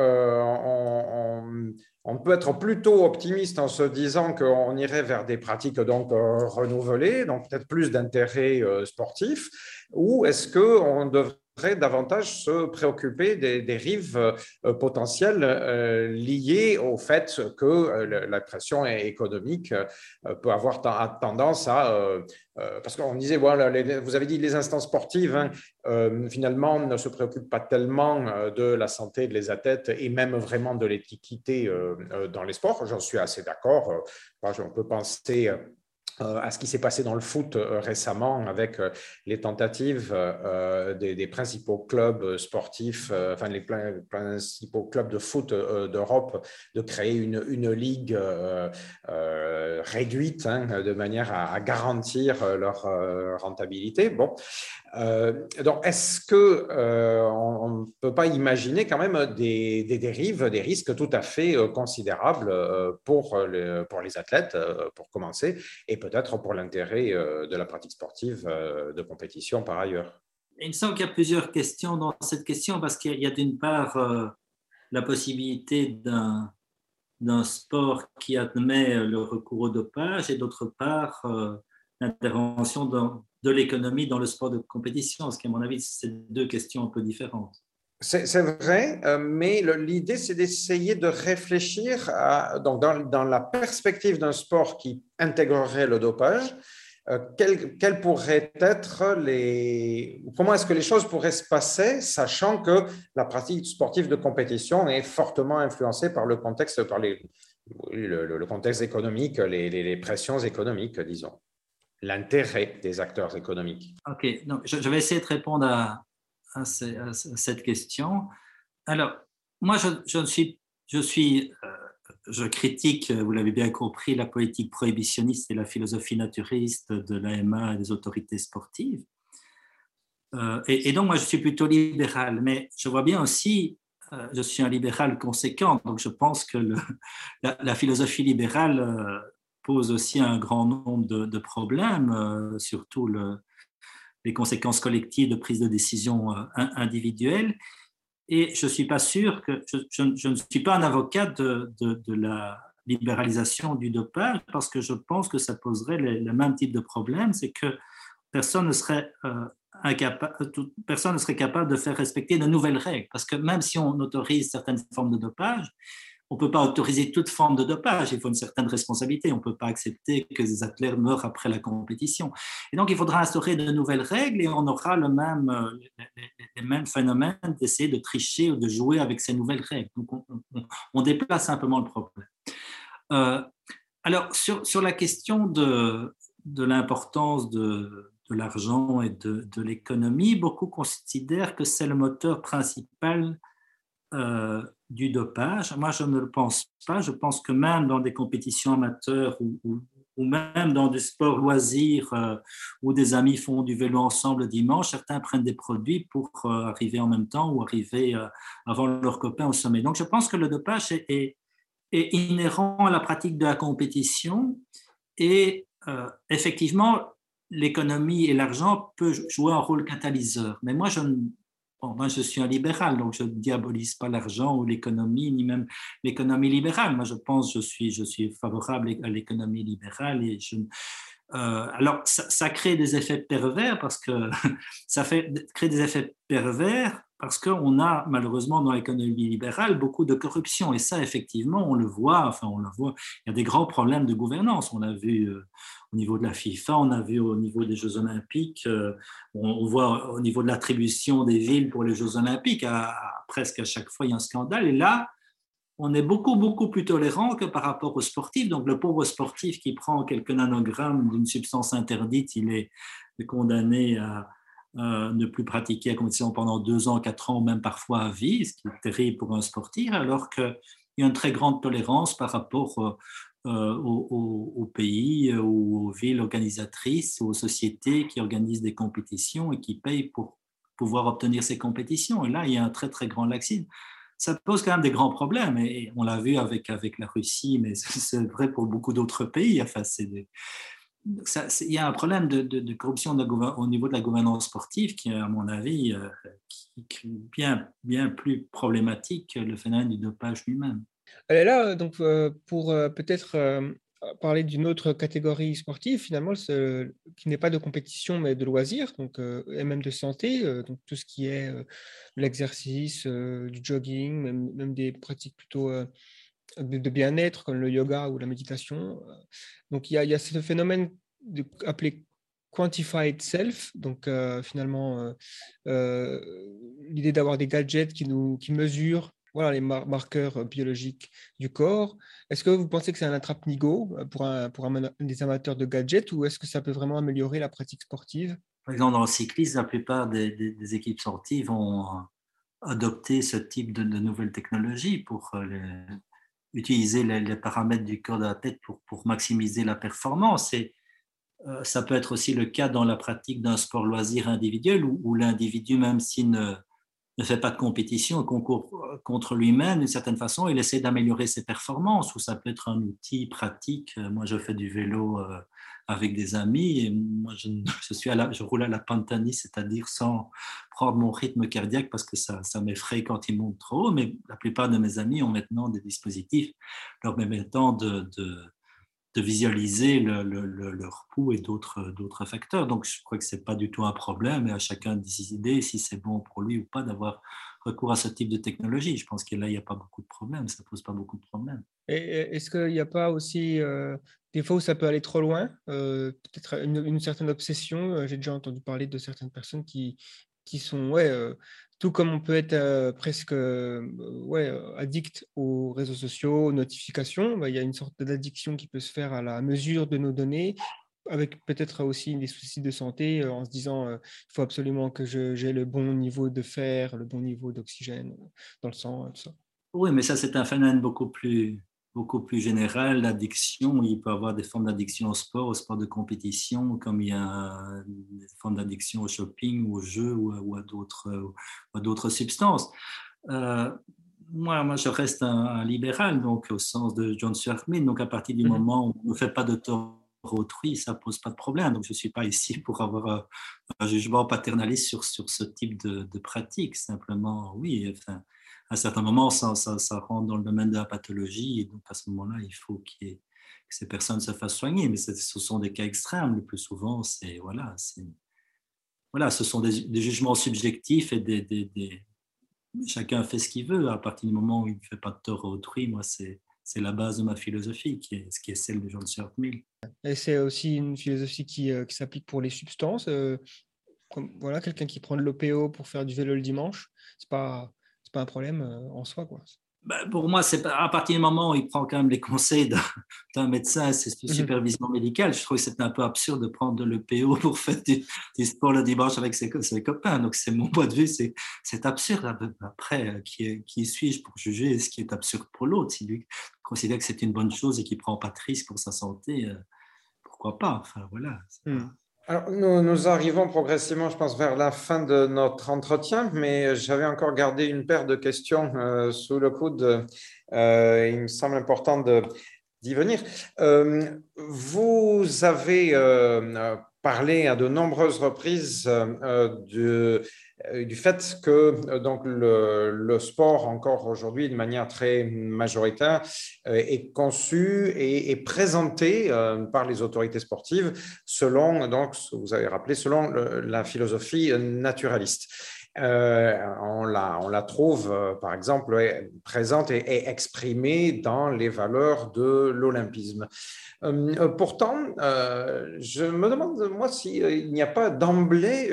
peut être plutôt optimiste en se disant qu'on irait vers des pratiques donc euh, renouvelées, donc peut-être plus d'intérêt euh, sportif, ou est-ce qu'on devrait davantage se préoccuper des, dérives euh, potentielles euh, liées au fait que euh, la pression économique peut avoir tendance à... parce qu'on disait, voilà, vous avez dit les instances sportives, hein, finalement, ne se préoccupent pas tellement de la santé des athlètes et même vraiment de l'équité dans les sports. J'en suis assez d'accord. On peut penser euh, à ce qui s'est passé dans le foot euh, récemment avec euh, les tentatives des, principaux clubs sportifs, enfin les principaux clubs de foot d'Europe de créer une, une ligue réduite hein, de manière à, à garantir leur rentabilité. Bon, euh, donc, est-ce que euh, on ne peut pas imaginer quand même des, dérives, des risques tout à fait euh, considérables pour, pour les athlètes, pour commencer, et peut-être pour l'intérêt de la pratique sportive de compétition par ailleurs? Il me semble qu'il y a plusieurs questions dans cette question, parce qu'il y a d'une part la possibilité d'un d'un sport qui admet le recours au dopage et d'autre part l'intervention de l'économie dans le sport de compétition, ce qui, à mon avis, c'est deux questions un peu différentes. C'est vrai, euh, mais l'idée, c'est d'essayer de réfléchir à, donc dans, la perspective d'un sport qui intégrerait le dopage, euh, quels pourraient être les. Comment est-ce que les choses pourraient se passer, sachant que la pratique sportive de compétition est fortement influencée par le contexte, par les, le, contexte économique, les pressions économiques, disons l'intérêt des acteurs économiques. Ok, donc je, vais essayer de répondre à, cette question. Alors, moi, je, suis, je, euh, critique, vous l'avez bien compris, la politique prohibitionniste et la philosophie naturiste de l'AMA et des autorités sportives. Euh, et, donc, moi, je suis plutôt libéral, mais je vois bien aussi, euh, je suis un libéral conséquent, donc je pense que la, philosophie libérale pose aussi un grand nombre de, problèmes, surtout le, les conséquences collectives de prise de décision individuelle. Et je ne suis pas sûr que je, ne suis pas un avocat de, de, la libéralisation du dopage parce que je pense que ça poserait le même type de problème, c'est que personne ne serait euh, incapable, personne ne serait capable de faire respecter de nouvelles règles parce que même si on autorise certaines formes de dopage, on ne peut pas autoriser toute forme de dopage, il faut une certaine responsabilité, on ne peut pas accepter que les athlètes meurent après la compétition. Et donc, il faudra instaurer de nouvelles règles et on aura le même, euh, les, mêmes phénomènes d'essayer de tricher ou de jouer avec ces nouvelles règles. Donc, on, déplace simplement le problème. Euh, alors, sur, sur, la question de, de l'importance de, de l'argent et de, de l'économie, beaucoup considèrent que c'est le moteur principal euh, du dopage. Moi, je ne le pense pas. Je pense que même dans des compétitions amateurs ou, même dans du sport loisir euh, où des amis font du vélo ensemble dimanche, certains prennent des produits pour euh, arriver en même temps ou arriver avant leurs copains au sommet. Donc, je pense que le dopage est, est, est inhérent à la pratique de la compétition et effectivement, l'économie et l'argent peuvent jouer un rôle catalyseur. Mais moi, je ne moi, je suis un libéral, donc je ne diabolise pas l'argent ou l'économie, ni même l'économie libérale. Moi, je pense, je suis, je suis favorable à l'économie libérale et je, euh, alors, ça, crée des effets pervers parce que ça fait crée des effets pervers parce qu'on a malheureusement dans l'économie libérale beaucoup de corruption et ça effectivement on le voit. Enfin, on le voit. Il y a des grands problèmes de gouvernance. On l'a vu euh, au niveau de la FIFA, on a vu au niveau des Jeux Olympiques, euh, on, voit au niveau de l'attribution des villes pour les Jeux Olympiques. presque à chaque fois il y a un scandale et là on est beaucoup, beaucoup plus tolérant que par rapport aux sportifs. Donc, le pauvre sportif qui prend quelques nanogrammes d'une substance interdite, il est condamné à, ne plus pratiquer la compétition pendant deux ans, quatre ans, même parfois à vie, ce qui est terrible pour un sportif, alors qu'il y a une très grande tolérance par rapport euh, aux, pays, ou aux villes organisatrices, aux sociétés qui organisent des compétitions et qui payent pour pouvoir obtenir ces compétitions. Et là, il y a un très, très grand laxisme ça pose quand même des grands problèmes. Et on l'a vu avec, avec la Russie, mais c'est vrai pour beaucoup d'autres pays. Enfin, il y a un problème de, corruption au niveau de la gouvernance sportive qui est, à mon avis, euh, qui, bien, plus problématique que le phénomène du dopage lui-même. Là, donc, euh, pour euh, peut-être parler d'une autre catégorie sportive, finalement, qui n'est pas de compétition, mais de loisirs, donc, euh, et même de santé, euh, donc tout ce qui est euh, l'exercice, du jogging, même, des pratiques plutôt de, bien-être, comme le yoga ou la méditation. Donc, il y a, il y a ce phénomène de, appelé quantified self, donc finalement, l'idée d'avoir des gadgets qui, nous, qui mesurent voilà, les marqueurs euh, biologiques du corps. Est-ce que vous pensez que c'est un attrape-nigo euh, pour, un, pour des amateurs de gadgets ou est-ce que ça peut vraiment améliorer la pratique sportive? Par exemple, dans le cyclisme, la plupart des, équipes sportives ont euh, adopté ce type de, nouvelles technologies pour utiliser les, paramètres du corps de la tête pour, pour maximiser la performance. Et ça peut être aussi le cas dans la pratique d'un sport loisir individuel où l'individu, même s'il ne ne fait pas de compétition, concourt euh, contre lui-même d'une certaine façon, il essaie d'améliorer ses performances, ou ça peut être un outil pratique. Euh, moi, je fais du vélo euh, avec des amis, et moi, je, roule à la pantanie, c'est-à-dire sans prendre mon rythme cardiaque parce que ça, m'effraie quand il monte trop haut, mais la plupart de mes amis ont maintenant des dispositifs leur permettant de, visualiser leur pouls et d'autres facteurs. Donc, je crois que ce n'est pas du tout un problème et à chacun de décider si c'est bon pour lui ou pas d'avoir recours à ce type de technologie. Je pense que là, il n'y a pas beaucoup de problèmes, ça ne pose pas beaucoup de problèmes. Est-ce qu'il n'y a pas aussi euh, des fois où ça peut aller trop loin, euh, peut-être une, certaine obsession euh, J'ai déjà entendu parler de certaines personnes qui, qui sont ouais, tout comme on peut être euh, presque euh, ouais, addict aux réseaux sociaux, aux notifications, bah, il y a une sorte d'addiction qui peut se faire à la mesure de nos données, avec peut-être aussi des soucis de santé en se disant il faut absolument que j'ai le bon niveau de fer, le bon niveau d'oxygène dans le sang, tout ça. Oui, mais ça, c'est un phénomène beaucoup plus, beaucoup plus général. L'addiction, il peut y avoir des formes d'addiction au sport, au sport de compétition, comme il y a des formes d'addiction au shopping, au jeu ou à, d'autres substances. Euh, moi, moi, je reste un, libéral, donc au sens de John Stuart Mill. Donc, à partir du mhm. moment où on ne fait pas de tort autrui, ça pose pas de problème. Donc, je suis pas ici pour avoir un, jugement paternaliste sur, sur ce type de, de pratique. Simplement, oui, enfin, à certains moments, ça, rentre dans le domaine de la pathologie. Donc, à ce moment-là, il faut que ces personnes se fassent soigner. Mais ce sont des cas extrêmes. Le plus souvent, c'est voilà, voilà, ce sont des, jugements subjectifs et chacun fait ce qu'il veut. À partir du moment où il ne fait pas de tort à autrui, moi, c'est c'est la base de ma philosophie, qui est, qui est celle de John Stuart Mill. Et c'est aussi une philosophie qui, euh, s'applique pour les substances. Euh, voilà, quelqu'un qui prend de l'OPO pour faire du vélo le dimanche, c'est pas pas un problème euh, en soi. Quoi. Bah, pour moi, c'est à partir du moment où il prend quand même les conseils d'un médecin, c'est une mhm. supervision médicale. Je trouve que c'est un peu absurde de prendre le PO pour faire du, sport le dimanche avec ses, copains. Donc, c'est mon point de vue, c'est absurde. Après, euh, qui, qui suis-je pour juger ce qui est absurde pour l'autre? Si lui considère que c'est une bonne chose et qu'il prend pas de risque pour sa santé, euh, pourquoi pas? Enfin, voilà. Alors, nous, arrivons progressivement, je pense, vers la fin de notre entretien, mais j'avais encore gardé une paire de questions euh, sous le coude. Euh, il me semble important d'y venir. Euh, vous avez parlé à de nombreuses reprises de du fait que euh, le, sport encore aujourd'hui de manière très majoritaire euh, est conçu et, présenté par les autorités sportives selon donc vous avez rappelé selon la philosophie naturaliste. On, la, on, la, trouve, par exemple, présente et, exprimée dans les valeurs de l'olympisme. Euh, pourtant, euh, je me demande, moi, s'il euh, n'y a pas d'emblée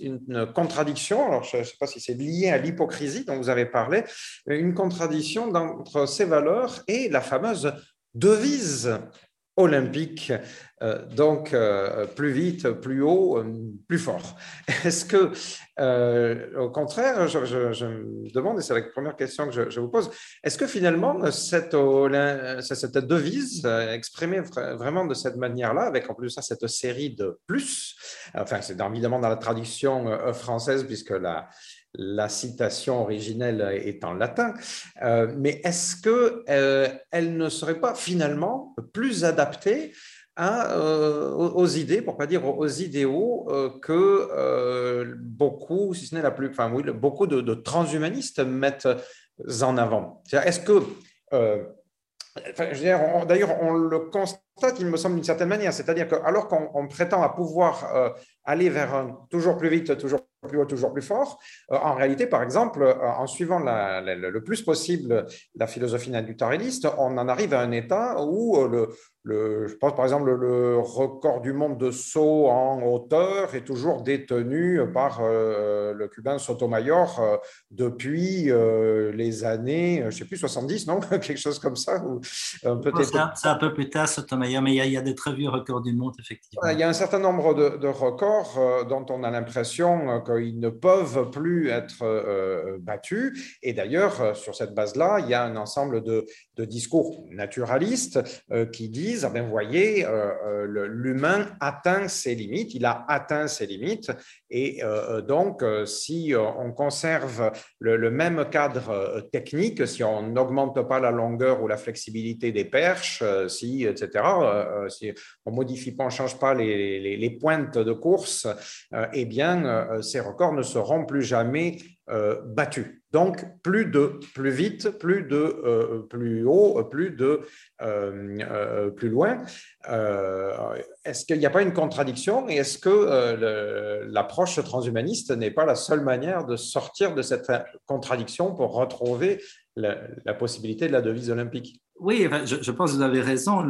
une contradiction, alors je ne sais pas si c'est lié à l'hypocrisie dont vous avez parlé, une contradiction entre ces valeurs et la fameuse devise olympique, euh, donc euh, plus vite, plus haut, euh, plus fort. Est-ce que, au contraire, je, me demande, et c'est la première question que je, vous pose, est-ce que finalement cette, cette devise exprimée vraiment de cette manière-là, avec en plus ça cette série de plus, enfin c'est évidemment dans la traduction française puisque la la citation originelle est en latin, euh, mais est-ce qu'elle euh, elle ne serait pas finalement plus adaptée euh, aux idées, pour pas dire aux idéaux que beaucoup, si ce n'est la plus, enfin oui, beaucoup de, transhumanistes mettent en avant? Est-ce que, d'ailleurs, on le constate, il me semble, d'une certaine manière, c'est-à-dire que alors qu'on prétend à pouvoir aller vers un toujours plus vite, toujours plus haut, toujours plus fort. Euh, en réalité, par exemple, euh, en suivant le plus possible la philosophie naturaliste, on en arrive à un état où euh, le, le, je pense par exemple le record du monde de saut en hauteur est toujours détenu par le cubain Sotomayor depuis les années, je ne sais plus, 70, non? Quelque chose comme ça C'est un, peu plus tard, Sotomayor, mais il y, a, des très vieux records du monde, effectivement. Il y a un certain nombre de, de records dont on a l'impression que ils ne peuvent plus être euh, battus. Et d'ailleurs, euh, sur cette base-là, il y a un ensemble de, discours naturalistes euh, qui disent, ah ben, vous voyez, l'humain atteint ses limites, il a atteint ses limites. Et donc, si on conserve le, même cadre technique, si on n'augmente pas la longueur ou la flexibilité des perches, si, etc., si on modifie pas, on change pas les pointes de course, eh bien, ces records ne seront plus jamais euh, battus. Donc, plus de, plus vite, plus de, euh, plus haut, plus de, euh, plus loin. est-ce qu'il n'y a pas une contradiction et est-ce que l'approche transhumaniste n'est pas la seule manière de sortir de cette contradiction pour retrouver la, possibilité de la devise olympique? Oui, je, pense que vous avez raison.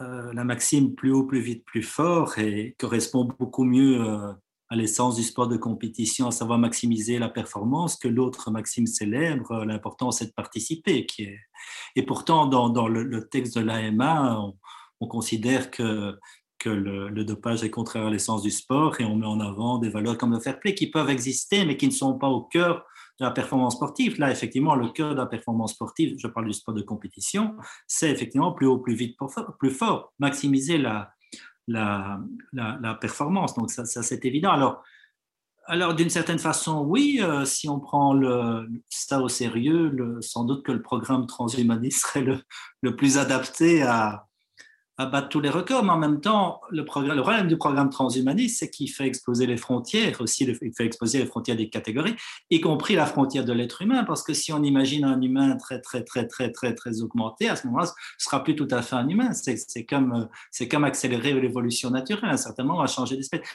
La maxime plus haut, plus vite, plus fort et correspond beaucoup mieux à l'essence du sport de compétition, à savoir maximiser la performance, que l'autre maxime célèbre, l'important c'est de participer. Qui est... Et pourtant, dans, le, texte de l'AMA, on, on, considère que, que le, dopage est contraire à l'essence du sport et on met en avant des valeurs comme le fair play qui peuvent exister mais qui ne sont pas au cœur de la performance sportive. Là, effectivement, le cœur de la performance sportive, je parle du sport de compétition, c'est effectivement plus haut, plus vite, plus fort, maximiser la, la, la, performance. Donc, ça, c'est évident. Alors, alors d'une certaine façon, oui, euh, si on prend le, ça au sérieux, sans doute que le programme transhumaniste serait le, le plus adapté à, à battre tous les records, mais en même temps, le, problème du programme transhumaniste, c'est qu'il fait exploser les frontières, aussi il fait exploser les frontières des catégories, y compris la frontière de l'être humain, parce que si on imagine un humain très, très, très, très, très, très augmenté, à ce moment-là, ce sera plus tout à fait un humain. C'est comme, comme accélérer l'évolution naturelle. À un certain moment, on va changer d'espèce.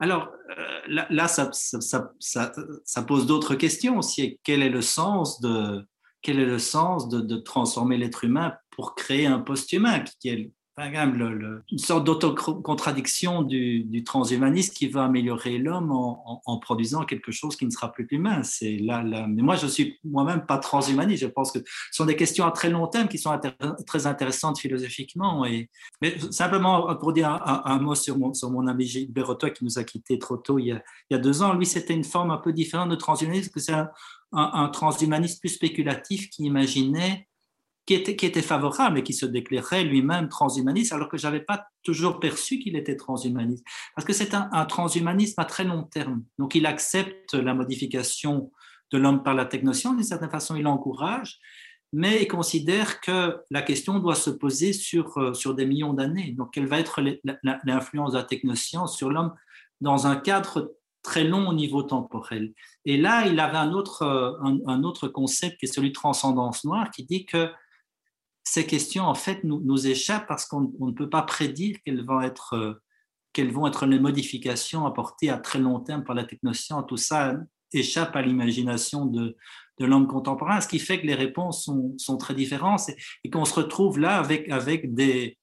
Alors euh, là, ça, pose d'autres questions aussi. Quel est le sens de, quel est le sens de, transformer l'être humain pour créer un post-humain une sorte d'autocontradiction du, du transhumanisme qui va améliorer l'homme en, produisant quelque chose qui ne sera plus humain. C'est là, mais moi, je suis moi-même pas transhumaniste. Je pense que ce sont des questions à très long terme qui sont très intéressantes philosophiquement. Et, mais simplement pour dire un, mot sur mon, sur mon ami Gilbert qui nous a quittés trop tôt il y a, il y a deux ans, lui, c'était une forme un peu différente de transhumanisme, que c'est un, transhumanisme plus spéculatif qui imaginait qui était, favorable et qui se déclarait lui-même transhumaniste, alors que je n'avais pas toujours perçu qu'il était transhumaniste. Parce que c'est un, transhumanisme à très long terme. Donc il accepte la modification de l'homme par la technologie, d'une certaine façon il l'encourage, mais il considère que la question doit se poser sur, euh, sur des millions d'années. Donc quelle va être l'influence de la technoscience sur l'homme dans un cadre très long au niveau temporel. Et là, il avait un autre, euh, un, un autre concept qui est celui de transcendance noire, qui dit que ces questions, en fait, nous, échappent parce qu'on ne peut pas prédire quelles vont, être, euh, quelles vont être les modifications apportées à très long terme par la technoscience. Tout ça échappe à l'imagination de, l'homme contemporain, ce qui fait que les réponses sont, très différentes et, qu'on se retrouve là avec, des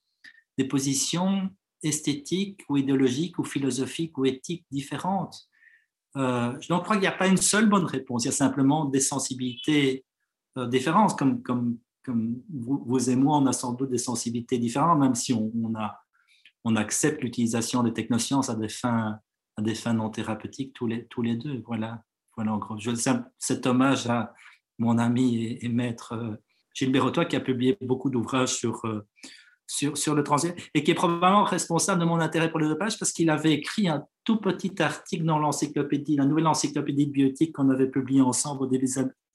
positions esthétiques ou idéologiques ou philosophiques ou éthiques différentes. Euh, je crois qu'il n'y a pas une seule bonne réponse, il y a simplement des sensibilités euh, différentes, comme, comme comme vous, et moi, on a sans doute des sensibilités différentes, même si on, accepte l'utilisation des technosciences à des fins, non thérapeutiques tous les, deux. Voilà, voilà en gros. Je, cet hommage à mon ami et, maître euh, Gilles Bérotois qui a publié beaucoup d'ouvrages sur, euh, le transit et qui est probablement responsable de mon intérêt pour le dopage parce qu'il avait écrit un tout petit article dans l'encyclopédie, la nouvelle encyclopédie biotique qu'on avait publiée ensemble au début,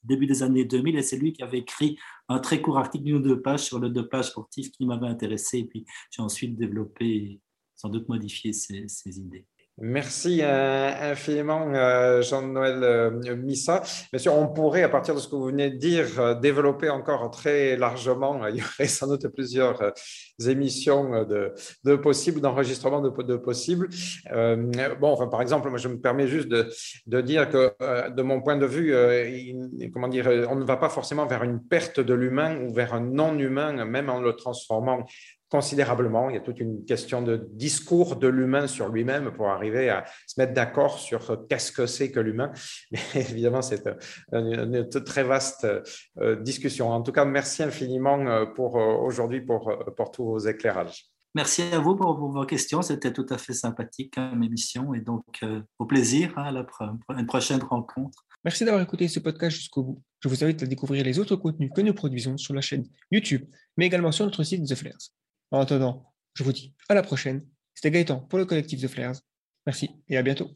début des années 2000 et c'est lui qui avait écrit un très court article d'une ou deux pages sur le dopage sportif qui m'avait intéressé et puis j'ai ensuite développé sans doute modifié ces, ces idées. Merci euh, infiniment, euh, Jean-Noël euh, Missa. Bien sûr, on pourrait, à partir de ce que vous venez de dire, développer encore très largement. Il y aurait sans doute plusieurs émissions de, de possibles, d'enregistrement de, possibles. bon, enfin, par exemple, moi, je me permets juste de, de dire que, de mon point de vue, comment dire, on ne va pas forcément vers une perte de l'humain ou vers un non-humain, même en le transformant considérablement. Il y a toute une question de discours de l'humain sur lui-même pour arriver à se mettre d'accord sur qu'est-ce que c'est que l'humain. Mais évidemment, c'est une, très vaste euh, discussion. En tout cas, merci infiniment euh, pour euh, aujourd'hui pour, pour tous vos éclairages. Merci à vous pour vos questions. C'était tout à fait sympathique comme émission et donc au plaisir hein, à la une prochaine rencontre. Merci d'avoir écouté ce podcast jusqu'au bout. Je vous invite à découvrir les autres contenus que nous produisons sur la chaîne YouTube, mais également sur notre site The Flares. En attendant, je vous dis à la prochaine. C'était Gaëtan pour le collectif The Flares. Merci et à bientôt.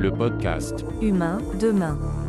Le podcast Humain demain.